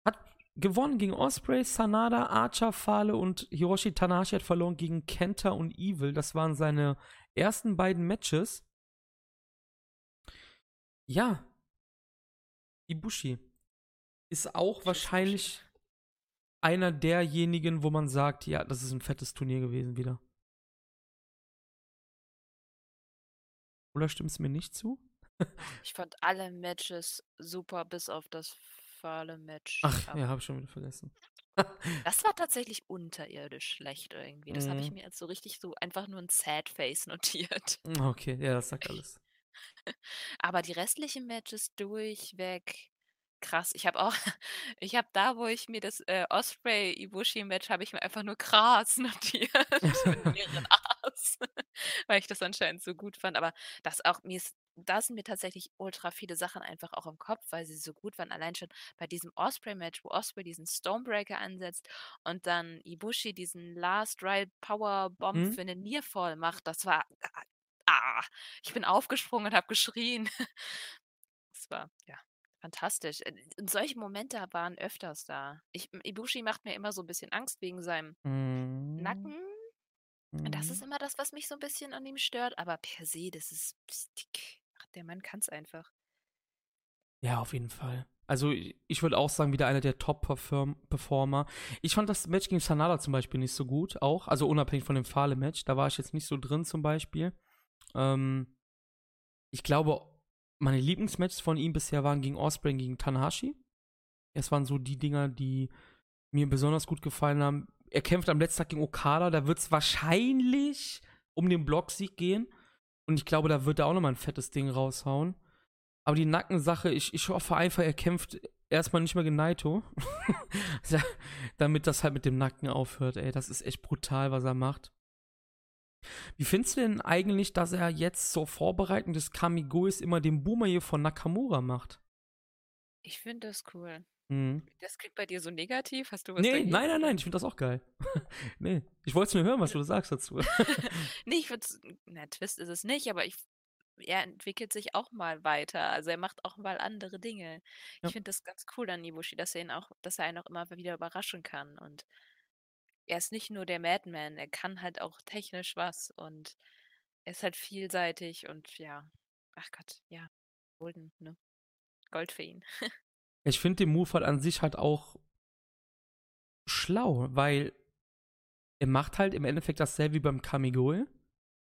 Hat gewonnen gegen Osprey, Sanada, Archer, Fale und Hiroshi Tanahashi hat verloren gegen Kenta und Evil. Das waren seine ersten beiden Matches. Ja. Ibushi ist auch wahrscheinlich einer derjenigen, wo man sagt, ja, das ist ein fettes Turnier gewesen wieder. Oder stimmst du mir nicht zu? Ich fand alle Matches super, bis auf das Fale-Match. Ach, Aber ja, habe ich schon wieder vergessen. Das war tatsächlich unterirdisch schlecht irgendwie. Das habe ich Mhm. mir jetzt so richtig so einfach nur ein Sad Face notiert. Okay, ja, das sagt alles. Aber die restlichen Matches durchweg krass. Ich habe auch, ich habe da, wo ich mir das äh, Osprey Ibushi Match habe ich mir einfach nur krass notiert mit mehreren A's, weil ich das anscheinend so gut fand. Aber das auch mir ist, da sind mir tatsächlich ultra viele Sachen einfach auch im Kopf, weil sie so gut waren. Allein schon bei diesem Osprey Match, wo Osprey diesen Stonebreaker ansetzt und dann Ibushi diesen Last Ride Power Bomb Mhm. für einen Nearfall macht. Das war ah, ich bin aufgesprungen und habe geschrien. Das war, ja, fantastisch. Äh, Und solche Momente waren öfters da. Ich, Ibushi macht mir immer so ein bisschen Angst wegen seinem Mhm. Nacken. Und das ist Mhm. immer das, was mich so ein bisschen an ihm stört. Aber per se, das ist. Ach, der Mann kann es einfach. Ja, auf jeden Fall. Also, ich ich würde auch sagen, wieder einer der Top-Performer. Ich fand das Match gegen Sanada zum Beispiel nicht so gut, auch. Also, unabhängig von dem Fahle-Match. Da war ich jetzt nicht so drin, zum Beispiel. Ähm, ich glaube, meine Lieblingsmatches von ihm bisher waren gegen Osprey und gegen Tanahashi. Es waren so die Dinger, die mir besonders gut gefallen haben. Er kämpft am letzten Tag gegen Okada. Da wird es wahrscheinlich um den Blocksieg gehen. Und ich glaube, da wird er auch nochmal ein fettes Ding raushauen. Aber die Nackensache, ich, ich hoffe einfach, er kämpft erstmal nicht mehr gegen Naito. Damit das halt mit dem Nacken aufhört, ey. Das ist echt brutal, was er macht. Wie findest du denn eigentlich, dass er jetzt zur Vorbereitung des Kamigois immer den Boomer hier von Nakamura macht? Ich finde das cool. Mhm. Das klingt bei dir so negativ. Hast du was Nee, dagegen? nein, nein, nein, ich finde das auch geil. nee, ich wollte es nur hören, was du sagst dazu. Nee, ich würde na, Twist ist es nicht, aber ich, er entwickelt sich auch mal weiter. Also er macht auch mal andere Dinge. Ja. Ich finde das ganz cool an Ibushi, dass er ihn auch, dass er einen auch immer wieder überraschen kann. Und er ist nicht nur der Madman, er kann halt auch technisch was und er ist halt vielseitig und ja, ach Gott, ja, Golden, ne? Gold für ihn. Ich finde den Move halt an sich halt auch schlau, weil er macht halt im Endeffekt dasselbe wie beim Kamigoi.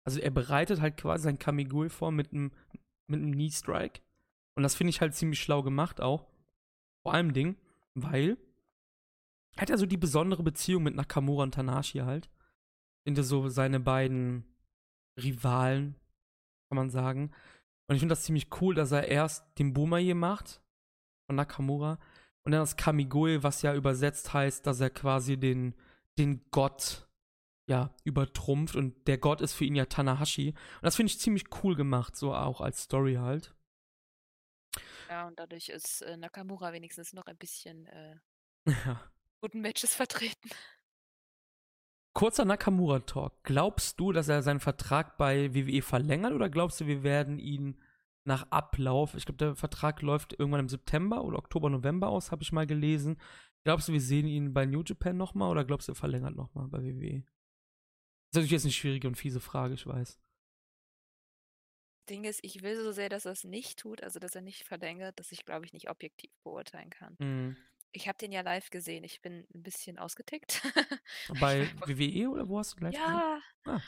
Also er bereitet halt quasi sein Kamigoi vor mit einem mit Knee Strike. Und das finde ich halt ziemlich schlau gemacht auch. Vor allem Ding, weil hat ja so die besondere Beziehung mit Nakamura und Tanashi halt. Sind ja so seine beiden Rivalen, kann man sagen. Und ich finde das ziemlich cool, dass er erst den Boomer hier macht von Nakamura und dann das Kamigoi, was ja übersetzt heißt, dass er quasi den, den Gott ja übertrumpft und der Gott ist für ihn ja Tanahashi. Und das finde ich ziemlich cool gemacht, so auch als Story halt. Ja, und dadurch ist äh, Nakamura wenigstens noch ein bisschen äh, Ja. Guten Matches vertreten. Kurzer Nakamura-Talk. Glaubst du, dass er seinen Vertrag bei WWE verlängert oder glaubst du, wir werden ihn nach Ablauf, ich glaube, der Vertrag läuft irgendwann im September oder Oktober, November aus, habe ich mal gelesen. Glaubst du, wir sehen ihn bei New Japan nochmal oder glaubst du, er verlängert nochmal bei WWE? Das ist natürlich jetzt eine schwierige und fiese Frage, ich weiß. Ding ist, ich will so sehr, dass er es nicht tut, also dass er nicht verlängert, dass ich, glaube ich, nicht objektiv beurteilen kann. Mhm. Ich habe den ja live gesehen. Ich bin ein bisschen ausgetickt. Bei WWE oder wo hast du live gesehen? ja, Ah.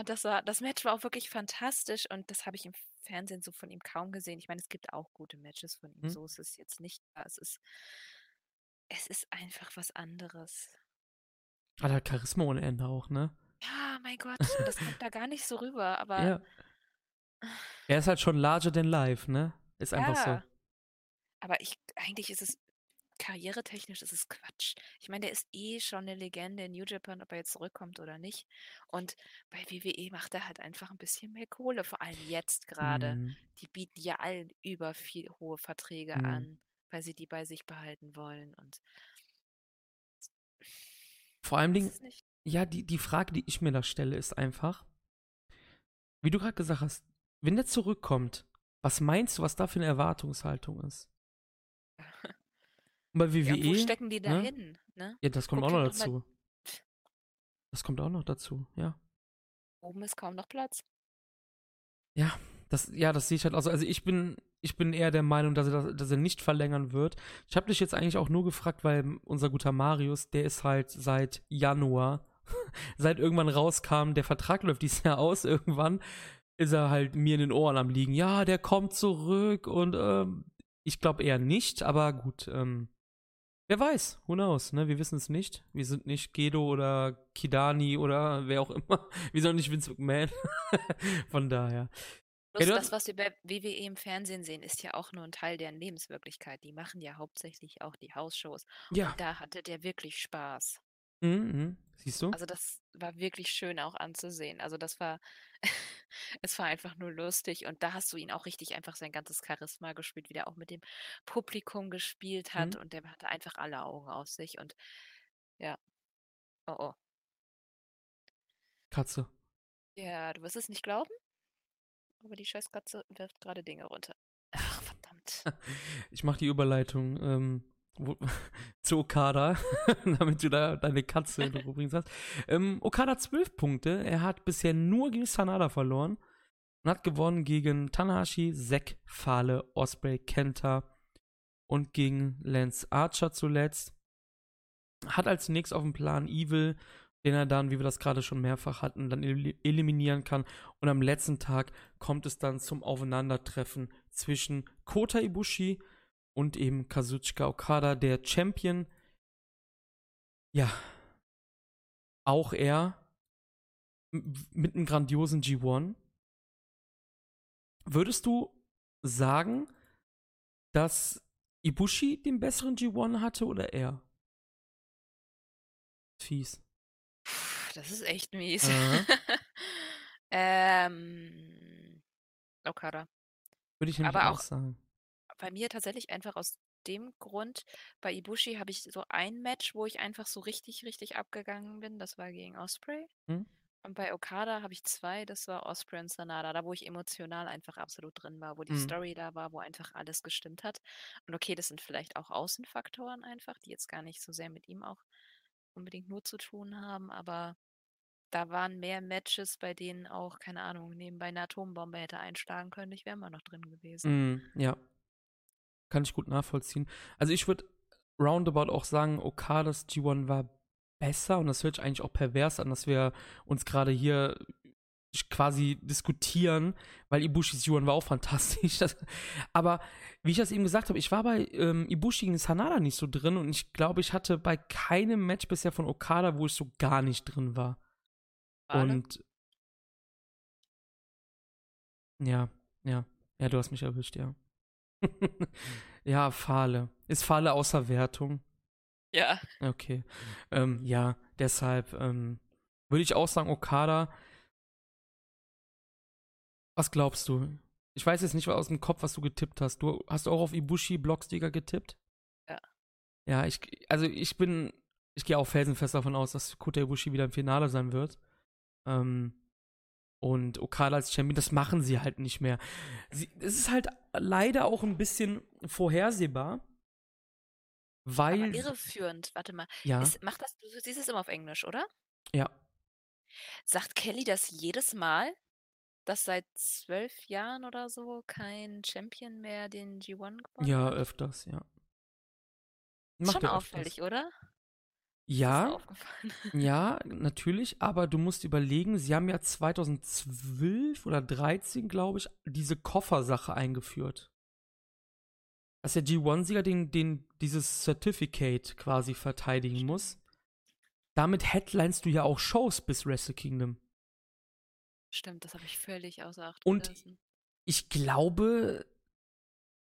äh, das, war, das Match war auch wirklich fantastisch und das habe ich im Fernsehen so von ihm kaum gesehen. Ich meine, es gibt auch gute Matches von ihm, Hm. so ist es jetzt nicht. Es ist, es ist einfach was anderes. Hat halt Charisma ohne Ende auch, ne? Ja, mein Gott, das kommt da gar nicht so rüber, aber Ja. Er ist halt schon larger than life, ne? Ist einfach Ja. so. Aber ich, eigentlich ist es karrieretechnisch ist es Quatsch. Ich meine, der ist eh schon eine Legende in New Japan, ob er jetzt zurückkommt oder nicht. Und bei WWE macht er halt einfach ein bisschen mehr Kohle, vor allem jetzt gerade. Mhm. Die bieten ja allen über viel hohe Verträge Mhm. an, weil sie die bei sich behalten wollen. Und Vor allem Dingen, ja, die, die Frage, die ich mir da stelle, ist einfach, wie du gerade gesagt hast, wenn der zurückkommt, was meinst du, was da für eine Erwartungshaltung ist? Und bei Ja, und wo WWE, stecken die da ne? hin? Ne? ja, das kommt Guck auch noch doch mal- dazu. Das kommt auch noch dazu, ja. Oben ist kaum noch Platz. Das, ja, das sehe ich halt auch so. Also ich bin, ich bin eher der Meinung, dass er, das, dass er nicht verlängern wird. Ich habe dich jetzt eigentlich auch nur gefragt, weil unser guter Marius, der ist halt seit Januar, seit irgendwann rauskam, der Vertrag läuft dieses Jahr aus, irgendwann ist er halt mir in den Ohren am liegen. Ja, der kommt zurück und ähm, ich glaube eher nicht, aber gut, ähm, wer weiß, who knows, ne? Wir wissen es nicht. Wir sind nicht Gedo oder Kidani oder wer auch immer. Wir sind auch nicht Vince McMahon. Von daher. Bloß das, was wir bei WWE im Fernsehen sehen, ist ja auch nur ein Teil deren Lebenswirklichkeit. Die machen ja hauptsächlich auch die Hausshows. Ja. Da hatte der wirklich Spaß. Mhm, mhm. Siehst du? Also das war wirklich schön auch anzusehen. Also das war, es war einfach nur lustig und da hast du ihn auch richtig einfach sein ganzes Charisma gespielt, wie der auch mit dem Publikum gespielt hat Mhm. und der hatte einfach alle Augen auf sich und ja. Oh oh. Katze. Ja, du wirst es nicht glauben, aber die Scheißkatze wirft gerade Dinge runter. Ach, verdammt. Ich mache die Überleitung ähm, zu Okada, damit du da deine Katze noch übrigens hast. Ähm, Okada 12 Punkte. Er hat bisher nur gegen Sanada verloren und hat gewonnen gegen Tanahashi, Zack, Fale, Osprey, Kenta und gegen Lance Archer zuletzt. Hat als nächstes auf dem Plan Evil, den er dann, wie wir das gerade schon mehrfach hatten, dann el eliminieren kann. Und am letzten Tag kommt es dann zum Aufeinandertreffen zwischen Kota Ibushi und eben Kazuchika Okada, der Champion. Ja. Auch er mit einem grandiosen G1. Würdest du sagen, dass Ibushi den besseren G1 hatte oder er? Fies. Das ist echt mies. Ähm, Okada. Würde ich nämlich Aber auch auch- sagen. Bei mir tatsächlich einfach aus dem Grund, bei Ibushi habe ich so ein Match, wo ich einfach so richtig, richtig abgegangen bin. Das war gegen Osprey. Hm. Und bei Okada habe ich zwei, das war Osprey und Sanada, da wo ich emotional einfach absolut drin war, wo die Hm. Story da war, wo einfach alles gestimmt hat. Und okay, das sind vielleicht auch Außenfaktoren einfach, die jetzt gar nicht so sehr mit ihm auch unbedingt nur zu tun haben, aber da waren mehr Matches, bei denen auch, keine Ahnung, nebenbei eine Atombombe hätte einschlagen können. Ich wäre immer noch drin gewesen. Mm, ja. Kann ich gut nachvollziehen. Also ich würde roundabout auch sagen, Okadas G1 war besser und das hört sich eigentlich auch pervers an, dass wir uns gerade hier quasi diskutieren, weil Ibushis G1 war auch fantastisch. Das, aber wie ich das eben gesagt habe, ich war bei ähm, Ibushi gegen Sanada nicht so drin und ich glaube, ich hatte bei keinem Match bisher von Okada, wo ich so gar nicht drin war. Und ja, ja, ja, du hast mich erwischt, ja. ja, Fahle. Ist Fahle außer Wertung? Ja. Okay. Ähm, ja, deshalb ähm, würde ich auch sagen, Okada. Was glaubst du? Ich weiß jetzt nicht aus dem Kopf, was du getippt hast. Du hast auch auf Ibushi Blocksticker getippt? Ja. Ja, ich, also ich bin, ich gehe auch felsenfest davon aus, dass Kota Ibushi wieder im Finale sein wird. Ähm, und Okada als Champion, das machen sie halt nicht mehr. Sie, es ist halt leider auch ein bisschen vorhersehbar. Weil. Aber irreführend, warte mal. Ja. Ist, macht das, du siehst es immer auf Englisch, oder? Ja. Sagt Kelly das jedes Mal, dass seit zwölf Jahren oder so kein Champion mehr den G1 gewonnen Ja, hat? öfters, ja. Ist schon er öfters. auffällig, oder? Ja, ja, natürlich, aber du musst überlegen, sie haben ja 2012 oder 13, glaube ich, diese Koffersache eingeführt. Dass der G1-Sieger den, den, dieses Certificate quasi verteidigen muss. Damit headlinest du ja auch Shows bis Wrestle Kingdom. Stimmt, das habe ich völlig außer Acht Und- gelassen. Ich glaube,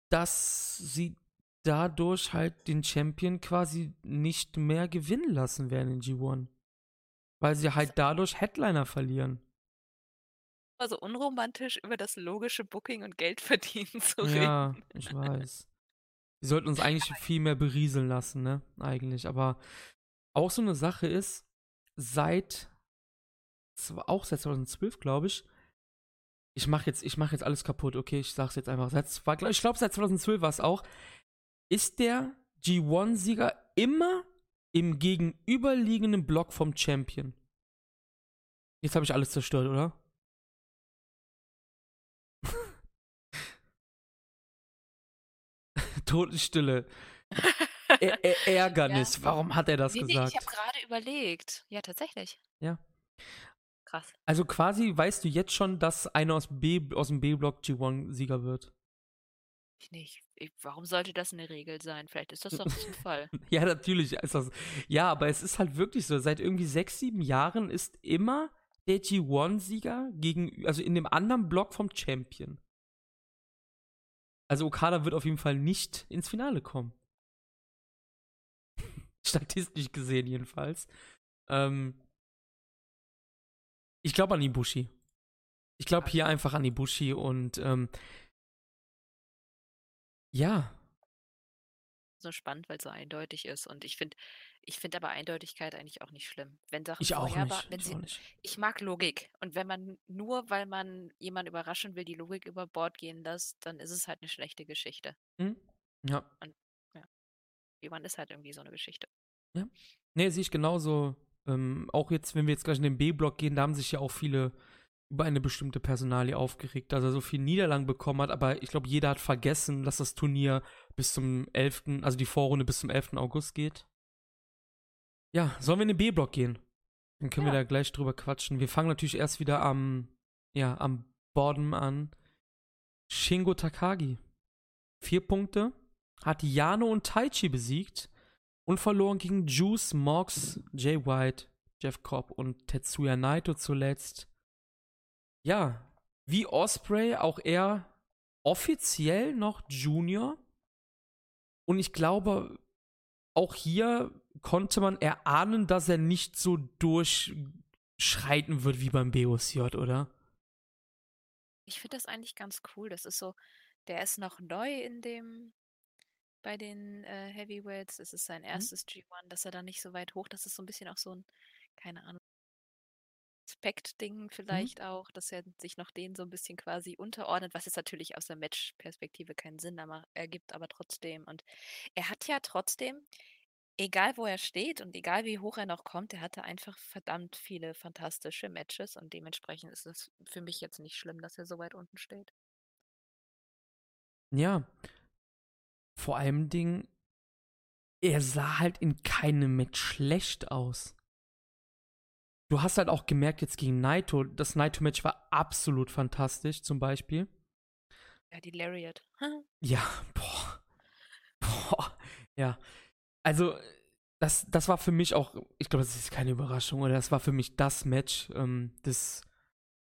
dass sie dadurch halt den Champion quasi nicht mehr gewinnen lassen werden in G1. Weil sie halt dadurch Headliner verlieren. Also unromantisch über das logische Booking und Geldverdienen zu reden. Ja, ich weiß. Sie sollten uns eigentlich viel mehr berieseln lassen, ne? Eigentlich. Aber auch so eine Sache ist, seit auch seit 2012, glaube ich, ich mache jetzt, ich mach jetzt alles kaputt, okay, ich sag's jetzt einfach. Seit, ich glaube, seit 2012 war es auch, ist der G1-Sieger immer im gegenüberliegenden Block vom Champion. Jetzt habe ich alles zerstört, oder? Totenstille. Ä Ä Ärgernis. Warum hat er das Nee, nee, gesagt? ich habe gerade überlegt. Ja, tatsächlich. Ja. Krass. also quasi weißt du jetzt schon, dass einer aus, B, aus dem B-Block G1-Sieger wird. Ich nicht. Ich, warum sollte das eine Regel sein? Vielleicht ist das doch ein Fall. Ja, natürlich ist das. Ja, aber es ist halt wirklich so. Seit irgendwie sechs, sieben Jahren ist immer der G1-Sieger gegen, also in dem anderen Block vom Champion. Also Okada wird auf jeden Fall nicht ins Finale kommen. Statistisch gesehen jedenfalls. Ähm, ich glaube an Ibushi. Ich glaube hier einfach an Ibushi und ähm, ja, So spannend, weil es so eindeutig ist. Und ich finde ich find aber Eindeutigkeit eigentlich auch nicht schlimm. Wenn Sachen ich auch nicht. wenn Ich sie, auch nicht. ich mag Logik. Und wenn man nur, weil man jemanden überraschen will, die Logik über Bord gehen lässt, dann ist es halt eine schlechte Geschichte. Hm? Ja. Jemand ist halt irgendwie so eine Geschichte. Nee, sehe ich genauso. Ähm, auch jetzt, wenn wir jetzt gleich in den B-Block gehen, da haben sich ja auch viele über eine bestimmte Personalie aufgeregt, dass er so viel Niederlagen bekommen hat, aber ich glaube, jeder hat vergessen, dass das Turnier bis zum 11., also die Vorrunde bis zum 11. August geht. Ja, sollen wir in den B-Block gehen? Dann können wir Ja. da gleich drüber quatschen. Wir fangen natürlich erst wieder am, ja, am Bottom an. Shingo Takagi. Vier Punkte. Hat Yano und Taichi besiegt und verloren gegen Juice, Mox, Jay White, Jeff Cobb und Tetsuya Naito zuletzt. Ja, wie Osprey auch er offiziell noch Junior. Und ich glaube, auch hier konnte man erahnen, dass er nicht so durchschreiten wird wie beim BOSJ, oder? Ich finde das eigentlich ganz cool. Das ist so, der ist noch neu in dem, bei den äh, Heavyweights. Das ist sein erstes G1, dass er da nicht so weit hoch, das ist so ein bisschen auch so ein, keine Ahnung, Aspekt-Ding vielleicht auch, dass er sich noch denen so ein bisschen quasi unterordnet, was jetzt natürlich aus der Match-Perspektive keinen Sinn ergibt, aber trotzdem. Und er hat ja trotzdem, egal wo er steht und egal wie hoch er noch kommt, er hatte einfach verdammt viele fantastische Matches und dementsprechend ist es für mich jetzt nicht schlimm, dass er so weit unten steht. Ja. Vor allem Ding, er sah halt in keinem Match schlecht aus. Du hast halt auch gemerkt jetzt gegen Naito, das Naito-Match war absolut fantastisch, zum Beispiel. Ja, die Lariat. Ja, boah. Boah. Ja. Also, das, das war für mich auch, ich glaube, das ist keine Überraschung, oder das war für mich das Match ähm, des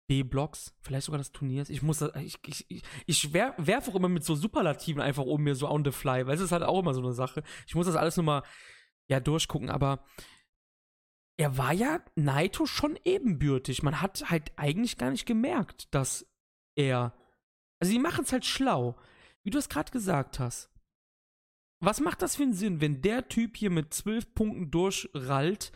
B-Blocks, vielleicht sogar des Turniers. Ich muss das, ich, ich, ich, ich wer, werfe auch immer mit so Superlativen einfach um mir so on the fly, weil es ist halt auch immer so eine Sache. Ich muss das alles nochmal, ja, durchgucken, aber er war ja Naito schon ebenbürtig. Man hat halt eigentlich gar nicht gemerkt, dass er Also die machen es halt schlau. Wie du es gerade gesagt hast. Was macht das für einen Sinn, wenn der Typ hier mit zwölf Punkten durchrallt,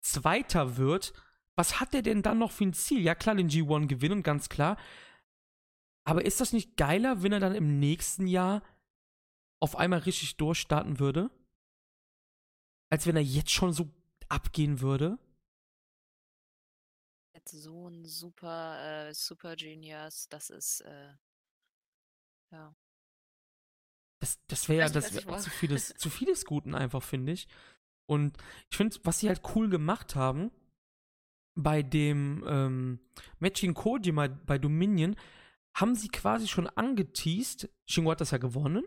Zweiter wird? Was hat der denn dann noch für ein Ziel? Ja, klar, den G1 gewinnen, ganz klar. Aber ist das nicht geiler, wenn er dann im nächsten Jahr auf einmal richtig durchstarten würde? Als wenn er jetzt schon so abgehen würde? Jetzt so ein super, äh, Super Genius, das ist, äh, ja. Das, das wäre ja das wär zu vieles, zu vieles Guten einfach, finde ich. Und ich finde, was sie halt cool gemacht haben, bei dem ähm, Matching Kojima bei Dominion, haben sie quasi schon angeteased, Shingo hat das ja gewonnen,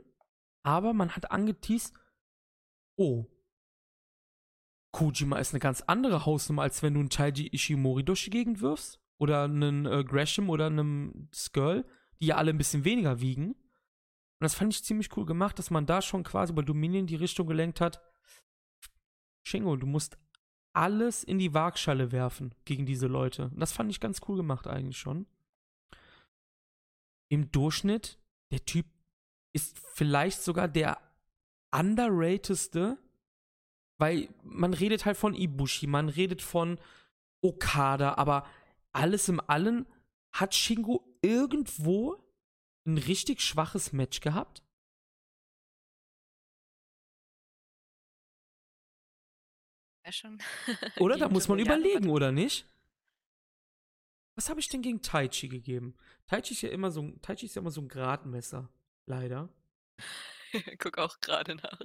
aber man hat angeteased, oh, Kojima ist eine ganz andere Hausnummer, als wenn du einen Taiji Ishimori durch die Gegend wirfst. Oder einen äh, Gresham oder einen Skrull, die ja alle ein bisschen weniger wiegen. Und das fand ich ziemlich cool gemacht, dass man da schon quasi bei Dominion die Richtung gelenkt hat. Shingo, du musst alles in die Waagschale werfen gegen diese Leute. Und das fand ich ganz cool gemacht eigentlich schon. Im Durchschnitt, der Typ ist vielleicht sogar der underratedste, weil man redet halt von Ibushi, man redet von Okada, aber alles im Allen hat Shingo irgendwo ein richtig schwaches Match gehabt? Ja, schon. Oder? Da muss man überlegen, oder nicht? Was habe ich denn gegen Taichi gegeben? Taichi ist ja immer so ein, Taichi ist ja immer so ein Gradmesser. Leider. Guck auch gerade nach.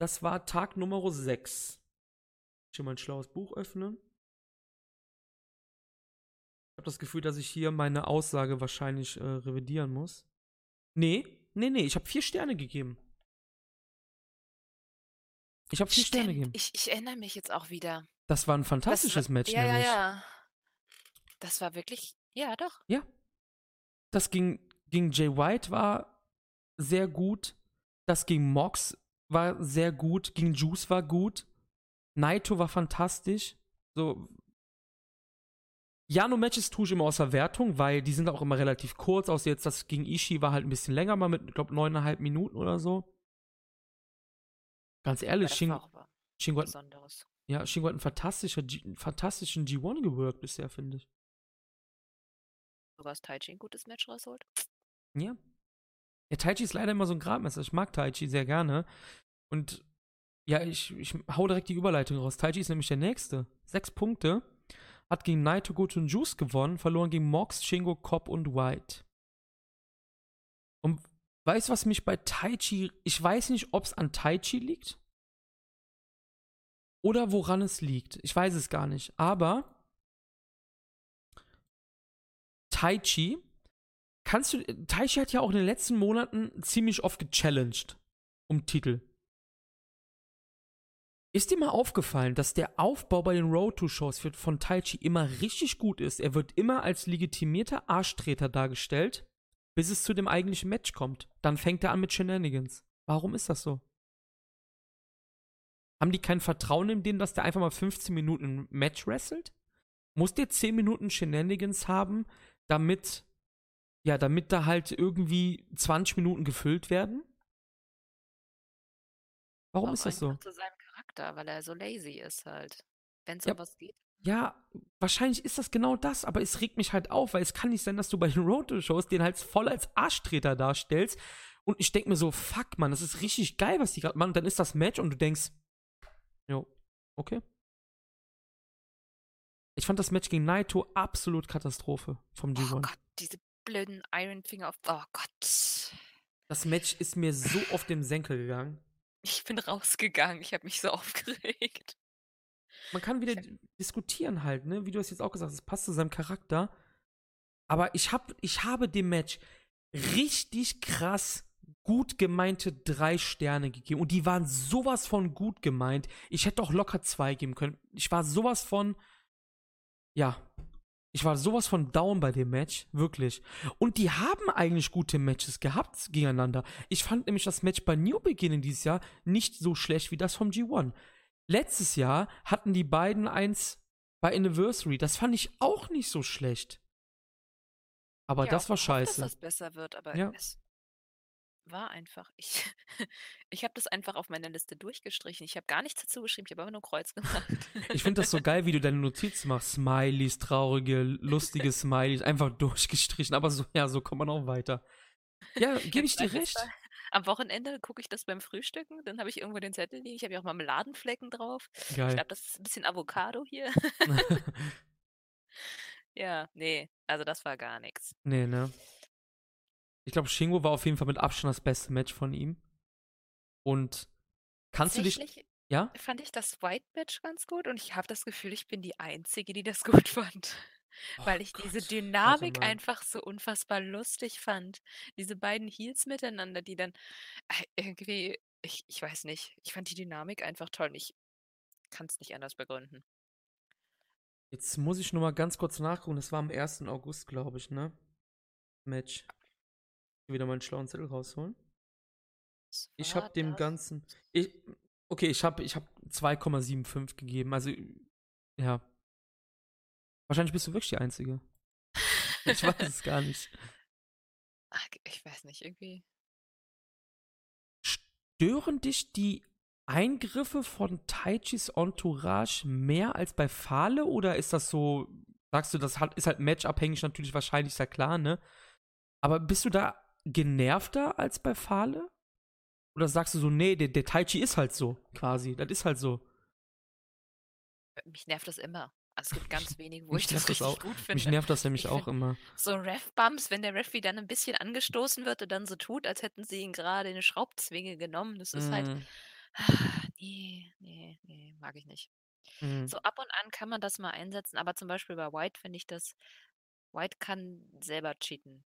Das war Tag Nummer 6. Ich will mal ein schlaues Buch öffnen. Ich habe das Gefühl, dass ich hier meine Aussage wahrscheinlich äh, revidieren muss. Nee, nee, nee, ich habe vier Sterne gegeben. Ich habe vier Sterne Stimmt, gegeben. ich, ich erinnere mich jetzt auch wieder. Das war ein fantastisches war, Match, ja, nämlich. ja, ja. Das war wirklich, ja, doch. Ja. Das ging, gegen Jay White war sehr gut. Das gegen Mox war sehr gut. Gegen Juice war gut. Naito war fantastisch. So. Jano-Matches tue ich immer außer Wertung, weil die sind auch immer relativ kurz. Außer jetzt das gegen Ishii war halt ein bisschen länger, mal mit, ich glaube, neuneinhalb Minuten oder so. Ganz ehrlich, Shingo, Shingo, hat, ja, Shingo hat einen fantastischer einen fantastischen G1 gewirkt bisher, finde ich. Sogar das Taichi ein gutes Match rausholt. Ja. Ja, Taichi ist leider immer so ein Gradmesser. Ich mag Taichi sehr gerne. Und ja, ich, ich hau direkt die Überleitung raus. Taichi ist nämlich der Nächste. Sechs Punkte. Hat gegen Naito, Goto und Juice gewonnen. Verloren gegen Mox, Shingo, Cobb und White. Und weißt du, was mich bei Taichi. Ich weiß nicht, ob es an Taichi liegt. Oder woran es liegt. Ich weiß es gar nicht. Aber Taichi kannst du. Taichi hat ja auch in den letzten Monaten ziemlich oft gechallenged um Titel. Ist dir mal aufgefallen, dass der Aufbau bei den Road to Shows von Taichi immer richtig gut ist? Er wird immer als legitimierter Arschtreter dargestellt, bis es zu dem eigentlichen Match kommt. Dann fängt er an mit Shenanigans. Warum ist das so? Haben die kein Vertrauen in den, dass der einfach mal 15 Minuten Match wrestelt? Muss der 10 Minuten Shenanigans haben, damit, ja, damit da halt irgendwie 20 Minuten gefüllt werden? Warum Auch ist das so? Zu seinem Charakter, weil er so lazy ist halt. Wenn es Ja. um was geht. Ja, wahrscheinlich ist das genau das, aber es regt mich halt auf, weil es kann nicht sein, dass du bei den Road-Shows den halt voll als Arschtreter darstellst. Und ich denke mir so, fuck, man, das ist richtig geil, was die gerade machen. Und dann ist das Match und du denkst, jo, okay. Ich fand das Match gegen Naito absolut Katastrophe vom Oh G1. Gott, diese blöden Iron Finger auf. Oh Gott. das Match ist mir so auf den Senkel gegangen. Ich bin rausgegangen. Ich habe mich so aufgeregt. Man kann wieder diskutieren halt, ne? Wie du es jetzt auch gesagt hast, es passt zu seinem Charakter. Aber ich, hab, ich habe dem Match richtig krass gut gemeinte drei Sterne gegeben. Und die waren sowas von gut gemeint. Ich hätte auch locker zwei geben können. Ich war sowas von. Ja. Ich war sowas von down bei dem Match. Wirklich. Und die haben eigentlich gute Matches gehabt gegeneinander. Ich fand nämlich das Match bei New Beginning dieses Jahr nicht so schlecht wie das vom G1. Letztes Jahr hatten die beiden eins bei Anniversary. Das fand ich auch nicht so schlecht. Aber ja das war gehofft, dass scheiße. das besser wird, aber Ja. es war einfach ich ich habe das einfach auf meiner Liste durchgestrichen. Ich habe gar nichts dazu geschrieben, ich habe einfach nur Kreuz gemacht. Ich finde das so geil, wie du deine Notizen machst. Smileys, traurige, lustige Smileys, einfach durchgestrichen. Aber so, ja, so kommt man auch weiter. Ja, gebe ich dir recht. am Wochenende gucke ich das beim Frühstücken, dann habe ich irgendwo den Zettel liegen. Ich habe ja auch Marmeladenflecken drauf. Ich Geil. glaube, das ist 'n bisschen Avocado hier. Ja, ne, also das war gar nix. Ne, ne? Ich glaube, Shingo war auf jeden Fall mit Abstand das beste Match von ihm. Und kannst du dich ja? fand ich das White Match ganz gut und ich habe das Gefühl, ich bin die Einzige, die das gut fand, Oh weil ich diese Gott, warte Dynamik mal. einfach so unfassbar lustig fand. Diese beiden Heels miteinander, die dann, äh, irgendwie ich ich weiß nicht, ich fand die Dynamik einfach toll und ich kann's nicht anders begründen. Jetzt muss ich nur mal ganz kurz nachgucken. Das war am 1. August, glaube ich, ne? Match. Wieder meinen schlauen Zettel rausholen. Ich habe dem? Ganzen. Ich, okay, ich habe ich hab 2,75 gegeben. Also, ja. Wahrscheinlich bist du wirklich die Einzige. Ich weiß es gar nicht. Ach, ich weiß nicht, irgendwie Stören dich die Eingriffe von Taichis Entourage mehr als bei Fale oder ist das so, sagst du, das ist halt matchabhängig natürlich wahrscheinlich, ist ja klar, ne? Aber bist du da genervter als bei Fale? Oder sagst du so, nee, der, der Taichi ist halt so, quasi. Das ist halt so. Mich nervt das immer. Also, es gibt ganz wenige, wo ich das das richtig auch. gut finde. Mich nervt das nämlich Ich auch immer. so Ref-Bumps, wenn der Referee dann 'n bisschen angestoßen wird und dann so tut, als hätten sie ihn grade in 'ne Schraubzwinge genommen. Das ist halt Mhm. ne, ne, ne, mag ich nicht. Mhm. So ab und an kann man das mal einsetzen, aber zum Beispiel bei White finde ich das White kann selber cheaten.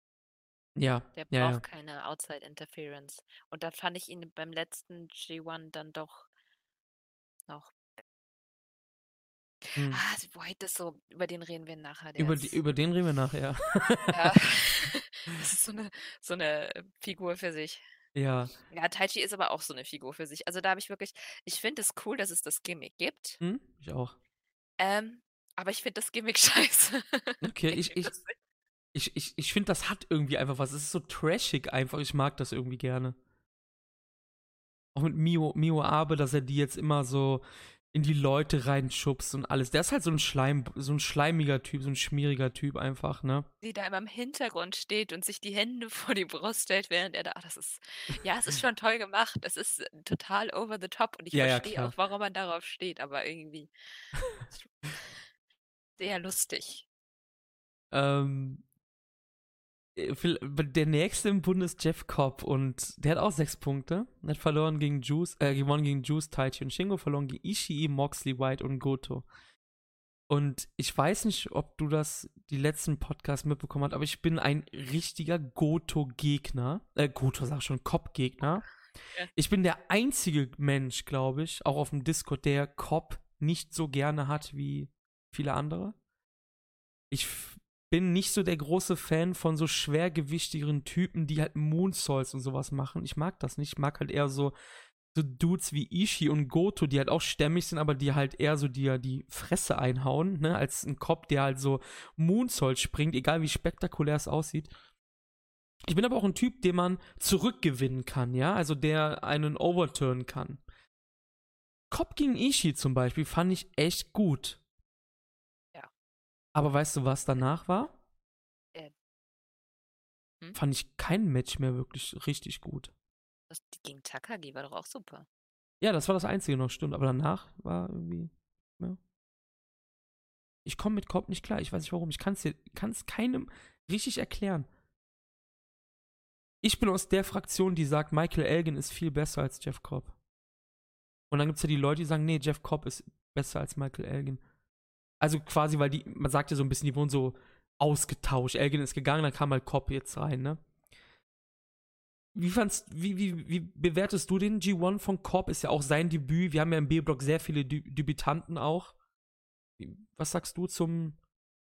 Ja, Der ja, ja. braucht keine Outside Interference. Und da fand ich ihn beim letzten G1 dann doch noch Mhm. Ah, White ist so über den reden wir nachher, Über die über den reden wir nachher. Ja, das ist so 'ne so 'ne Figur für sich. Ja. Ja, Taichi ist aber auch so 'ne Figur für sich. Also, da habe ich wirklich ich finde es cool, dass es das Gimmick gibt. Mhm, ich auch. Ähm, aber ich finde das Gimmick scheiße. Okay, ich ich. Ich ich ich finde, das hat irgendwie einfach was. Es ist so trashig einfach. Ich mag das irgendwie gerne. Auch mit Mio Mio Abe, dass er die jetzt immer so in die Leute reinschubst und alles. Der ist halt so 'n Schleim so 'n schleimiger Typ, so 'n schmieriger Typ einfach, ne? Die da immer im Hintergrund steht und sich die Hände vor die Brust stellt, während er da ach, das ist ja, es ist schon toll gemacht. Es ist total over the top und ich Ja, ja, verstehe klar. auch, warum man darauf steht, aber irgendwie sehr lustig. Ähm äh, der Nächste im Bunde ist Jeff Cobb und der hat auch 6 Punkte. Hat verloren gegen Juice äh, gewonnen gegen Juice, Taichi und Shingo, verloren gegen Ishii, Moxley, White und Goto. Und ich weiß nicht, ob du das die letzten Podcasts mitbekommen hast, aber ich bin ein richtiger Goto-Gegner. Äh, Goto sag ich schon, Cobb-Gegner. Ich bin der einzige Mensch, glaube ich, auch auf dem Discord, der Cobb nicht so gerne hat wie viele andere. Ich bin nicht so der große Fan von so schwergewichtigeren Typen, die halt Moonsaults und sowas machen. Ich mag das nicht. Ich mag halt eher so so Dudes wie Ishii und Goto, die halt auch stämmig sind, aber die halt eher so dir die Fresse einhauen, ne, als 'n Cobb, der halt so Moonsault springt, egal wie spektakulär es aussieht. Ich bin aber auch 'n Typ, den man zurückgewinnen kann, ja, also der einen overturnen kann. Cobb gegen Ishii zum Beispiel fand ich echt gut. Aber weißt du, was danach war? Äh. Hm? Fand ich kein Match mehr wirklich richtig gut. Das gegen Takagi war doch auch super. Ja, das war das Einzige noch, stimmt, aber danach war irgendwie ja. Ich komme mit Cobb nicht klar. Ich weiß nicht warum. Ich dir kann's keinem richtig erklären. Ich bin aus der Fraktion, die sagt, Michael Elgin ist viel besser als Jeff Cobb. Und dann gibt's ja die Leute, die sagen, nee, Jeff Cobb ist besser als Michael Elgin. Also quasi, weil die, man sagt ja so ein bisschen, die wurden so ausgetauscht. Elgin ist gegangen, dann kam halt Cobb jetzt rein, ne? Wie fandst, wie, wie, wie bewertest du den G1 von Cobb? Ist ja auch sein Debüt. Wir haben ja im B-Block sehr viele Dü Debütanten auch. Was sagst du zum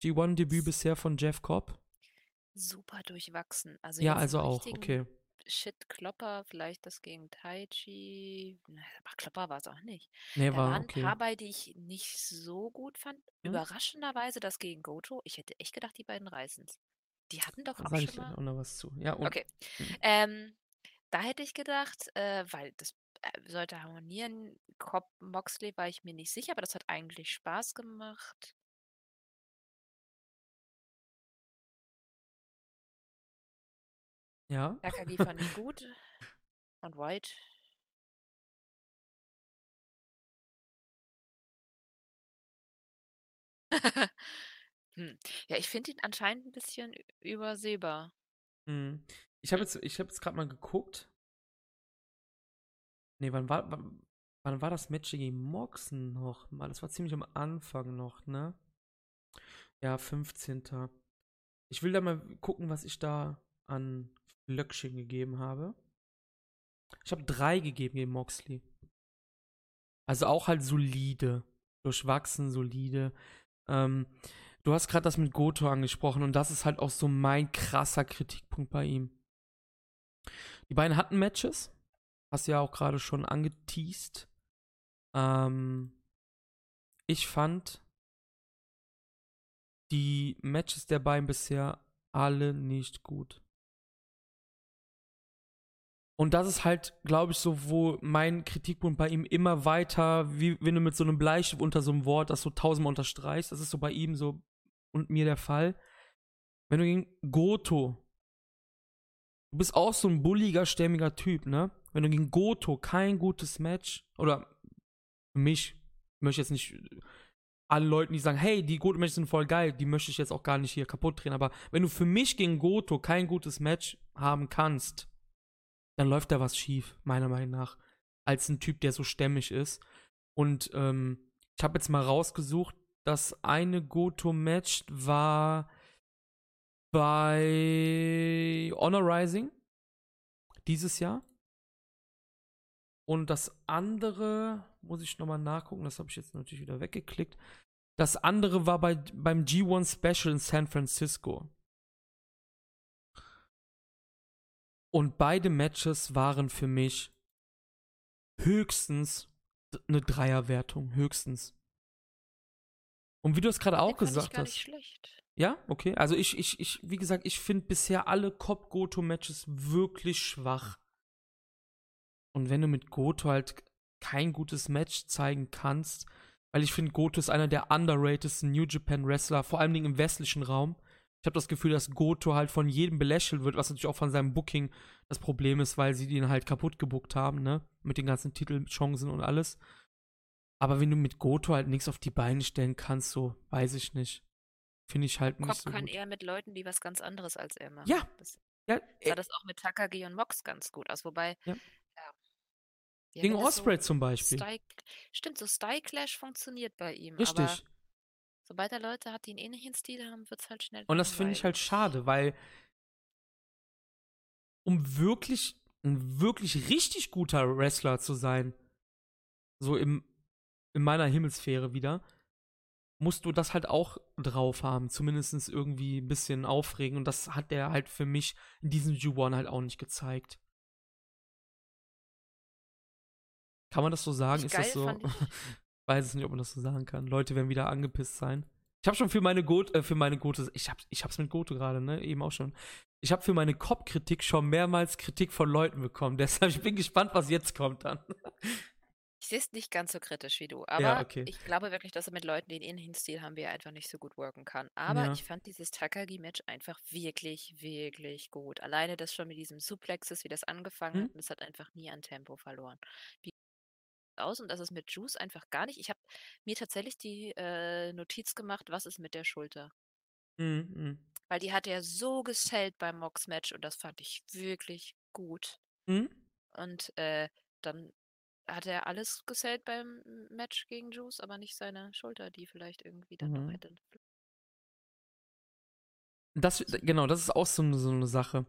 G1-Debüt bisher von Jeff Cobb? Super durchwachsen. Also Ja, also auch, richtigen okay. Shit-Klopper, vielleicht das gegen Taichi. Aber Klopper war's auch nicht. Ne, Da war waren okay. paar bei, die ich nicht so gut fand. Mhm. Überraschenderweise das gegen Goto. Ich hätte echt gedacht, die beiden reißen's. die hatten doch Da auch schon mal. auch noch was zu. Ja, und Okay. Mhm. Ähm, da hätte ich gedacht, äh, weil das äh, sollte harmonieren. Cobb Moxley war ich mir nicht sicher, aber das hat eigentlich Spaß gemacht. Ja. Takagi fand ich gut. Und White. hm. Ja, ich finde ihn anscheinend ein bisschen übersehbar. Mhm. Ich habe jetzt, ich habe jetzt gerade mal geguckt. Nee, wann war, wann, wann war das Match gegen Moxen noch? Mal, das war ziemlich am Anfang noch, ne? Ja, 15. Ich will da mal gucken, was ich da an Flöckchen gegeben habe. Ich habe drei gegeben gegen Moxley. Also auch halt solide. Durchwachsen, solide. Ähm, du hast gerade das mit Goto angesprochen und das ist halt auch so mein krasser Kritikpunkt bei ihm. Die beiden hatten Matches. Hast du ja auch gerade schon angeteased. Ähm, ich fand die Matches der beiden bisher alle nicht gut. Und das ist halt, glaube ich, so, wo mein Kritikpunkt bei ihm immer weiter, wie wenn du mit so einem Bleistift unter so einem Wort das so tausendmal unterstreichst, das ist so bei ihm so und mir der Fall. Wenn du gegen Goto, du bist auch so ein bulliger, stämmiger Typ, ne? Wenn du gegen Goto kein gutes Match, oder für mich, ich möchte jetzt nicht allen Leuten, die sagen, hey, die Goto-Matches sind voll geil, die möchte ich jetzt auch gar nicht hier kaputt drehen, aber wenn du für mich gegen Goto kein gutes Match haben kannst, dann läuft da was schief, meiner Meinung nach, als ein Typ, der so stämmig ist. Und ähm, ich habe jetzt mal rausgesucht, das eine Goto-Match war bei Honor Rising dieses Jahr. Und das andere, muss ich nochmal nachgucken, das habe ich jetzt natürlich wieder weggeklickt. Das andere war bei, beim G1 Special in San Francisco. Und beide Matches waren für mich höchstens eine Dreierwertung, höchstens. Und wie du es gerade auch gesagt hast. schlecht. Ja, okay. Also ich, ich, ich, wie gesagt, ich finde bisher alle Cop-Goto-Matches wirklich schwach. Und wenn du mit Goto halt kein gutes Match zeigen kannst, weil ich finde, Goto ist einer der underratedsten New Japan Wrestler, vor allem im westlichen Raum. Ich habe das Gefühl, dass Goto halt von jedem belächelt wird, was natürlich auch von seinem Booking das Problem ist, weil sie ihn halt kaputt gebuckt haben, ne? Mit den ganzen Titelchancen und alles. Aber wenn du mit Goto halt nichts auf die Beine stellen kannst, so, weiß ich nicht. Finde ich halt nicht Cobb so kann gut. eher mit Leuten, die was ganz anderes als er machen. Ja, Das Ja, sah äh, das auch mit Takagi und Mox ganz gut aus. Wobei, Ja. ja. Gegen das so Osprey zum Beispiel. Style, stimmt, so Style Clash funktioniert bei ihm. Aber Richtig. Sobald er Leute hat, die einen ähnlichen Stil haben, wird es halt schnell Und das finde ich halt schade, weil um wirklich ein wirklich richtig guter Wrestler zu sein, so im, in meiner Himmelsphäre wieder, musst du das halt auch drauf haben. Zumindest irgendwie ein bisschen aufregen. Und das hat der halt für mich in diesem G1 halt auch nicht gezeigt. Kann man das so sagen? Ist das so? Weiß es nicht, ob man das so sagen kann. Leute werden wieder angepisst sein. Ich habe schon für meine Goto, äh, für meine Goto, ich hab, ich hab's mit Goto gerade, ne, eben auch schon. Ich habe für meine Cop-Kritik schon mehrmals Kritik von Leuten bekommen. Deshalb ich bin gespannt, was jetzt kommt dann. Ich sehe es nicht ganz so kritisch wie du, aber Ja, okay. ich glaube wirklich, dass er mit Leuten, die einen ähnlichen Stil haben, wie er einfach nicht so gut worken kann. Aber Ja. ich fand dieses Takagi-Match einfach wirklich, wirklich gut. Alleine das schon mit diesem Suplexes, wie das angefangen Hm? hat, es hat einfach nie an Tempo verloren. Wie aus und das ist mit Juice einfach gar nicht. Ich habe mir tatsächlich die äh, Notiz gemacht, was ist mit der Schulter? Mhm, mhm. Weil die hat er so gesellt beim Mox-Match und das fand ich wirklich gut. Mhm. Und äh, dann hat er alles gesellt beim Match gegen Juice, aber nicht seine Schulter, die vielleicht irgendwie dann Mhm. noch hätte. Das, genau, das ist auch so eine, so eine Sache.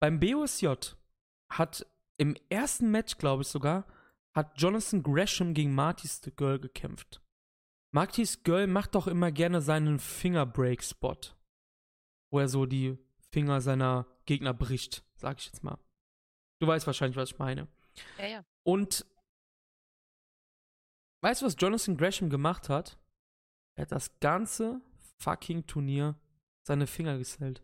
Beim BOSJ hat im ersten Match, glaube ich sogar, hat Jonathan Gresham gegen Marty's the Girl gekämpft. Marty's Girl macht doch immer gerne seinen Fingerbreak-Spot, wo er so die Finger seiner Gegner bricht, sag ich jetzt mal. Du weißt wahrscheinlich, was ich meine. Ja, ja. Und weißt du, was Jonathan Gresham gemacht hat? Er hat das ganze fucking Turnier seine Finger gesellt.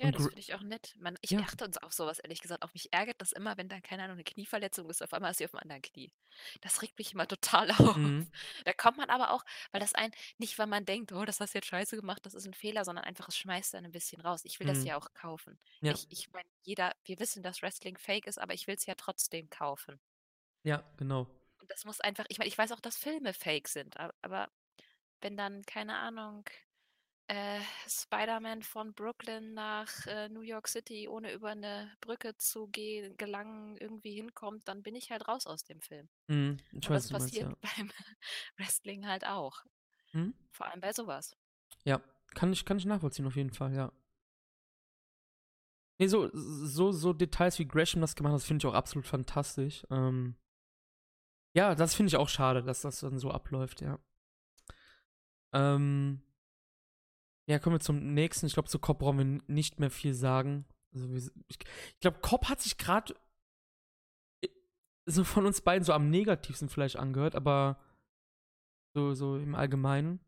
Ja, das finde ich auch nett. Man ich ja. achte uns auf sowas ehrlich gesagt auf. Mich ärgert das immer, wenn dann, keine Ahnung, 'ne Knieverletzung ist, auf einmal ist sie auf'm anderen Knie. Das regt mich immer total auf. Mhm. Da kommt man aber auch weil das einen nicht, weil man denkt: „Oh, das hast du jetzt scheiße gemacht, das ist 'n Fehler“, sondern einfach, es schmeißt einen 'n bisschen raus. Ich will das Mhm. ja auch kaufen. Ja. Ich ich meine, jeder wir wissen, dass Wrestling fake ist, aber ich will's ja trotzdem kaufen. Ja, genau. Und das muss einfach ich meine, ich weiß auch, dass Filme fake sind, a aber wenn dann, keine Ahnung, äh, Spider-Man von Brooklyn nach, äh, New York City, ohne über 'ne Brücke zu gehen gelangen, irgendwie hinkommt, dann bin ich halt raus aus dem Film. Mhm. Ich weiß, das du meinst, passiert ja. beim Wrestling halt auch. Mhm. Vor allem bei so was. Ja, kann ich kann ich nachvollziehen auf jeden Fall, ja. Ne, so so so Details, wie Gresham das gemacht hat, das finde ich auch absolut fantastisch. Ähm ja, das finde ich auch schade, dass das dann so abläuft, ja. Ähm ja, kommen wir zum Nächsten. Ich glaube, zu Cobb brauchen wir nicht mehr viel sagen. Also, ich glaube, Cobb hat sich grad äh, so von uns beiden so am negativsten vielleicht angehört, aber so so im Allgemeinen.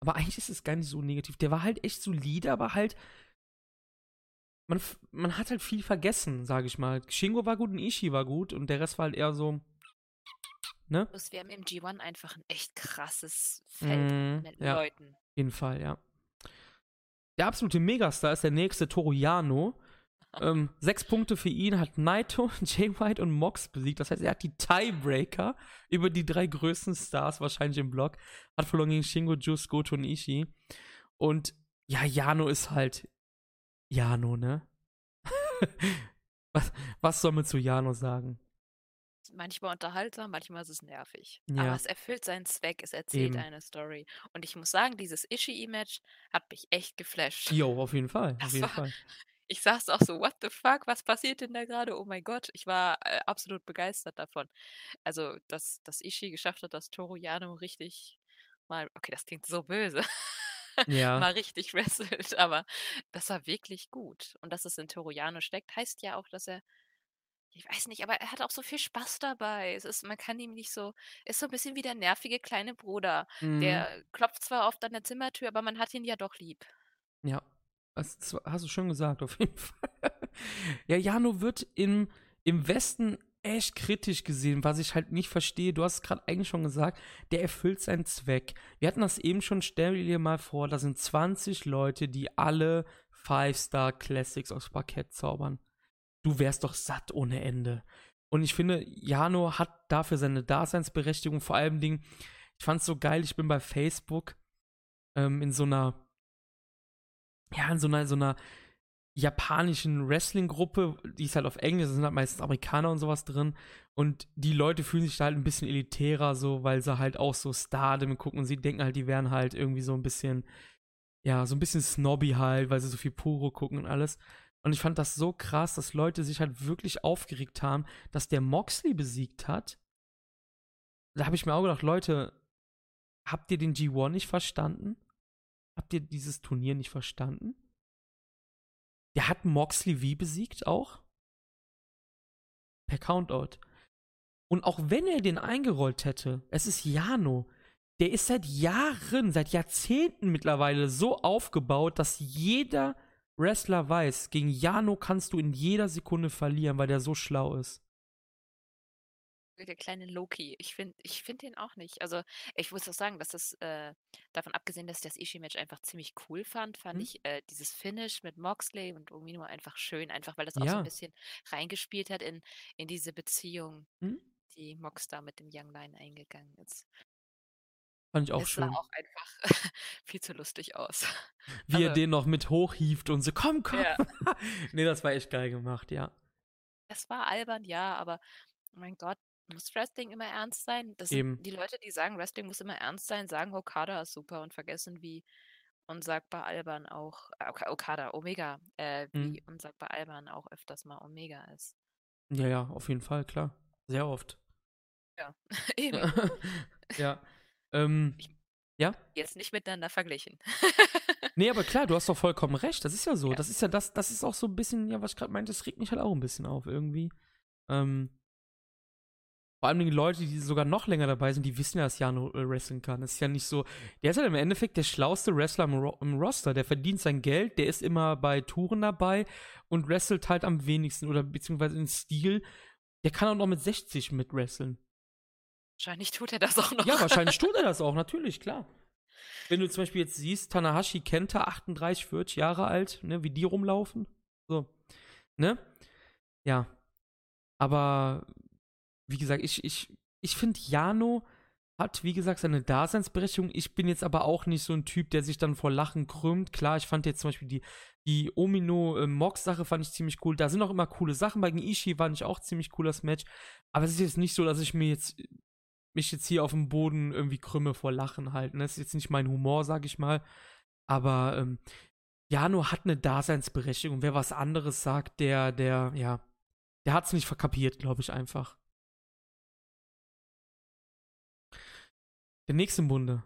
Aber eigentlich ist es gar nicht so negativ. Der war halt echt solide, aber halt man man hat halt viel vergessen, sage ich mal. Shingo war gut und Ishii war gut und der Rest war halt eher so ne? Plus wir haben im G1 einfach 'n echt krasses Feld Mhm, mit ja. Leuten. Auf jeden Fall, ja. Der absolute Megastar ist der nächste Toru Yano. Ähm, 6 Punkte für ihn, hat Naito, Jay White und Mox besiegt. Das heißt, er hat die Tiebreaker über die drei größten Stars wahrscheinlich im Block. Hat verloren gegen Shingo, Juice, Goto und Ishii. Und ja, Yano ist halt Yano, ne? Was was soll man zu Yano sagen? Manchmal unterhaltsam, manchmal ist es nervig. Aber Ja. es erfüllt seinen Zweck, es erzählt Eben. eine Story. Und ich muss sagen, dieses Ishii-Match hat mich echt geflasht. Jo, auf jeden Fall, auf Das jeden war Fall. ich saß auch so: „What the fuck, was passiert denn da grade? Oh mein Gott.“ Ich war, äh, absolut begeistert davon. Also, dass dass Ishii geschafft hat, dass Toru Yano richtig mal okay, das klingt so böse, Ja. mal richtig wrestelt, aber das war wirklich gut. Und dass es in Toru Yano steckt, heißt ja auch, dass er ich weiß nicht, aber er hat auch so viel Spaß dabei. Es ist man kann ihm nicht so ist so 'n bisschen wie der nervige kleine Bruder. Mhm. Der klopft zwar oft an der Zimmertür, aber man hat ihn ja doch lieb. Ja, das hast du schön gesagt, auf jeden Fall. Ja, Yano wird im im Westen echt kritisch gesehen, was ich halt nicht verstehe. Du hast es grad eigentlich schon gesagt, der erfüllt seinen Zweck. Wir hatten das eben schon, stell dir mal vor, da sind 20 Leute, die alle Five-Star Classics aufs Parkett zaubern. Du wärst doch satt ohne Ende. Und ich finde, Yano hat dafür seine Daseinsberechtigung. Vor allen Dingen, ich fand's so geil, ich bin bei Facebook, ähm, in so 'ner ja, in so 'ner so 'ner japanischen Wrestling-Gruppe, die ist halt auf Englisch, da sind halt meistens Amerikaner und so was drin. Und die Leute fühlen sich da halt 'n bisschen elitärer so, weil sie halt auch so Stardom gucken und sie denken halt, die wären halt irgendwie so 'n bisschen ja, so 'n bisschen snobby halt, weil sie so viel Puro gucken und alles. Und ich fand das so krass, dass Leute sich halt wirklich aufgeregt haben, dass der Moxley besiegt hat. Da habe ich mir auch gedacht: „Leute, habt ihr den G1 nicht verstanden? Habt ihr dieses Turnier nicht verstanden?“ Der hat Moxley wie besiegt auch? Per Countout. Und auch wenn er den eingerollt hätte, es ist Yano. Der ist seit Jahren, seit Jahrzehnten mittlerweile so aufgebaut, dass jeder Wrestler weiß, gegen Yano kannst du in jeder Sekunde verlieren, weil der so schlau ist. Der kleine Loki. Ich finde ich finde den auch nicht. Also, ich muss auch sagen, dass das, äh davon abgesehen, dass ich das Ishii-Match einfach ziemlich cool fand, fand Mhm. ich, äh, dieses Finish mit Moxley und Umino einfach schön, einfach weil das auch so 'n Ja. bisschen reingespielt hat in in diese Beziehung, Mhm. die Mox da mit dem Young Lion eingegangen ist. Fand ich auch Es sah schön. auch einfach viel zu lustig aus. Wie er Also den noch mit hochhieft und so: „Komm, komm!“ Ja. Ne, das war echt geil gemacht, ja. Es war albern, ja, aber mein Gott, muss Wrestling immer ernst sein? Das Eben. die Leute, die sagen, Wrestling muss immer ernst sein, sagen, Okada ist super und vergessen, wie unsagbar albern auch äh, Oka Okada, Omega, äh, Mhm. wie unsagbar albern auch öfters mal Omega ist. Ja, ja, auf jeden Fall, klar. Sehr oft. Ja, eben. Ja. Ähm, ja? jetzt nicht miteinander verglichen. Ne, aber klar, du hast doch vollkommen recht. Das ist ja so. Ja. Das ist ja das das ist auch so 'n bisschen, ja, was ich grad meinte, das regt mich halt auch 'n bisschen auf irgendwie. Ähm vor allem die Leute, die sogar noch länger dabei sind, die wissen ja, dass Jano äh, wrestlen kann. Das ist ja nicht so. Der ist halt im Endeffekt der schlauste Wrestler im, Ro im, Roster. Der verdient sein Geld, der ist immer bei Touren dabei und wrestelt halt am wenigsten oder beziehungsweise in Stil. Der kann auch noch mit 60 mit wresteln. Wahrscheinlich tut er das auch noch. Ja, wahrscheinlich tut er das auch, natürlich, klar. Wenn du zum Beispiel jetzt siehst, Tanahashi Kenta, 38, 40 Jahre alt, ne, wie die rumlaufen. So. Ne? Ja. Aber wie gesagt, ich, ich, ich finde, Jano hat, wie gesagt, seine Daseinsberechtigung. Ich bin jetzt aber auch nicht so ein Typ, der sich dann vor Lachen krümmt. Klar, ich fand jetzt zum Beispiel die, die Omino-Mox-Sache fand ich ziemlich cool. Da sind auch immer coole Sachen. Bei Ishii fand ich auch ziemlich cooles Match. Aber es ist jetzt nicht so, dass ich mir jetzt mich jetzt hier auf dem Boden irgendwie krümme vor Lachen halten. Das ist jetzt nicht mein Humor, sag ich mal. Aber ähm, Jano hat eine Daseinsberechtigung. Wer was anderes sagt, der, der, ja, der hat es nicht verkapiert, glaube ich einfach. Der nächste Bunde.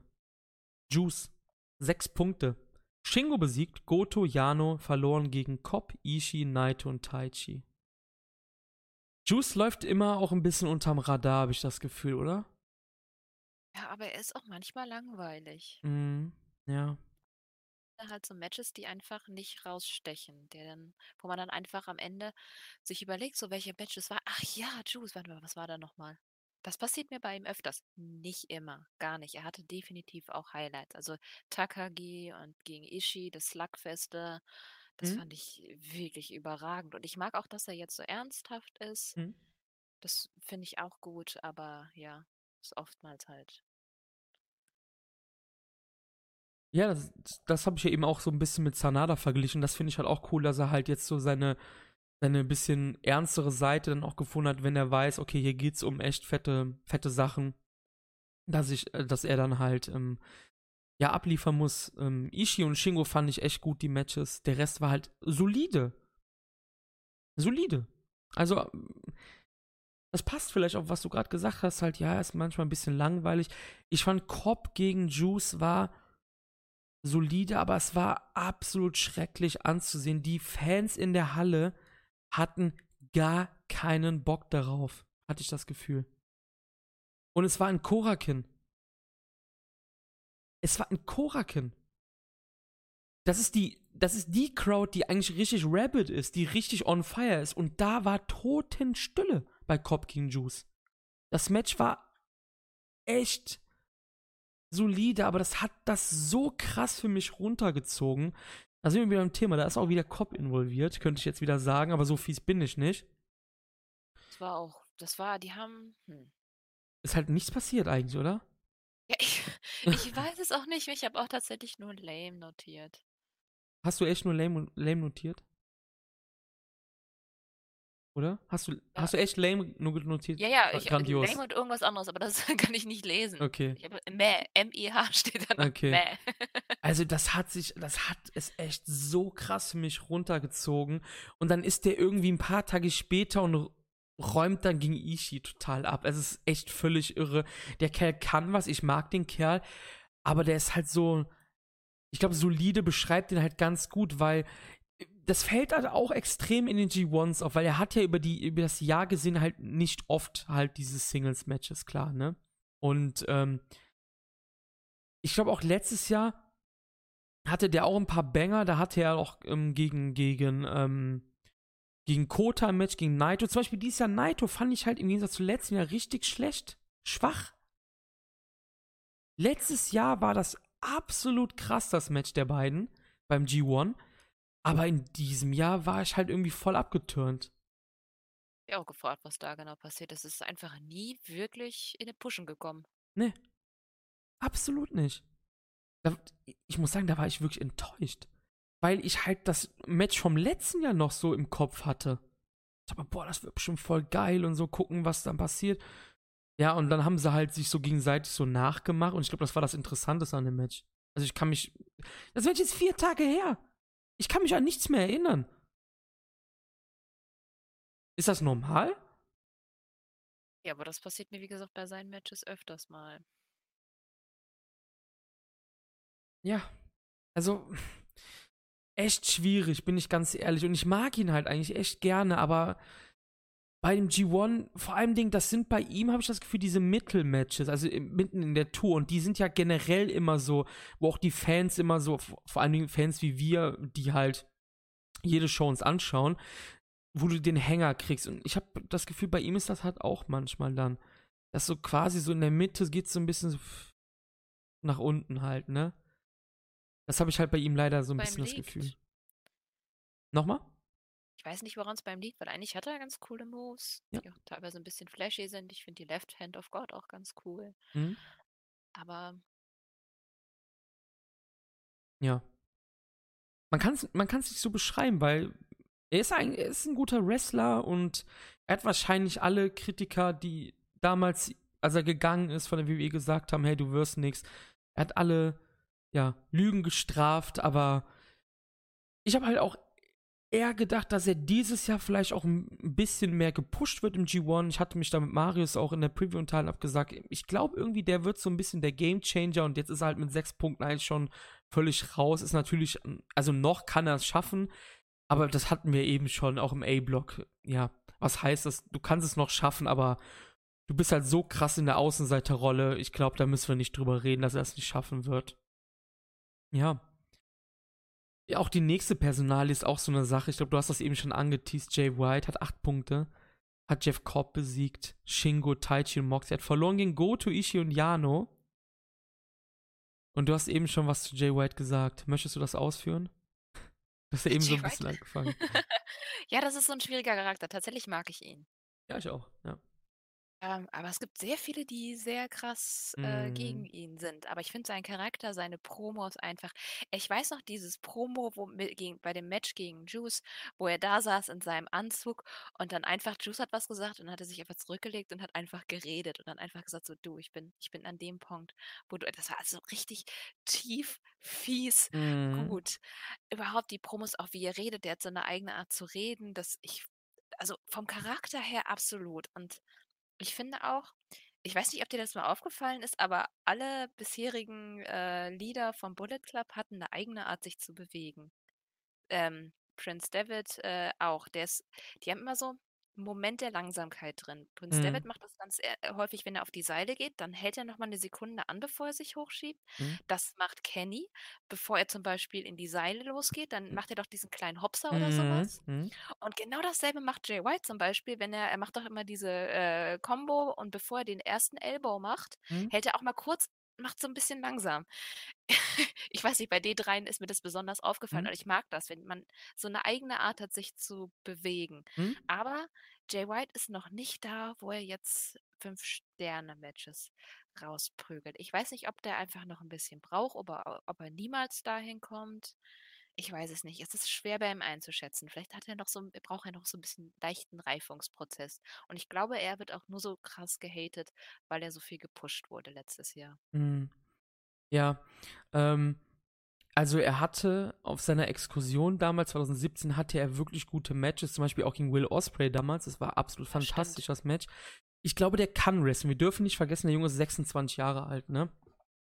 Juice. Sechs Punkte. Shingo besiegt, Goto, Yano verloren gegen Kop, Ishii, Naito und Taichi. Juice läuft immer auch ein bisschen unterm Radar, habe ich das Gefühl, oder? Ja, aber er ist auch manchmal langweilig. Mm, ja. Halt so Matches, die einfach nicht rausstechen, der dann, wo man dann einfach am Ende sich überlegt, so welche Matches war. Ach ja, Juice, warte mal, was war da nochmal? Das passiert mir bei ihm öfters. Nicht immer, gar nicht. Er hatte definitiv auch Highlights. Also Takagi und gegen Ishii, das Slugfeste, das Mhm. fand ich wirklich überragend. Und ich mag auch, dass er jetzt so ernsthaft ist. Mhm. Das finde ich auch gut, aber ja, ist oftmals halt. Ja, das, das habe ich ja eben auch so ein bisschen mit Sanada verglichen. Das finde ich halt auch cool, dass er halt jetzt so seine seine bisschen ernstere Seite dann auch gefunden hat, wenn er weiß, okay, hier geht's um echt fette, fette Sachen, dass ich, äh, dass er dann halt ähm, ja abliefern muss. Ähm, Ishii und Shingo fand ich echt gut die Matches. Der Rest war halt solide, solide. Also ähm, das passt vielleicht auch, was du gerade gesagt hast, halt ja, ist manchmal ein bisschen langweilig. Ich fand Cobb gegen Juice war solide, aber es war absolut schrecklich anzusehen. Die Fans in der Halle hatten gar keinen Bock darauf, hatte ich das Gefühl. Und es war ein Korakin. Es war ein Korakin. Das ist die, das ist die Crowd, die eigentlich richtig rabid ist, die richtig on fire ist. Und da war Totenstille bei Cop King Juice. Das Match war echt solide, aber das hat das so krass für mich runtergezogen. Da sind wir wieder im Thema, da ist auch wieder Cop involviert, könnte ich jetzt wieder sagen, aber so fies bin ich nicht. Das war auch, das war, die haben, hm. Ist halt nichts passiert eigentlich, oder? Ja, ich, ich weiß es auch nicht. Ich habe auch tatsächlich nur lame notiert. Hast du echt nur lame, lame notiert? Oder? Hast du, Ja. hast du echt lame nur notiert? Ja, ja, ich Grandios. lame und irgendwas anderes, aber das kann ich nicht lesen. Okay. Ich habe Meh, M-I-H steht da. Okay. Meh. Also das hat sich, das hat es echt so krass für mich runtergezogen. Und dann ist der irgendwie ein paar Tage später und räumt dann gegen Ishii total ab. Es ist echt völlig irre. Der Kerl kann was, ich mag den Kerl, aber der ist halt so, ich glaube, solide beschreibt den halt ganz gut, weil das fällt halt auch extrem in den G1s auf, weil er hat ja über die, über das Jahr gesehen halt nicht oft halt diese Singles-Matches, klar, ne? Und ähm, ich glaube auch letztes Jahr hatte der auch ein paar Banger, da hatte er auch ähm, gegen, gegen, ähm, gegen Kota ein Match, gegen Naito. Zum Beispiel dieses Jahr Naito fand ich halt im Gegensatz zu letzten Jahr richtig schlecht. Schwach. Letztes Jahr war das absolut krass, das Match der beiden beim G1. Aber in diesem Jahr war ich halt irgendwie voll abgeturnt. Ich habe auch gefragt, was da genau passiert ist. Es ist einfach nie wirklich in den Pushen gekommen. Nee. Absolut nicht. Da, ich muss sagen, da war ich wirklich enttäuscht. Weil ich halt das Match vom letzten Jahr noch so im Kopf hatte. Ich dachte, boah, das wird bestimmt voll geil und so gucken, was dann passiert. Ja, und dann haben sie halt sich so gegenseitig so nachgemacht und ich glaube, das war das Interessanteste an dem Match. Also ich kann mich. Das Match ist vier Tage her. Ich kann mich an nichts mehr erinnern. Ist das normal? Ja, aber das passiert mir, wie gesagt, bei seinen Matches öfters mal. Ja. Also, echt schwierig, bin ich ganz ehrlich. Und ich mag ihn halt eigentlich echt gerne, aber bei dem G1, vor allem Ding, das sind bei ihm, habe ich das Gefühl, diese Mittelmatches, also mitten in der Tour. Und die sind ja generell immer so, wo auch die Fans immer so, vor allem Dingen Fans wie wir, die halt jede Show uns anschauen, wo du den Hänger kriegst. Und ich habe das Gefühl, bei ihm ist das halt auch manchmal dann. Dass so quasi so in der Mitte geht so ein bisschen so nach unten halt, ne? Das habe ich halt bei ihm leider so ein Beim bisschen das liegt. Gefühl. Nochmal? Ich weiß nicht, woran es beim liegt, weil eigentlich hat er ganz coole Moves, Ja. die auch teilweise ein bisschen flashy sind. Ich finde die Left Hand of God auch ganz cool. Mhm. Aber Ja. Man kann es man kann's nicht so beschreiben, weil er ist, ein, er ist ein guter Wrestler und er hat wahrscheinlich alle Kritiker, die damals, als er gegangen ist, von der WWE gesagt haben, hey, du wirst nichts. Er hat alle, ja, Lügen gestraft, aber ich habe halt auch eher gedacht, dass er dieses Jahr vielleicht auch ein bisschen mehr gepusht wird im G1. Ich hatte mich da mit Marius auch in der Preview unterhalten, habe gesagt, ich glaube irgendwie, der wird so ein bisschen der Gamechanger und jetzt ist er halt mit sechs Punkten eigentlich schon völlig raus. Ist natürlich, also noch kann er es schaffen, aber das hatten wir eben schon auch im A-Block. Ja, was heißt das? Du kannst es noch schaffen, aber du bist halt so krass in der Außenseiterrolle. Ich glaube, da müssen wir nicht drüber reden, dass er es nicht schaffen wird. Ja. Auch die nächste Personalie ist auch so eine Sache. Ich glaube, du hast das eben schon angeteased. Jay White hat acht Punkte, hat Jeff Cobb besiegt, Shingo, Taichi und Moxie. Er hat verloren gegen Goto, Ishii und Yano. Und du hast eben schon was zu Jay White gesagt. Möchtest du das ausführen? Du hast ja eben so Jay ein bisschen White? angefangen. ja, das ist so ein schwieriger Charakter. Tatsächlich mag ich ihn. Ja, ich auch. Ja. Ähm, aber es gibt sehr viele, die sehr krass äh, gegen Mm. ihn sind. Aber ich finde seinen Charakter, seine Promos einfach. Ich weiß noch dieses Promo wo, mit, gegen, bei dem Match gegen Juice, wo er da saß in seinem Anzug und dann einfach, Juice hat was gesagt und hat er sich einfach zurückgelegt und hat einfach geredet und dann einfach gesagt: So, du, ich bin, ich bin an dem Punkt, wo du. Das war also richtig tief, fies, Mhm. gut. Überhaupt die Promos, auch wie er redet, der hat so eine eigene Art zu reden, dass ich. Also vom Charakter her absolut. Und ich finde auch, ich weiß nicht, ob dir das mal aufgefallen ist, aber alle bisherigen äh, Lieder vom Bullet Club hatten eine eigene Art, sich zu bewegen. Ähm, Prince David äh, auch. Der ist, die haben immer so Moment der Langsamkeit drin. David Mhm. macht das ganz äh, häufig, wenn er auf die Seile geht, dann hält er nochmal eine Sekunde an, bevor er sich hochschiebt. Mhm. Das macht Kenny, bevor er zum Beispiel in die Seile losgeht, dann macht er doch diesen kleinen Hopser Mhm. oder sowas. Mhm. Und genau dasselbe macht Jay White zum Beispiel, wenn er, er macht doch immer diese äh, Combo und bevor er den ersten Elbow macht, Mhm. hält er auch mal kurz, macht so ein bisschen langsam. ich weiß nicht, bei D3 ist mir das besonders aufgefallen Mhm. und ich mag das, wenn man so eine eigene Art hat, sich zu bewegen. Mhm. Aber Jay White ist noch nicht da, wo er jetzt fünf Sterne-Matches rausprügelt. Ich weiß nicht, ob der einfach noch ein bisschen braucht, ob er, ob er niemals dahin kommt. Ich weiß es nicht. Es ist schwer bei ihm einzuschätzen. Vielleicht hat er noch so, braucht er noch so ein bisschen leichten Reifungsprozess. Und ich glaube, er wird auch nur so krass gehatet, weil er so viel gepusht wurde letztes Jahr. Mhm. Ja, ähm, also er hatte auf seiner Exkursion damals, 2017, hatte er wirklich gute Matches, zum Beispiel auch gegen Will Osprey damals. Das war absolut Ja, fantastisch, stimmt. das Match. Ich glaube, der kann wrestlen. Wir dürfen nicht vergessen, der Junge ist 26 Jahre alt, ne?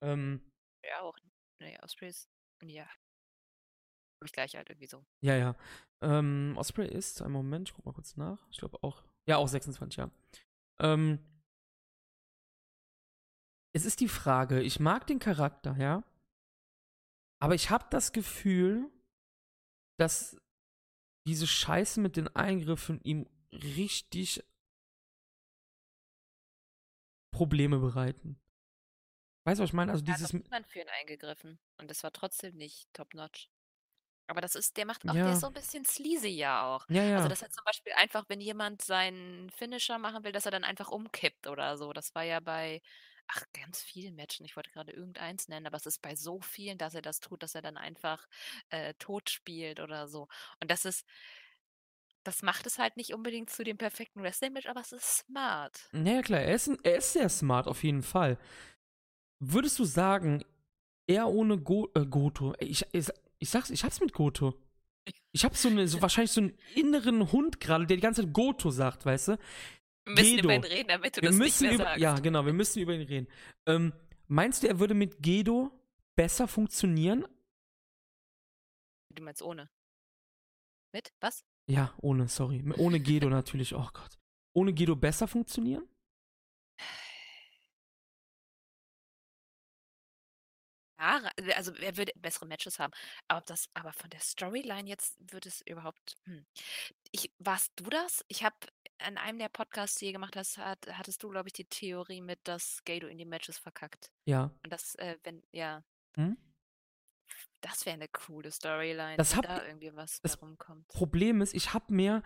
Ähm, Ja, auch. Nee, Ospreys. Ja. Hab ich gleich halt irgendwie so. ja, ja. Ähm, Osprey ist, einen Moment, ich guck mal kurz nach. Ich glaube auch, ja, auch 26 Jahre. Ähm, es ist die Frage, ich mag den Charakter, ja. Aber ich habe das Gefühl, dass diese Scheiße mit den Eingriffen ihm richtig Probleme bereiten. Weißt du, was ich meine? Also hat dieses. doch niemand für ihn eingegriffen. Und das war trotzdem nicht top-notch. Aber das ist, der macht auch, Ja. der ist so ein bisschen sleazy ja auch. Ja, ja. Also das hat zum Beispiel einfach, wenn jemand seinen Finisher machen will, dass er dann einfach umkippt oder so. Das war ja bei, ach, ganz vielen Matchen. Ich wollte gerade irgendeins nennen, aber es ist bei so vielen, dass er das tut, dass er dann einfach äh, tot spielt oder so. Und das ist, das macht es halt nicht unbedingt zu dem perfekten Wrestling-Match, aber es ist smart. Ja, klar, er ist, ein, er ist sehr smart auf jeden Fall. Würdest du sagen, er ohne Go, äh, Goto, ich, ich, ich sag's, ich hab's mit Goto. Ich hab so, eine, so wahrscheinlich so einen inneren Hund gerade, der die ganze Zeit Goto sagt, weißt du? Wir müssen Gedo. über ihn reden, damit du Wir das nicht mehr über, sagst. ja, genau, wir müssen über ihn reden. Ähm, meinst du, er würde mit Gedo besser funktionieren? Du meinst ohne. Mit? Was? Ja, ohne, sorry. Ohne Gedo natürlich, oh Gott. ohne Gedo besser funktionieren? Ja, also er würde bessere Matches haben. Aber das, aber von der Storyline jetzt wird es überhaupt. Hm. Ich, warst du das? Ich habe an einem der Podcasts, die ihr gemacht hast, hat, hattest du, glaube ich, die Theorie mit, dass Gado in die Matches verkackt. Ja. Und das, äh, wenn, ja. Hm? Das wäre eine coole Storyline, Das wenn hab- da irgendwie was das herumkommt. Problem ist, ich habe mir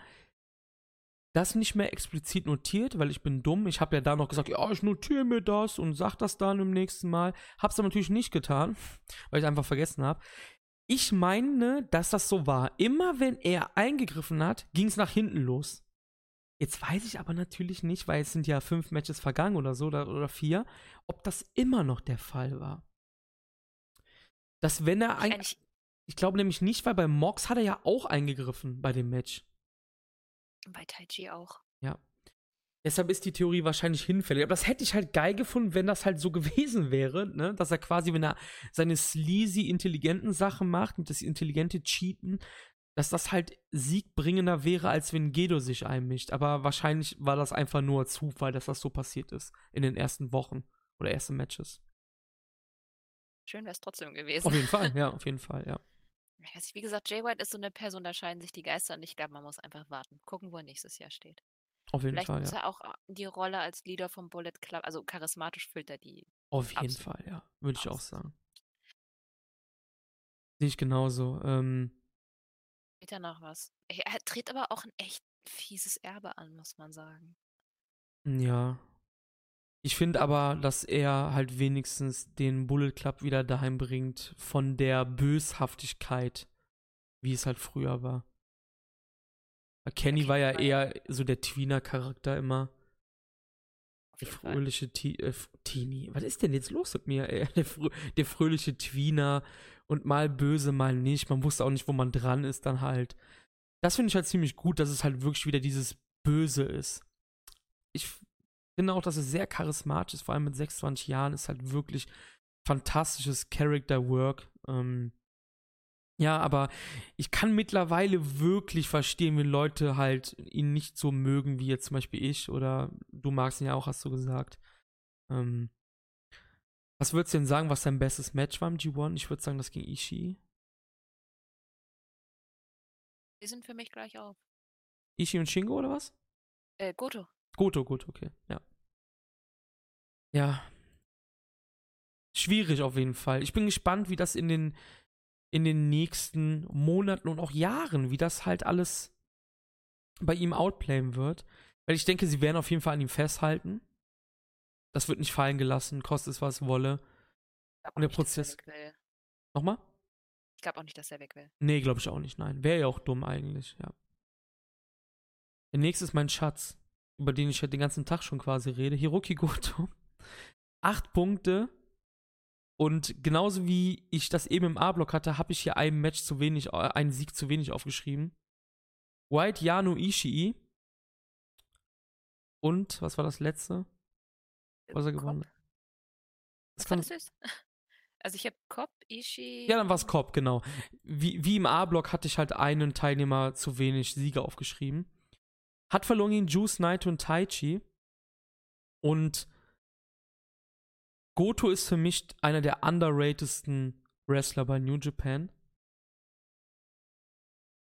das nicht mehr explizit notiert, weil ich bin dumm. Ich habe ja da noch gesagt, ja, ich notiere mir das und sag das dann im nächsten Mal. Hab's aber natürlich nicht getan, weil ich einfach vergessen habe. Ich meine, dass das so war. Immer wenn er eingegriffen hat, ging es nach hinten los. Jetzt weiß ich aber natürlich nicht, weil es sind ja fünf Matches vergangen oder so oder, oder vier, ob das immer noch der Fall war. Dass wenn er ein, Wahrscheinlich ich glaube nämlich nicht, weil bei Mox hat er ja auch eingegriffen bei dem Match. bei Taiji auch. Deshalb ist die Theorie wahrscheinlich hinfällig. Aber das hätte ich halt geil gefunden, wenn das halt so gewesen wäre, ne? Dass er quasi, wenn er seine sleazy, intelligenten Sachen macht, und das intelligente Cheaten, dass das halt siegbringender wäre, als wenn Gedo sich einmischt. Aber wahrscheinlich war das einfach nur Zufall, dass das so passiert ist in den ersten Wochen oder ersten Matches. Schön wäre es trotzdem gewesen. Auf jeden Fall, ja, auf jeden Fall, ja. Wie gesagt, Jay White ist so eine Person, da scheiden sich die Geister und ich glaube, man muss einfach warten. Gucken, wo er nächstes Jahr steht. Auf jeden Vielleicht Fall, muss ja. er auch die Rolle als Leader vom Bullet Club, also charismatisch füllt er die. Auf jeden. Fall, ja. Würde ich auch sagen. Sehe ich genauso. Ähm, Steht da noch was? Er tritt aber auch ein echt fieses Erbe an, muss man sagen. Ja. Ich finde aber, dass er halt wenigstens den Bullet Club wieder daheim bringt von der Böshaftigkeit, wie es halt früher war. Kenny Kenny war ja eher so der Tweener-Charakter immer. Der fröhliche Ti äh, Teenie. Was ist denn jetzt los mit mir, ey? Der, frö der fröhliche Tweener und mal böse, mal nicht. Man wusste auch nicht, wo man dran ist, dann halt. Das finde ich halt ziemlich gut, dass es halt wirklich wieder dieses Böse ist. Ich finde auch, dass es sehr charismatisch ist, vor allem mit 26 Jahren, ist halt wirklich fantastisches Character Work. Ähm, ja, aber ich kann mittlerweile wirklich verstehen, wenn Leute halt ihn nicht so mögen, wie jetzt zum Beispiel ich oder du magst ihn ja auch, hast du gesagt. Ähm, was würdest du denn sagen, was dein bestes Match war im G1? Ich würde sagen, das ging Ishii. Die sind für mich gleich auf. Ishii und Shingo oder was? Äh, Goto. Goto, gut, okay, ja. Ja. Schwierig auf jeden Fall. Ich bin gespannt, wie das in den, in den nächsten Monaten und auch Jahren, wie das halt alles bei ihm outplayen wird. Weil ich denke, sie werden auf jeden Fall an ihm festhalten. Das wird nicht fallen gelassen, kostet es was wolle. Und der er Prozess-. Nochmal? Ich glaube auch nicht, dass er weg will. Nee, glaube ich auch nicht, nein. Wäre ja auch dumm eigentlich, ja. Der nächste ist mein Schatz, über den ich ja den ganzen Tag schon quasi rede. Hiroki Goto. Acht Punkte. Und genauso wie ich das eben im A-Block hatte, habe ich hier ein Match zu wenig, äh, einen Sieg zu wenig aufgeschrieben. White Yano Ishii. Und, was war das letzte? Was er Cobb? gewonnen hat? Das Was kann, fandest du's? Also ich habe Cobb, Ishii. Ja, dann war es Cobb, genau. Wie, wie im A-Block hatte ich halt einen Teilnehmer zu wenig Siege aufgeschrieben. Hat verloren gegen Juice, Naito und Taichi. Und Goto ist für mich einer der underratedsten Wrestler bei New Japan.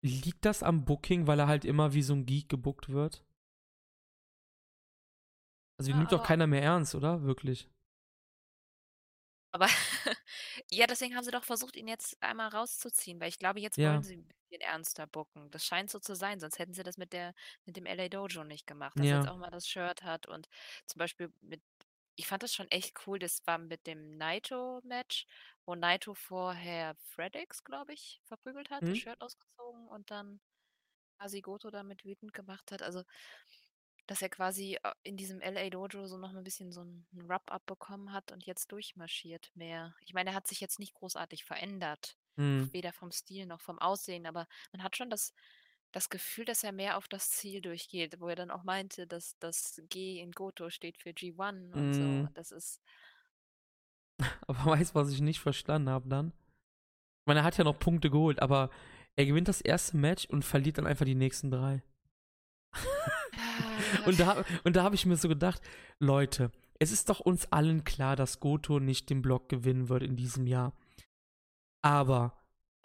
Liegt das am Booking, weil er halt immer wie so ein Geek gebuckt wird? Also, Ja, nimmt doch keiner mehr ernst, oder? Wirklich. Aber ja, deswegen haben sie doch versucht, ihn jetzt einmal rauszuziehen, weil ich glaube, jetzt Ja. wollen sie ein bisschen ernster bucken. Das scheint so zu sein, sonst hätten sie das mit der mit dem LA Dojo nicht gemacht, dass er Ja. jetzt auch mal das Shirt hat und zum Beispiel mit ich fand das schon echt cool, das war mit dem Naito-Match, wo Naito vorher Fredix, glaube ich, verprügelt hat, Mhm. das Shirt ausgezogen und dann quasi Goto damit wütend gemacht hat. Also, dass er quasi äh, in diesem LA Dojo so noch mal ein bisschen so ein Rub-Up bekommen hat und jetzt durchmarschiert mehr. Ich meine, er hat sich jetzt nicht großartig verändert, Hm. weder vom Stil noch vom Aussehen, aber man hat schon das, das Gefühl, dass er mehr auf das Ziel durchgeht, wo er dann auch meinte, dass das G in Goto steht für G1 und so. Mhm. Das ist, Aber weißt du, was ich nicht verstanden habe dann? Ich meine, er hat ja noch Punkte geholt, aber er gewinnt das erste Match und verliert dann einfach die nächsten drei. und da, und da habe ich mir so gedacht, Leute, es ist doch uns allen klar, dass Goto nicht den Block gewinnen wird in diesem Jahr. Aber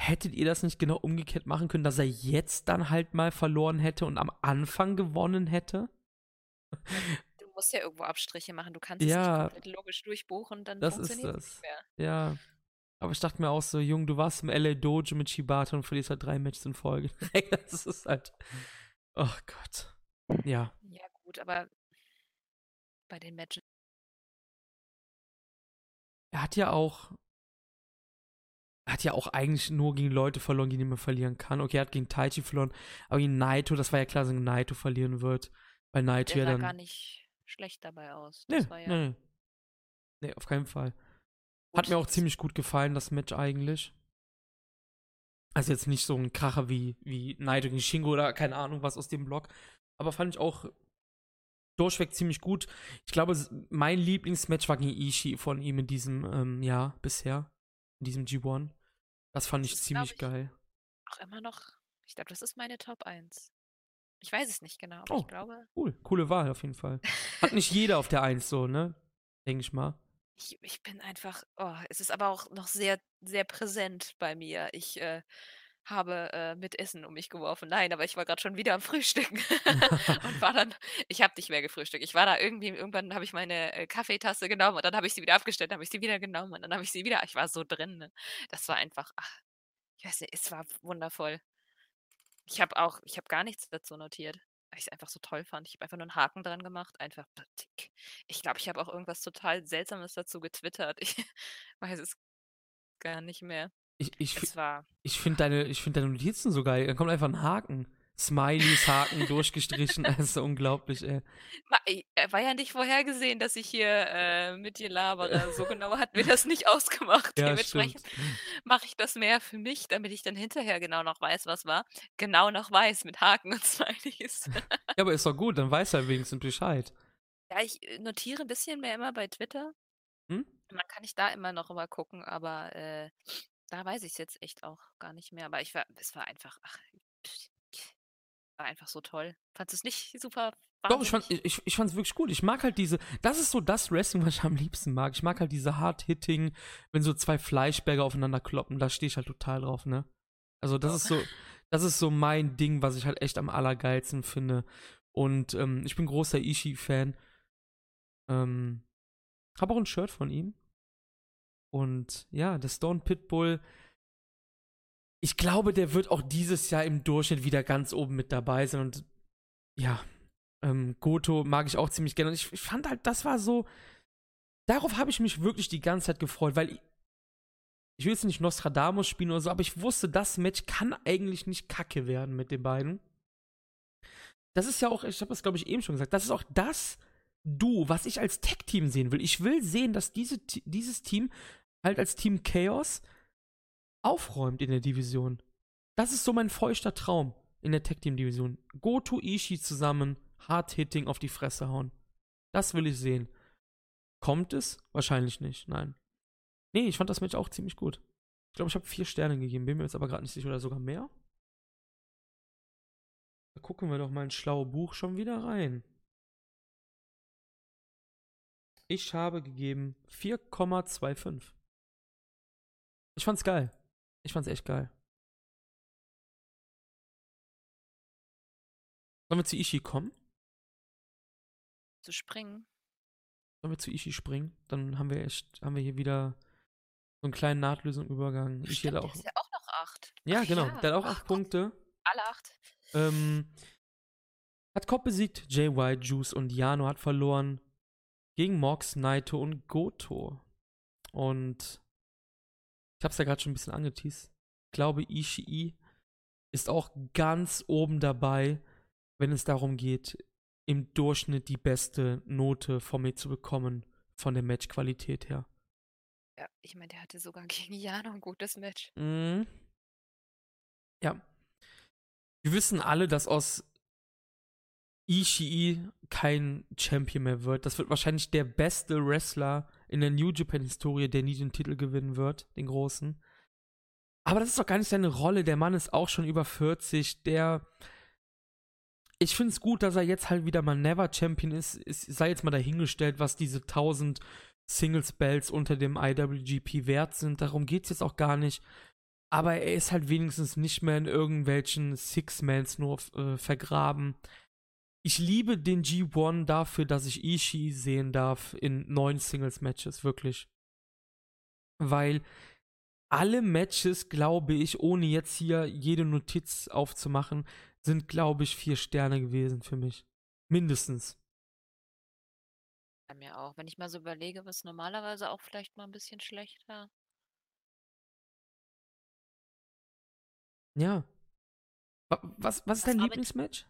hättet ihr das nicht genau umgekehrt machen können, dass er jetzt dann halt mal verloren hätte und am Anfang gewonnen hätte? Du musst ja irgendwo Abstriche machen. Du kannst es Ja. nicht komplett logisch durchbuchen, dann Das ist funktioniert das. es nicht mehr. Ja. Aber ich dachte mir auch so, Jung, du warst im LA Dojo mit Shibata und verlierst halt drei Matches in Folge. Das ist halt. Oh Gott. Ja. Ja, gut, aber bei den Matches. Er hat ja auch. Hat ja auch eigentlich nur gegen Leute verloren, gegen die man verlieren kann. Okay, er hat gegen Taichi verloren, aber gegen Naito, das war ja klar, dass er Naito verlieren wird. Weil Naito Der ja sah dann. gar nicht schlecht dabei aus. Nee, Das war ja nee, nee. Nee, auf keinen Fall. Hat gut. mir auch ziemlich gut gefallen, das Match eigentlich. Also jetzt nicht so ein Kracher wie, wie Naito gegen Shingo oder keine Ahnung was aus dem Block. Aber fand ich auch durchweg ziemlich gut. Ich glaube, mein Lieblingsmatch war gegen Ishii von ihm in diesem ähm, Jahr bisher. In diesem G1. Das fand ich Das ist, ziemlich ich, geil. auch immer noch. Ich glaube, das ist meine Top 1. Ich weiß es nicht genau, aber Oh. ich glaube, Cool. Coole Wahl auf jeden Fall. Hat nicht jeder auf der Eins so, ne? Denke ich mal. ich, ich bin einfach. Oh, es ist aber auch noch sehr, sehr präsent bei mir. Ich äh, habe äh, mit Essen um mich geworfen. Nein, aber ich war gerade schon wieder am Frühstücken und war dann. Ich habe nicht mehr gefrühstückt. Ich war da irgendwie. Irgendwann habe ich meine äh, Kaffeetasse genommen und dann habe ich sie wieder abgestellt, dann habe ich sie wieder genommen und dann habe ich sie wieder. Ich war so drin. Ne? Das war einfach. Ach, ich weiß nicht, es war wundervoll. Ich habe auch, ich habe gar nichts dazu notiert, weil ich es einfach so toll fand. Ich habe einfach nur einen Haken dran gemacht, einfach tick. Ich glaube, ich habe auch irgendwas total Seltsames dazu getwittert. Ich weiß es gar nicht mehr. Ich, ich, fi- Es war, ich finde deine, ich find deine Notizen so geil. Da kommt einfach ein Haken. Smileys, Haken durchgestrichen. Das ist so unglaublich, ey. War ja nicht vorhergesehen, dass ich hier äh, mit dir labere. So genau hatten wir das nicht ausgemacht. Ja, Dementsprechend stimmt. mache ich das mehr für mich, damit ich dann hinterher genau noch weiß, was war. Genau noch weiß mit Haken und Smileys. Ja, aber ist doch gut, dann weiß er wenigstens Bescheid. Ja, ich äh, notiere ein bisschen mehr immer bei Twitter. Hm? Man kann nicht da immer noch mal gucken, aber äh, da weiß ich es jetzt echt auch gar nicht mehr. Aber ich war, es war einfach, ach, war einfach so toll. Fandest du es nicht super Doch, ich, fand, wahnsinnig? ich, ich fand's wirklich gut. Ich mag halt diese, das ist so das Wrestling, was ich am liebsten mag. Ich mag halt diese Hard-Hitting, wenn so zwei Fleischberger aufeinander kloppen, da stehe ich halt total drauf, ne? Also das Oh. ist so, das ist so mein Ding, was ich halt echt am allergeilsten finde. Und ähm, ich bin großer Ishii-Fan. Ähm, hab auch ein Shirt von ihm. Und ja, der Stone Pitbull. Ich glaube, der wird auch dieses Jahr im Durchschnitt wieder ganz oben mit dabei sein. Und ja, ähm, Goto mag ich auch ziemlich gerne. Und ich, ich fand halt, das war so. Darauf habe ich mich wirklich die ganze Zeit gefreut, weil ich, ich will jetzt nicht Nostradamus spielen oder so, aber ich wusste, das Match kann eigentlich nicht kacke werden mit den beiden. Das ist ja auch, ich habe das glaube ich eben schon gesagt, das ist auch das Du, was ich als Tech-Team sehen will. Ich will sehen, dass diese, dieses Team halt als Team Chaos aufräumt in der Division. Das ist so mein feuchter Traum in der Tech-Team-Division. Goto, Ishii zusammen, Hard-Hitting auf die Fresse hauen. Das will ich sehen. Kommt es? Wahrscheinlich nicht, nein. Nee, ich fand das Match auch ziemlich gut. Ich glaube, ich habe vier Sterne gegeben, bin mir jetzt aber gerade nicht sicher oder sogar mehr. Da gucken wir doch mal ins schlaue Buch schon wieder rein. Ich habe gegeben 4,25. Ich fand's geil. Ich fand's echt geil. Sollen wir zu Ishii kommen? Zu springen. Sollen wir zu Ishii springen? Dann haben wir echt, haben wir hier wieder so einen kleinen nahtlosen Übergang. Ishii Stimmt, hat der auch. ist ja auch noch acht. Ja, Ach genau. ja. Der hat auch Ach acht Gott, Punkte. Alle acht. Ähm, hat Cobb besiegt, White, Juice und Yano hat verloren gegen Mox, Naito und Goto. Und ich hab's ja gerade schon ein bisschen angeteased. Ich glaube, Ishii ist auch ganz oben dabei, wenn es darum geht, im Durchschnitt die beste Note von mir zu bekommen, von der Matchqualität her. Ja, ich meine, der hatte sogar gegen Jano ein gutes Match. Mhm. Ja. Wir wissen alle, dass aus Ishii kein Champion mehr wird. Das wird wahrscheinlich der beste Wrestler in der New Japan-Historie, der nie den Titel gewinnen wird, den großen. Aber das ist doch gar nicht seine Rolle. Der Mann ist auch schon über 40. Der. ich finde es gut, dass er jetzt halt wieder mal Never Champion ist. Es sei jetzt mal dahingestellt, was diese 1000 Singles Bells unter dem IWGP wert sind. Darum geht es jetzt auch gar nicht. Aber er ist halt wenigstens nicht mehr in irgendwelchen Six-Mans nur äh, vergraben. Ich liebe den G1 dafür, dass ich Ishii sehen darf in neun Singles-Matches, wirklich. Weil alle Matches, glaube ich, ohne jetzt hier jede Notiz aufzumachen, sind, glaube ich, vier Sterne gewesen für mich. Mindestens. Bei mir auch. Wenn ich mal so überlege, was normalerweise auch vielleicht mal ein bisschen schlechter. Ja. Was, was ist dein mit- Lieblingsmatch?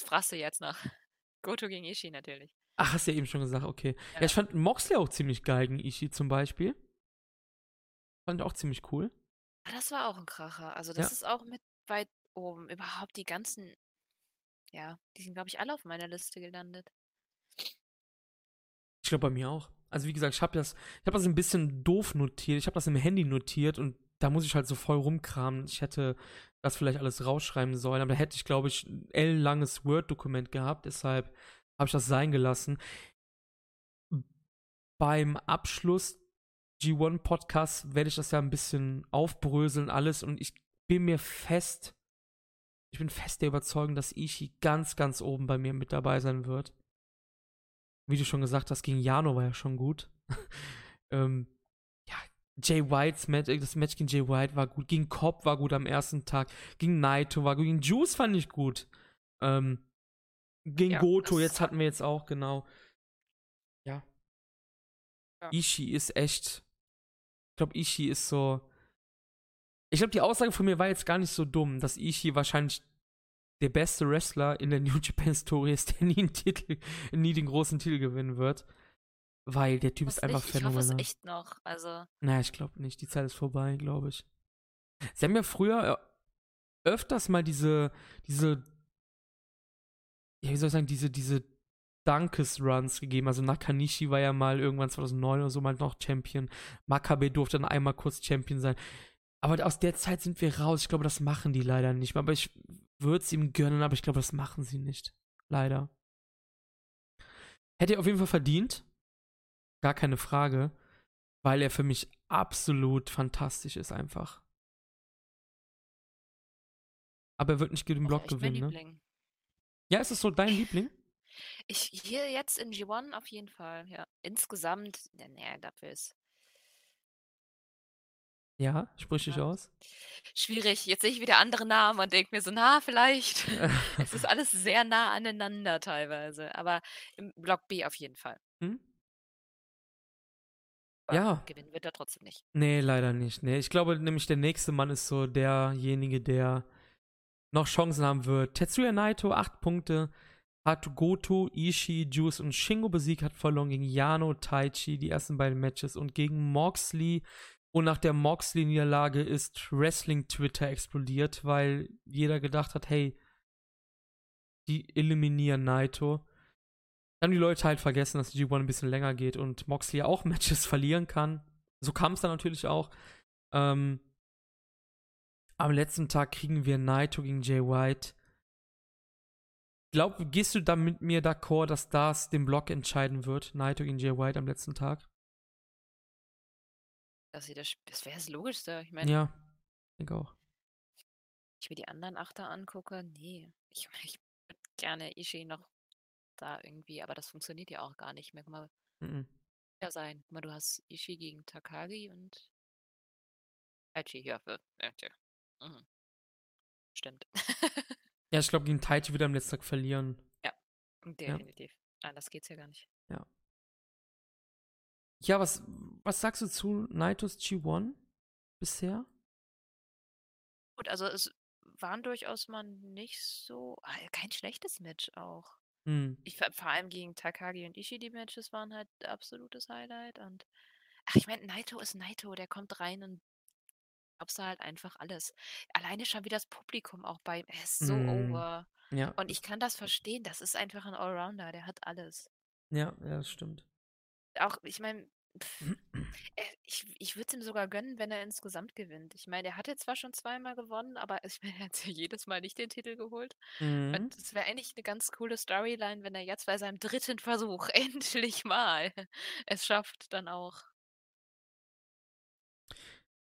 Das fragst du jetzt noch. Goto gegen Ishii natürlich. Ach, hast du ja eben schon gesagt, okay. Ja, Ja. ich fand Moxley auch ziemlich geil gegen Ishii zum Beispiel. Fand ich auch ziemlich cool. Ah, das war auch ein Kracher. Also das Ja. ist auch mit weit oben. Überhaupt die ganzen, ja, die sind, glaube ich, alle auf meiner Liste gelandet. Ich glaube bei mir auch. Also wie gesagt, ich habe das, ich habe das ein bisschen doof notiert. Ich habe das im Handy notiert und da muss ich halt so voll rumkramen. Ich hätte das vielleicht alles rausschreiben sollen, aber da hätte ich, glaube ich, ein ellenlanges Word-Dokument gehabt. Deshalb habe ich das sein gelassen. Beim Abschluss G1-Podcast werde ich das ja ein bisschen aufbröseln alles und ich bin mir fest, ich bin fest der Überzeugung, dass Ishii ganz, ganz oben bei mir mit dabei sein wird. Wie du schon gesagt hast, gegen Jano war ja schon gut. ähm, Jay Whites Match, äh, das Match gegen Jay White war gut, gegen Cobb war gut am ersten Tag, gegen Naito war gut, gegen Juice fand ich gut. Ähm, gegen Ja, Goto, jetzt hatten wir jetzt auch, genau. Ja. Ja. Ishii ist echt. Ich glaube, Ishii ist so. Ich glaube, die Aussage von mir war jetzt gar nicht so dumm, dass Ishii wahrscheinlich der beste Wrestler in der New Japan Story ist, der nie Titel, nie den großen Titel gewinnen wird. Weil der Typ ist einfach ich, ich hoffe es phänomenal. echt noch. Also, Naja, ich glaube nicht. Die Zeit ist vorbei, glaube ich. Sie haben ja früher äh, öfters mal diese, diese, ja, wie soll ich sagen, diese, diese Dankes-Runs gegeben. Also Nakanishi war ja mal irgendwann 2009 oder so mal noch Champion. Makabe durfte dann einmal kurz Champion sein. Aber aus der Zeit sind wir raus. Ich glaube, das machen die leider nicht mehr. Aber ich würde es ihm gönnen, aber ich glaube, das machen sie nicht. Leider. Hätte er auf jeden Fall verdient. Gar keine Frage. Weil er für mich absolut fantastisch ist, einfach. Aber er wird nicht gegen den Block gewinnen, ne? Ja, ist es so dein Liebling? Ich hier jetzt in G1 auf jeden Fall, ja. Insgesamt, ja, nee, dafür ist Ja, sprich dich Ja. aus. schwierig. Jetzt sehe ich wieder andere Namen und denke mir so, na, vielleicht. Es ist alles sehr nah aneinander teilweise. Aber im Block B auf jeden Fall. Hm? Aber Ja. gewinnen wird er trotzdem nicht. Nee, leider nicht. Nee, ich glaube nämlich, der nächste Mann ist so derjenige, der noch Chancen haben wird. Tetsuya Naito, 8 Punkte. Hat Goto, Ishii, Juice und Shingo besiegt, hat verloren gegen Yano, Taichi, die ersten beiden Matches und gegen Moxley. Und nach der Moxley-Niederlage ist Wrestling-Twitter explodiert, weil jeder gedacht hat, hey, die eliminieren Naito. Dann haben die Leute halt vergessen, dass die G1 ein bisschen länger geht und Moxley auch Matches verlieren kann. So kam es dann natürlich auch. Ähm, am letzten Tag kriegen wir Naito gegen Jay White. Glaub, gehst du da mit mir d'accord, dass das den Block entscheiden wird? Naito gegen Jay White am letzten Tag? Das, das, das wäre das Logischste. Ich meine, Ja, ich denke auch. ich mir die anderen Achter angucke, nee. Ich, ich würde gerne Ishii noch da irgendwie, aber das funktioniert ja auch gar nicht mehr. Guck mal, Mhm. ja sein. Guck mal, du hast Ishii gegen Takagi und Aichi hier. Für, ja, tja. Mhm. Stimmt. Ja, ich glaube, gegen Taichi wird er am letzten Tag verlieren. Definitiv. Anders geht's ja gar nicht. Ja, was, was sagst du zu Naitos G1 bisher? Gut, also es waren durchaus mal nicht so, ah, kein schlechtes Match auch. Hm. Ich fand vor allem gegen Takagi und Ishii die Matches waren halt absolutes Highlight und ach, ich meine, Naito ist Naito, der kommt rein und glaubst du halt einfach alles. Alleine schon wie das Publikum auch bei ihm, er ist so Mm. over. Ja, Und ich kann das verstehen, das ist einfach ein Allrounder, der hat alles. ja, ja, das stimmt. Auch, ich meine, Äh, ich ich würde es ihm sogar gönnen, wenn er insgesamt gewinnt. Ich meine, er hat jetzt zwar schon zweimal gewonnen, aber ich meine, er hat ja jedes Mal nicht den Titel geholt. Mhm. Und es wäre eigentlich eine ganz coole Storyline, wenn er jetzt bei seinem dritten Versuch endlich mal es schafft, dann auch.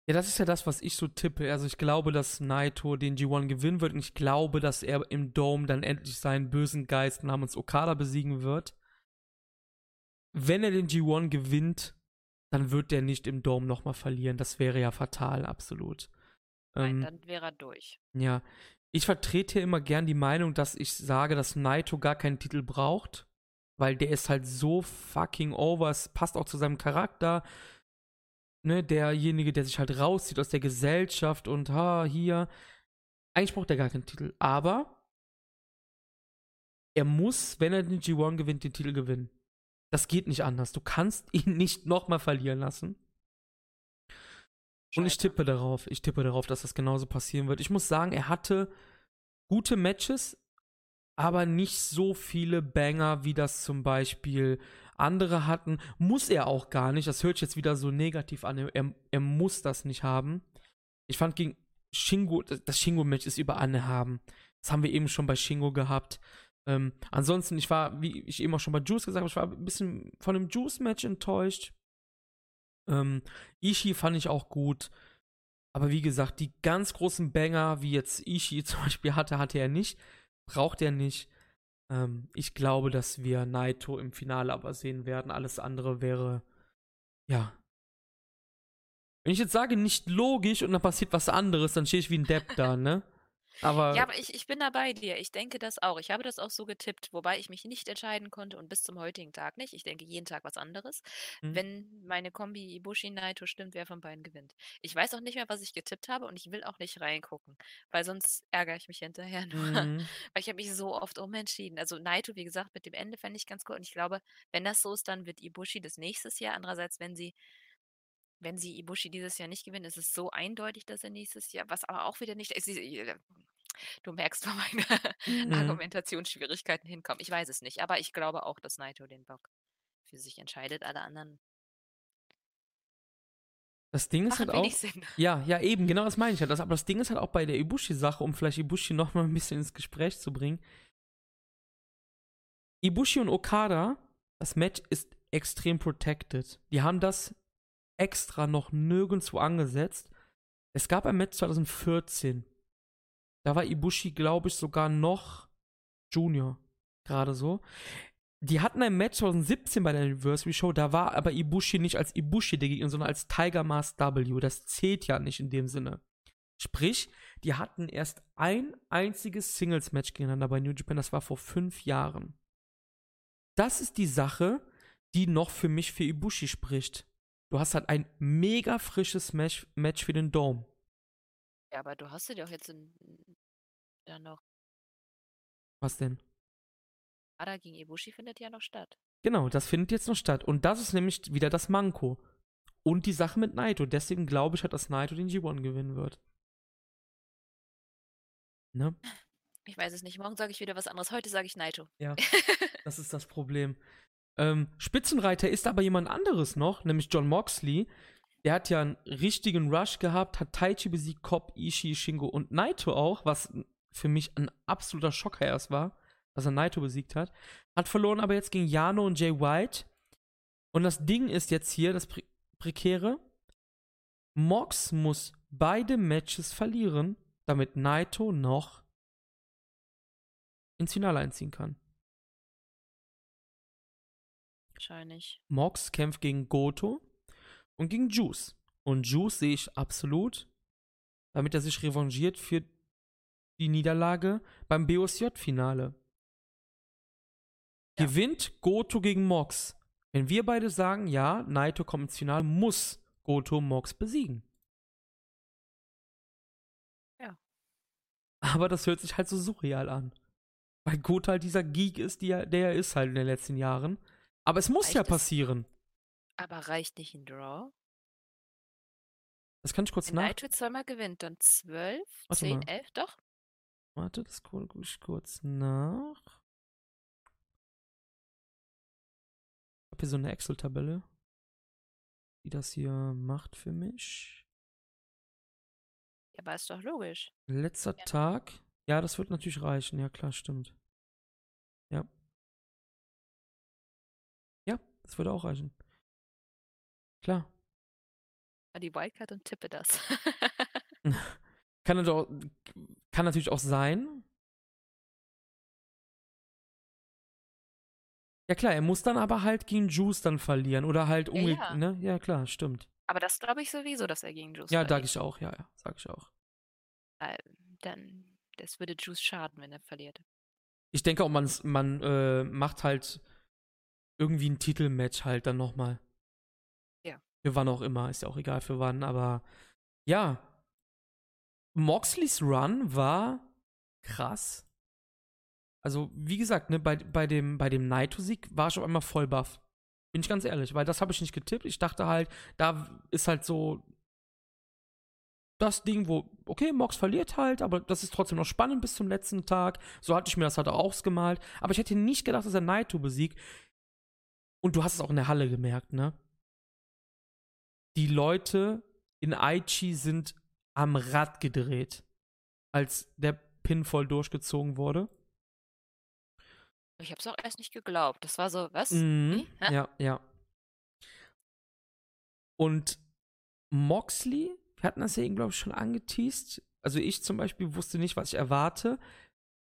Ja, das ist ja das, was ich so tippe. Also ich glaube, dass Naito den G1 gewinnen wird und ich glaube, dass er im Dome dann endlich seinen bösen Geist namens Okada besiegen wird. Wenn er den G1 gewinnt, dann wird der nicht im Dome nochmal verlieren. Das wäre ja fatal, absolut. Nein, Ähm, dann wäre er durch. ja. Ich vertrete hier immer gern die Meinung, dass ich sage, dass Naito gar keinen Titel braucht, weil der ist halt so fucking over. Es passt auch zu seinem Charakter. Ne, derjenige, der sich halt rauszieht aus der Gesellschaft und ha, hier. Eigentlich braucht er gar keinen Titel. Aber er muss, wenn er den G1 gewinnt, den Titel gewinnen. Das geht nicht anders. Du kannst ihn nicht nochmal verlieren lassen. Und ich tippe darauf, ich tippe darauf, dass das genauso passieren wird. Ich muss sagen, er hatte gute Matches, aber nicht so viele Banger, wie das zum Beispiel andere hatten. Muss er auch gar nicht. Das hört sich jetzt wieder so negativ an. Er, er muss das nicht haben. Ich fand gegen Shingo, das Shingo-Match ist über Anne haben. Das haben wir eben schon bei Shingo gehabt. Ähm, ansonsten, ich war, wie ich eben auch schon bei Juice gesagt habe, ich war ein bisschen von dem Juice-Match enttäuscht. Ähm, Ishii fand ich auch gut. Aber wie gesagt, die ganz großen Banger, wie jetzt Ishii zum Beispiel hatte, hatte er nicht. Braucht er nicht. Ähm, ich glaube, dass wir Naito im Finale aber sehen werden. Alles andere wäre, ja. Wenn ich jetzt sage, nicht logisch und dann passiert was anderes, dann stehe ich wie ein Depp da, ne? Aber, Ja, aber ich, ich bin da bei dir. Ich denke das auch. Ich habe das auch so getippt, wobei ich mich nicht entscheiden konnte und bis zum heutigen Tag nicht. Ich denke jeden Tag was anderes. Hm. Wenn meine Kombi Ibushi Naito stimmt, wer von beiden gewinnt. Ich weiß auch nicht mehr, was ich getippt habe und ich will auch nicht reingucken, weil sonst ärgere ich mich hinterher nur. Mhm. Weil ich habe mich so oft umentschieden. Also Naito, wie gesagt, mit dem Ende fände ich ganz cool. Und ich glaube, wenn das so ist, dann wird Ibushi das nächstes Jahr. Andererseits, wenn sie wenn sie Ibushi dieses Jahr nicht gewinnen, ist es so eindeutig, dass er nächstes Jahr, was aber auch wieder nicht, ist, du merkst, wo meine Mhm. Argumentationsschwierigkeiten hinkommen. Ich weiß es nicht, aber ich glaube auch, dass Naito den Bock für sich entscheidet. Alle anderen Das Ding ist halt auch. Sinn. Ja, ja, eben, genau das meine ich halt. Das, aber das Ding ist halt auch bei der Ibushi-Sache, um vielleicht Ibushi noch mal ein bisschen ins Gespräch zu bringen. Ibushi und Okada, das Match ist extrem protected. Die haben das extra noch nirgendwo angesetzt. Es gab ein Match 2014. Da war Ibushi, glaube ich, sogar noch Junior. Gerade so. Die hatten ein Match 2017 bei der Anniversary Show, da war aber Ibushi nicht als Ibushi der Gegner, sondern als Tiger Mask W. Das zählt ja nicht in dem Sinne. Sprich, die hatten erst ein einziges Singles-Match gegeneinander bei New Japan, das war vor fünf Jahren. Das ist die Sache, die noch für mich für Ibushi spricht. Du hast halt ein mega frisches Match, Match für den Dome. Ja, aber du hast ja doch jetzt in, dann noch. Was denn? Ada gegen Ibushi findet ja noch statt. Genau, das findet jetzt noch statt. Und das ist nämlich wieder das Manko. Und die Sache mit Naito. Deswegen glaube ich halt, dass Naito den G1 gewinnen wird. Ne? Ich weiß es nicht. Morgen sage ich wieder was anderes. Heute sage ich Naito. Ja. Das ist das Problem. Ähm, Spitzenreiter ist aber jemand anderes noch, nämlich John Moxley. Der hat ja einen richtigen Rush gehabt, hat Taichi besiegt, Cobb, Ishii, Shingo und Naito auch, was für mich ein absoluter Schocker erst war, dass er Naito besiegt hat. Hat verloren aber jetzt gegen Yano und Jay White. Und das Ding ist jetzt hier, das Pre Prekäre. Mox muss beide Matches verlieren, damit Naito noch ins Finale einziehen kann. Wahrscheinlich. Mox kämpft gegen Goto und gegen Juice. Und Juice sehe ich absolut, damit er sich revanchiert für die Niederlage beim BOSJ-Finale. Ja. Gewinnt Goto gegen Mox. Wenn wir beide sagen, ja, Naito kommt ins Finale, muss Goto Mox besiegen. Ja. Aber das hört sich halt so surreal an. Weil Goto halt dieser Geek ist, er, der er ist halt in den letzten Jahren. Aber es muss Reicht ja es? passieren. Aber reicht nicht ein Draw? Das kann ich kurz Wenn nach. Naito zweimal gewinnt, dann 12, Warte 10, mal. 11, doch? Warte, das gucke ich kurz nach. Ich habe hier so eine Excel-Tabelle. wie das hier macht für mich. Ja, aber ist doch logisch. Letzter Tag. Ja, das wird natürlich reichen. Ja, klar, stimmt. Ja. Ja, das würde auch reichen. Klar. Die Wildcard und tippe das. kann, natürlich auch, kann natürlich auch sein. Ja klar, er muss dann aber halt gegen Juice dann verlieren oder halt umge... ja. Ne? Ja klar, stimmt. Aber das glaube ich sowieso, dass er gegen Juice Ja, sag ich auch, ja, ja, sag ich auch. Dann, das würde Juice schaden, wenn er verliert. Ich denke auch, man, man äh, macht halt irgendwie ein Titelmatch halt dann nochmal. Ja. Für wann auch immer, ist ja auch egal für wann, aber ja. Moxleys Run war krass. Also, wie gesagt, ne, bei, bei dem, bei dem Naito-Sieg war ich auf einmal voll baff. Bin ich ganz ehrlich, weil das habe ich nicht getippt. Ich dachte halt, da ist halt so das Ding, wo, okay, Mox verliert halt, aber das ist trotzdem noch spannend bis zum letzten Tag. So hatte ich mir das halt auch ausgemalt. Aber ich hätte nicht gedacht, dass er Naito besiegt. Und du hast es auch in der Halle gemerkt, ne? Die Leute in Aichi sind am Rad gedreht, als der Pin voll durchgezogen wurde. Ich habe es auch erst nicht geglaubt. Das war so, was? Mhm. Hä? Ja, ja. Und Moxley, wir hatten das ja eben, glaube ich, schon angeteased. Also ich zum Beispiel wusste nicht, was ich erwarte.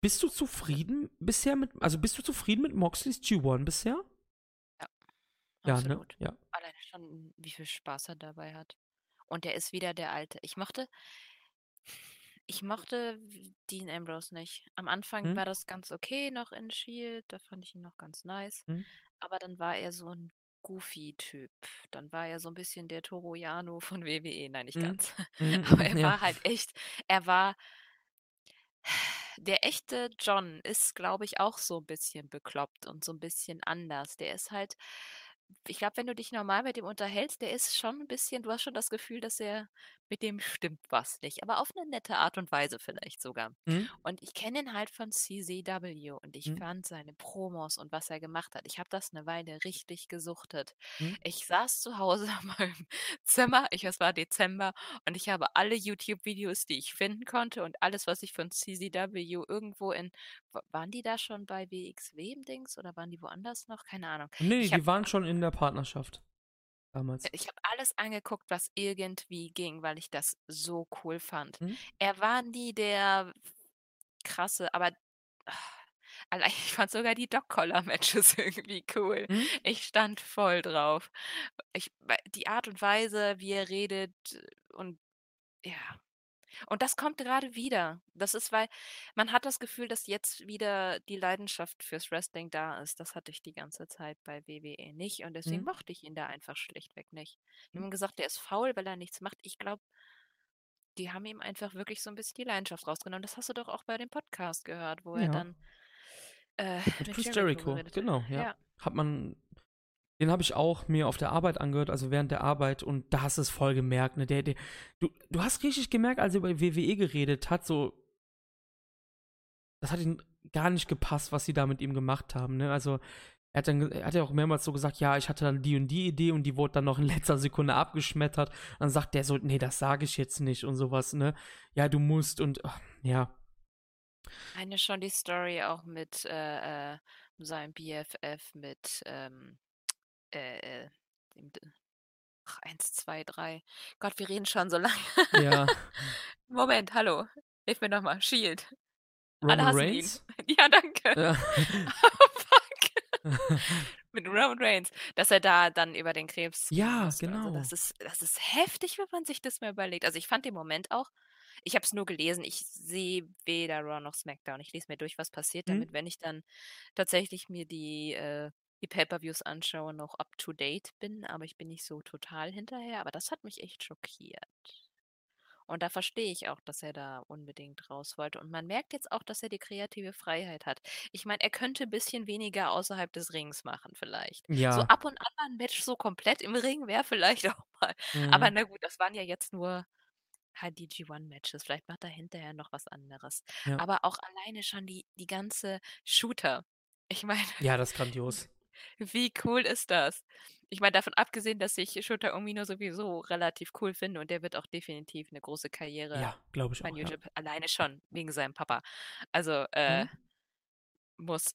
Bist du zufrieden bisher mit, also bist du zufrieden mit Moxleys G1 bisher? Ja, ne? Absolut. Ja. Alleine schon, wie viel Spaß er dabei hat. Und er ist wieder der Alte. Ich mochte, ich mochte Dean Ambrose nicht. Am Anfang Hm? war das ganz okay noch in Shield, da fand ich ihn noch ganz nice. Hm? Aber dann war er so ein Goofy-Typ. Dann war er so ein bisschen der Toro Yano von WWE. Nein, nicht Hm. ganz. Mhm, Aber er ja. war halt echt, er war der echte John ist, glaube ich, auch so ein bisschen bekloppt und so ein bisschen anders. Der ist halt ich glaube, wenn du dich normal mit ihm unterhältst, der ist schon ein bisschen du hast schon das Gefühl, dass er mit dem stimmt was nicht, aber auf eine nette Art und Weise vielleicht sogar. Hm? Und ich kenne ihn halt von CZW und ich Hm? fand seine Promos und was er gemacht hat ich habe das eine Weile richtig gesuchtet. Hm? Ich saß zu Hause in meinem Zimmer, ich es war Dezember und ich habe alle YouTube-Videos, die ich finden konnte und alles, was ich von CZW irgendwo in wa waren die da schon bei WXW im Dings oder waren die woanders noch? Keine Ahnung. Nee, Ich die habe waren schon in der Partnerschaft. Damals. ich habe alles angeguckt, was irgendwie ging, weil ich das so cool fand. Hm? Er war nie der krasse, aber allein ich fand sogar die Dog-Collar-Matches irgendwie cool. Hm? Ich stand voll drauf. Ich die Art und Weise, wie er redet und ja. Und das kommt gerade wieder. Das ist, weil man hat das Gefühl, dass jetzt wieder die Leidenschaft fürs Wrestling da ist. Das hatte ich die ganze Zeit bei WWE nicht und deswegen Hm? mochte ich ihn da einfach schlichtweg nicht. Die haben gesagt, der ist faul, weil er nichts macht. Ich glaube, die haben ihm einfach wirklich so ein bisschen die Leidenschaft rausgenommen. Das hast du doch auch bei dem Podcast gehört, wo er Ja. dann, äh, Mit mit Chris Jericho Jericho, genau, ja. Ja. Hat man, den habe ich auch mir auf der Arbeit angehört, also während der Arbeit und da hast du es voll gemerkt, ne? Der, der, du, du hast richtig gemerkt, als er über WWE geredet hat, so, das hat ihm gar nicht gepasst, was sie da mit ihm gemacht haben, ne? Also, er hat, dann, er hat ja auch mehrmals so gesagt, ja, ich hatte dann die und die Idee und die wurde dann noch in letzter Sekunde abgeschmettert. dann sagt der so, nee, das sage ich jetzt nicht und sowas, ne? Ja, du musst und, ach, ja. Eine schon die Story auch mit äh, äh, seinem BFF, mit ähm, äh, dem, ach, 1, 2, 3. Gott, wir reden schon so lange. Ja. Moment, hallo. Hilf mir nochmal. Shield. Roman Reigns? ihn. Ja, danke. Ja. Oh, fuck. mit Roman Reigns, dass er da dann über den Krebs Ja. Also genau. das ist, das ist heftig, wenn man sich das mal überlegt. Also ich fand den Moment auch, ich habe es nur gelesen, ich sehe weder Raw noch SmackDown. Ich lese mir durch, was passiert, Mhm. damit, wenn ich dann tatsächlich mir die, äh, die Pay-Per-Views anschaue, noch up to date bin, aber ich bin nicht so total hinterher. Aber das hat mich echt schockiert. Und da verstehe ich auch, dass er da unbedingt raus wollte. Und man merkt jetzt auch, dass er die kreative Freiheit hat. Ich meine, er könnte ein bisschen weniger außerhalb des Rings machen, vielleicht. So Ja. ab und an mal ein Match so komplett im Ring wäre vielleicht auch mal. Aber Mhm. na gut, das waren ja jetzt nur halt die G1-Matches. Vielleicht macht er hinterher noch was anderes. Ja. Aber auch alleine schon die, die ganze Shooter. Ich meine, Ja, das ist grandios. Wie cool ist das? Ich meine, davon abgesehen, dass ich Shota Umino sowieso relativ cool finde und der wird auch definitiv 'ne große Karriere Ja, glaube ich bei auch, ja. Alleine schon wegen seinem Papa. Also, äh Mhm. muss.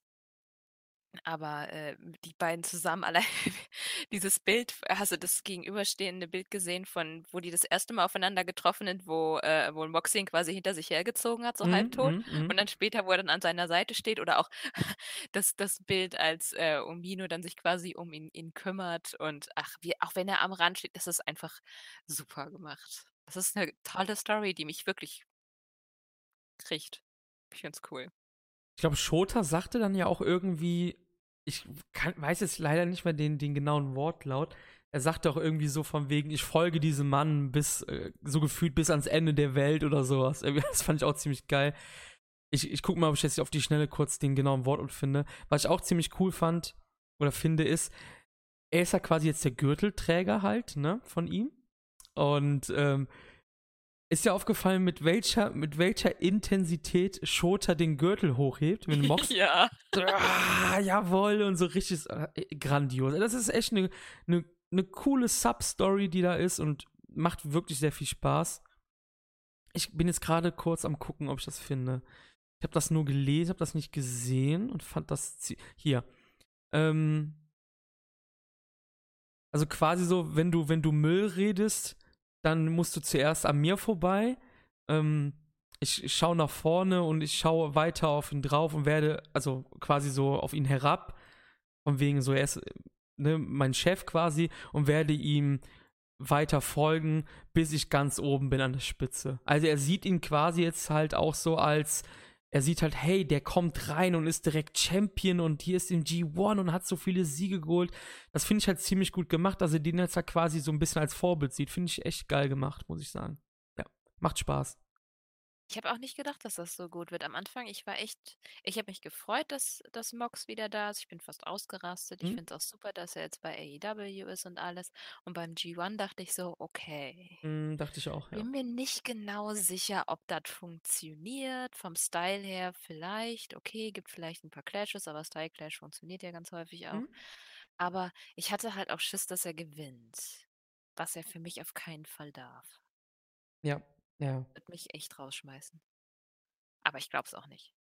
Aber, äh, die beiden zusammen allein dieses Bild hast du das gegenüberstehende Bild gesehen von wo die das erste Mal aufeinander getroffen sind, wo äh, wo Moxie ihn quasi hinter sich hergezogen hat, so Mhm, halbtot mhm, mhm. und dann später, wo er dann an seiner Seite steht oder auch das das Bild, als, äh, Umino dann sich quasi um ihn ihn kümmert und ach, wie auch wenn er am Rand steht, das ist einfach super gemacht. Das ist 'ne tolle Story, die mich wirklich kriegt. Ich finde es cool. Ich glaube, Shota sagte dann ja auch irgendwie ich kann weiß jetzt leider nicht mehr den den genauen Wortlaut. Er sagte auch irgendwie so von wegen: „Ich folge diesem Mann bis äh, so gefühlt bis ans Ende der Welt“ oder so was. Irgendwie das fand ich auch ziemlich geil. Ich ich gucke mal, ob ich jetzt auf die Schnelle kurz den genauen Wortlaut finde. Was ich auch ziemlich cool fand oder finde, ist, er ist ja quasi jetzt der Gürtelträger halt, ne, von ihm. Und, ähm, ist dir aufgefallen, mit welcher mit welcher Intensität Shota den Gürtel hochhebt, wenn Mox Ja. so, ah, jawoll und so richtig äh, grandios. Das ist echt eine ne, ne coole Sub-Story, die da ist und macht wirklich sehr viel Spaß. Ich bin jetzt gerade kurz am gucken, ob ich das finde. Ich habe das nur gelesen, habe das nicht gesehen und fand das hier. Ähm, also quasi so, wenn du wenn du Müll redest, dann musst du zuerst an mir vorbei. Ähm, ich, schaue nach vorne und ich schaue weiter auf ihn drauf und werde, also quasi so auf ihn herab, von wegen so, er ist ne, mein Chef quasi und werde ihm weiter folgen, bis ich ganz oben bin an der Spitze. Also er sieht ihn quasi jetzt halt auch so als, er sieht halt, hey, der kommt rein und ist direkt Champion und hier ist im G1 und hat so viele Siege geholt. Das finde ich halt ziemlich gut gemacht, dass er den jetzt halt quasi so ein bisschen als Vorbild sieht. Finde ich echt geil gemacht, muss ich sagen. Ja, macht Spaß. Ich habe auch nicht gedacht, dass das so gut wird. Am Anfang, ich war echt ich habe mich gefreut, dass dass Mox wieder da ist. Ich bin fast ausgerastet. Ich Hm? finde es auch super, dass er jetzt bei AEW ist und alles. Und beim G1 dachte ich so: „Okay, Hm, dachte ich auch, ja. bin mir nicht genau sicher, ob das funktioniert. Vom Style her vielleicht, okay, gibt vielleicht ein paar Clashes, aber Style Clash funktioniert ja ganz häufig auch. Hm? Aber ich hatte halt auch Schiss, dass er gewinnt, was er für mich auf keinen Fall darf. Ja, ja. Wird mich echt rausschmeißen. Aber ich glaube es auch nicht.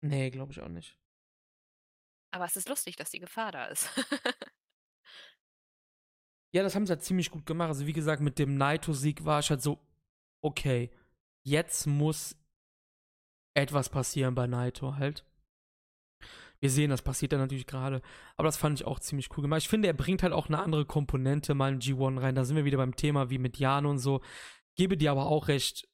Nee, glaube ich auch nicht. Aber es ist lustig, dass die Gefahr da ist. Ja, das haben sie halt ziemlich gut gemacht. Also, wie gesagt, mit dem Naito-Sieg war ich halt so, okay, jetzt muss etwas passieren bei Naito halt. Wir sehen, das passiert dann natürlich gerade. Aber das fand ich auch ziemlich cool gemacht. Ich finde, er bringt halt auch eine andere Komponente mal in G1 rein. Da sind wir wieder beim Thema wie mit Jan und so. Gebe dir aber auch recht.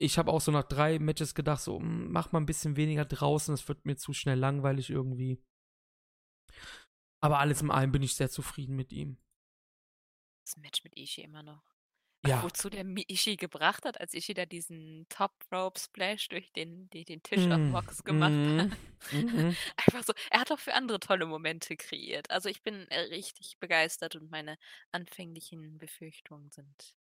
Ich habe auch so nach drei Matches gedacht, so, mach mal ein bisschen weniger draußen. Das wird mir zu schnell langweilig irgendwie. Aber alles in allem bin ich sehr zufrieden mit ihm. Das Match mit Ishii immer noch. Ja. Wozu der Ishii gebracht hat, als Ishii da diesen Top Rope Splash durch den, die, den Tisch auf Mm, Mox gemacht hat. mhm, mhm. Einfach so. Er hat auch für andere tolle Momente kreiert. Also ich bin äh, richtig begeistert und meine anfänglichen Befürchtungen sind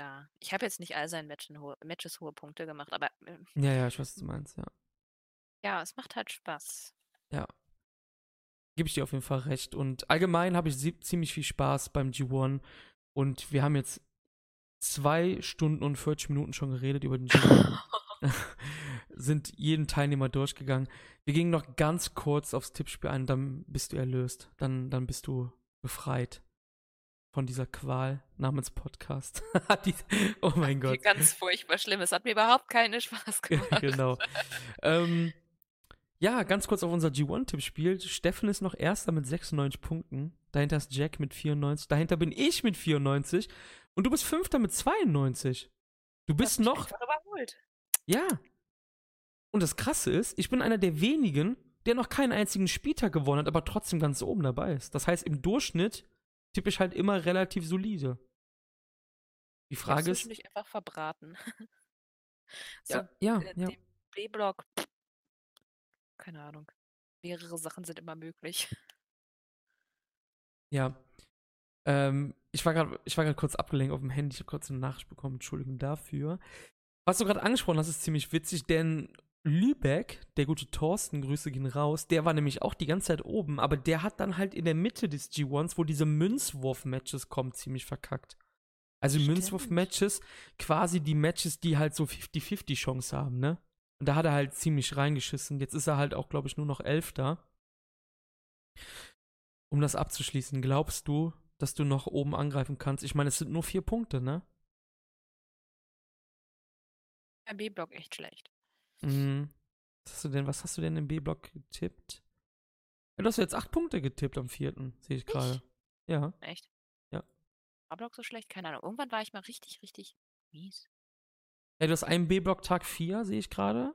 da. Ich habe jetzt nicht all seinen Matchen hohe, Matches hohe Punkte gemacht, aber äh, Ja, ja, ich weiß, was du meinst, ja. ja, es macht halt Spaß. Ja. Gebe ich dir auf jeden Fall recht. Und allgemein habe ich ziemlich viel Spaß beim G1. Und wir haben jetzt zwei Stunden und 40 Minuten schon geredet über den G1. Sind jeden Teilnehmer durchgegangen. Wir gingen noch ganz kurz aufs Tippspiel ein, dann bist du erlöst. Dann, dann bist du befreit von dieser Qual namens Podcast. Die, oh mein Gott. Ganz furchtbar schlimm. Es hat mir überhaupt keinen Spaß gemacht. genau. ähm, ja, ganz kurz auf unser G1-Tippspiel. Steffen ist noch Erster mit 96 Punkten. Dahinter ist Jack mit 94. Dahinter bin ich mit 94. Und du bist Fünfter mit 92. Du bist mich noch. überholt. Ja. Und das Krasse ist, ich bin einer der wenigen, der noch keinen einzigen Spieltag gewonnen hat, aber trotzdem ganz oben dabei ist. Das heißt, im Durchschnitt tippe ich halt immer relativ solide. Die Frage ist. dich einfach verbraten. so, Ja, ja, ja. B-Block. Keine Ahnung. Mehrere Sachen sind immer möglich. Ja. Ähm, ich war gerade ich war gerade kurz abgelenkt auf dem Handy, ich habe kurz eine Nachricht bekommen, Entschuldigung dafür. Was du gerade angesprochen hast, ist ziemlich witzig, denn Lübeck, der gute Thorsten, Grüße gehen raus, der war nämlich auch die ganze Zeit oben, aber der hat dann halt in der Mitte des G1s, wo diese Münzwurf-Matches kommen, ziemlich verkackt. Also. Münzwurf-Matches, quasi die Matches, die halt so 50-50 Chance haben, ne? Und da hat er halt ziemlich reingeschissen. Jetzt ist er halt auch, glaube ich, nur noch Elfter. Um das abzuschließen, glaubst du, dass du noch oben angreifen kannst? Ich meine, es sind nur vier Punkte, ne? B-Block echt schlecht. Mhm. Was hast du denn, was hast du denn im B-Block getippt? Ja, du hast jetzt acht Punkte getippt am vierten, sehe ich gerade. Ja. Echt? Ja. A-Block so schlecht? Keine Ahnung. Irgendwann war ich mal richtig, richtig mies. Ja, du hast einen B-Block Tag 4, sehe ich gerade.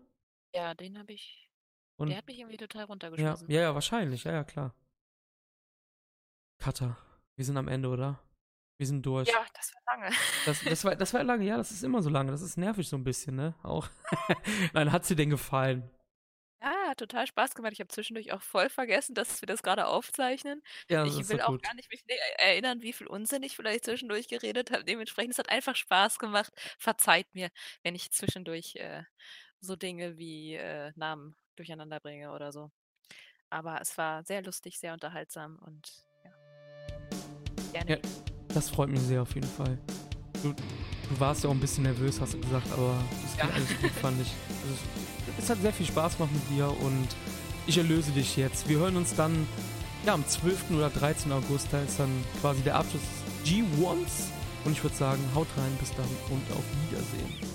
Ja, den habe ich. Und Der hat mich irgendwie total ja, runtergeschmissen. ja, ja, wahrscheinlich, ja, ja, klar. Cutter. Wir sind am Ende, oder? Wir sind durch. Ja, das war lange. Das, das, war, das war lange, ja, das ist immer so lange. Das ist nervig so ein bisschen, ne? Auch. Nein, hat sie denn gefallen? Ja, hat total Spaß gemacht. Ich habe zwischendurch auch voll vergessen, dass wir das gerade aufzeichnen. Ja, das Ich will auch gut. gar nicht mich ne erinnern, wie viel Unsinn ich vielleicht zwischendurch geredet habe. Dementsprechend, es hat einfach Spaß gemacht. Verzeiht mir, wenn ich zwischendurch äh, so Dinge wie äh, Namen durcheinander bringe oder so. Aber es war sehr lustig, sehr unterhaltsam und ja. Gerne. Ja. Das freut mich sehr auf jeden Fall. Du, du warst ja auch ein bisschen nervös, hast du gesagt, aber das ging Ja. alles gut, fand ich. Also, es, es hat sehr viel Spaß gemacht mit dir und ich erlöse dich jetzt. Wir hören uns dann ja, am 12. oder 13. August, da ist dann quasi der Abschluss des G1s. Und ich würde sagen, haut rein, bis dann und auf Wiedersehen.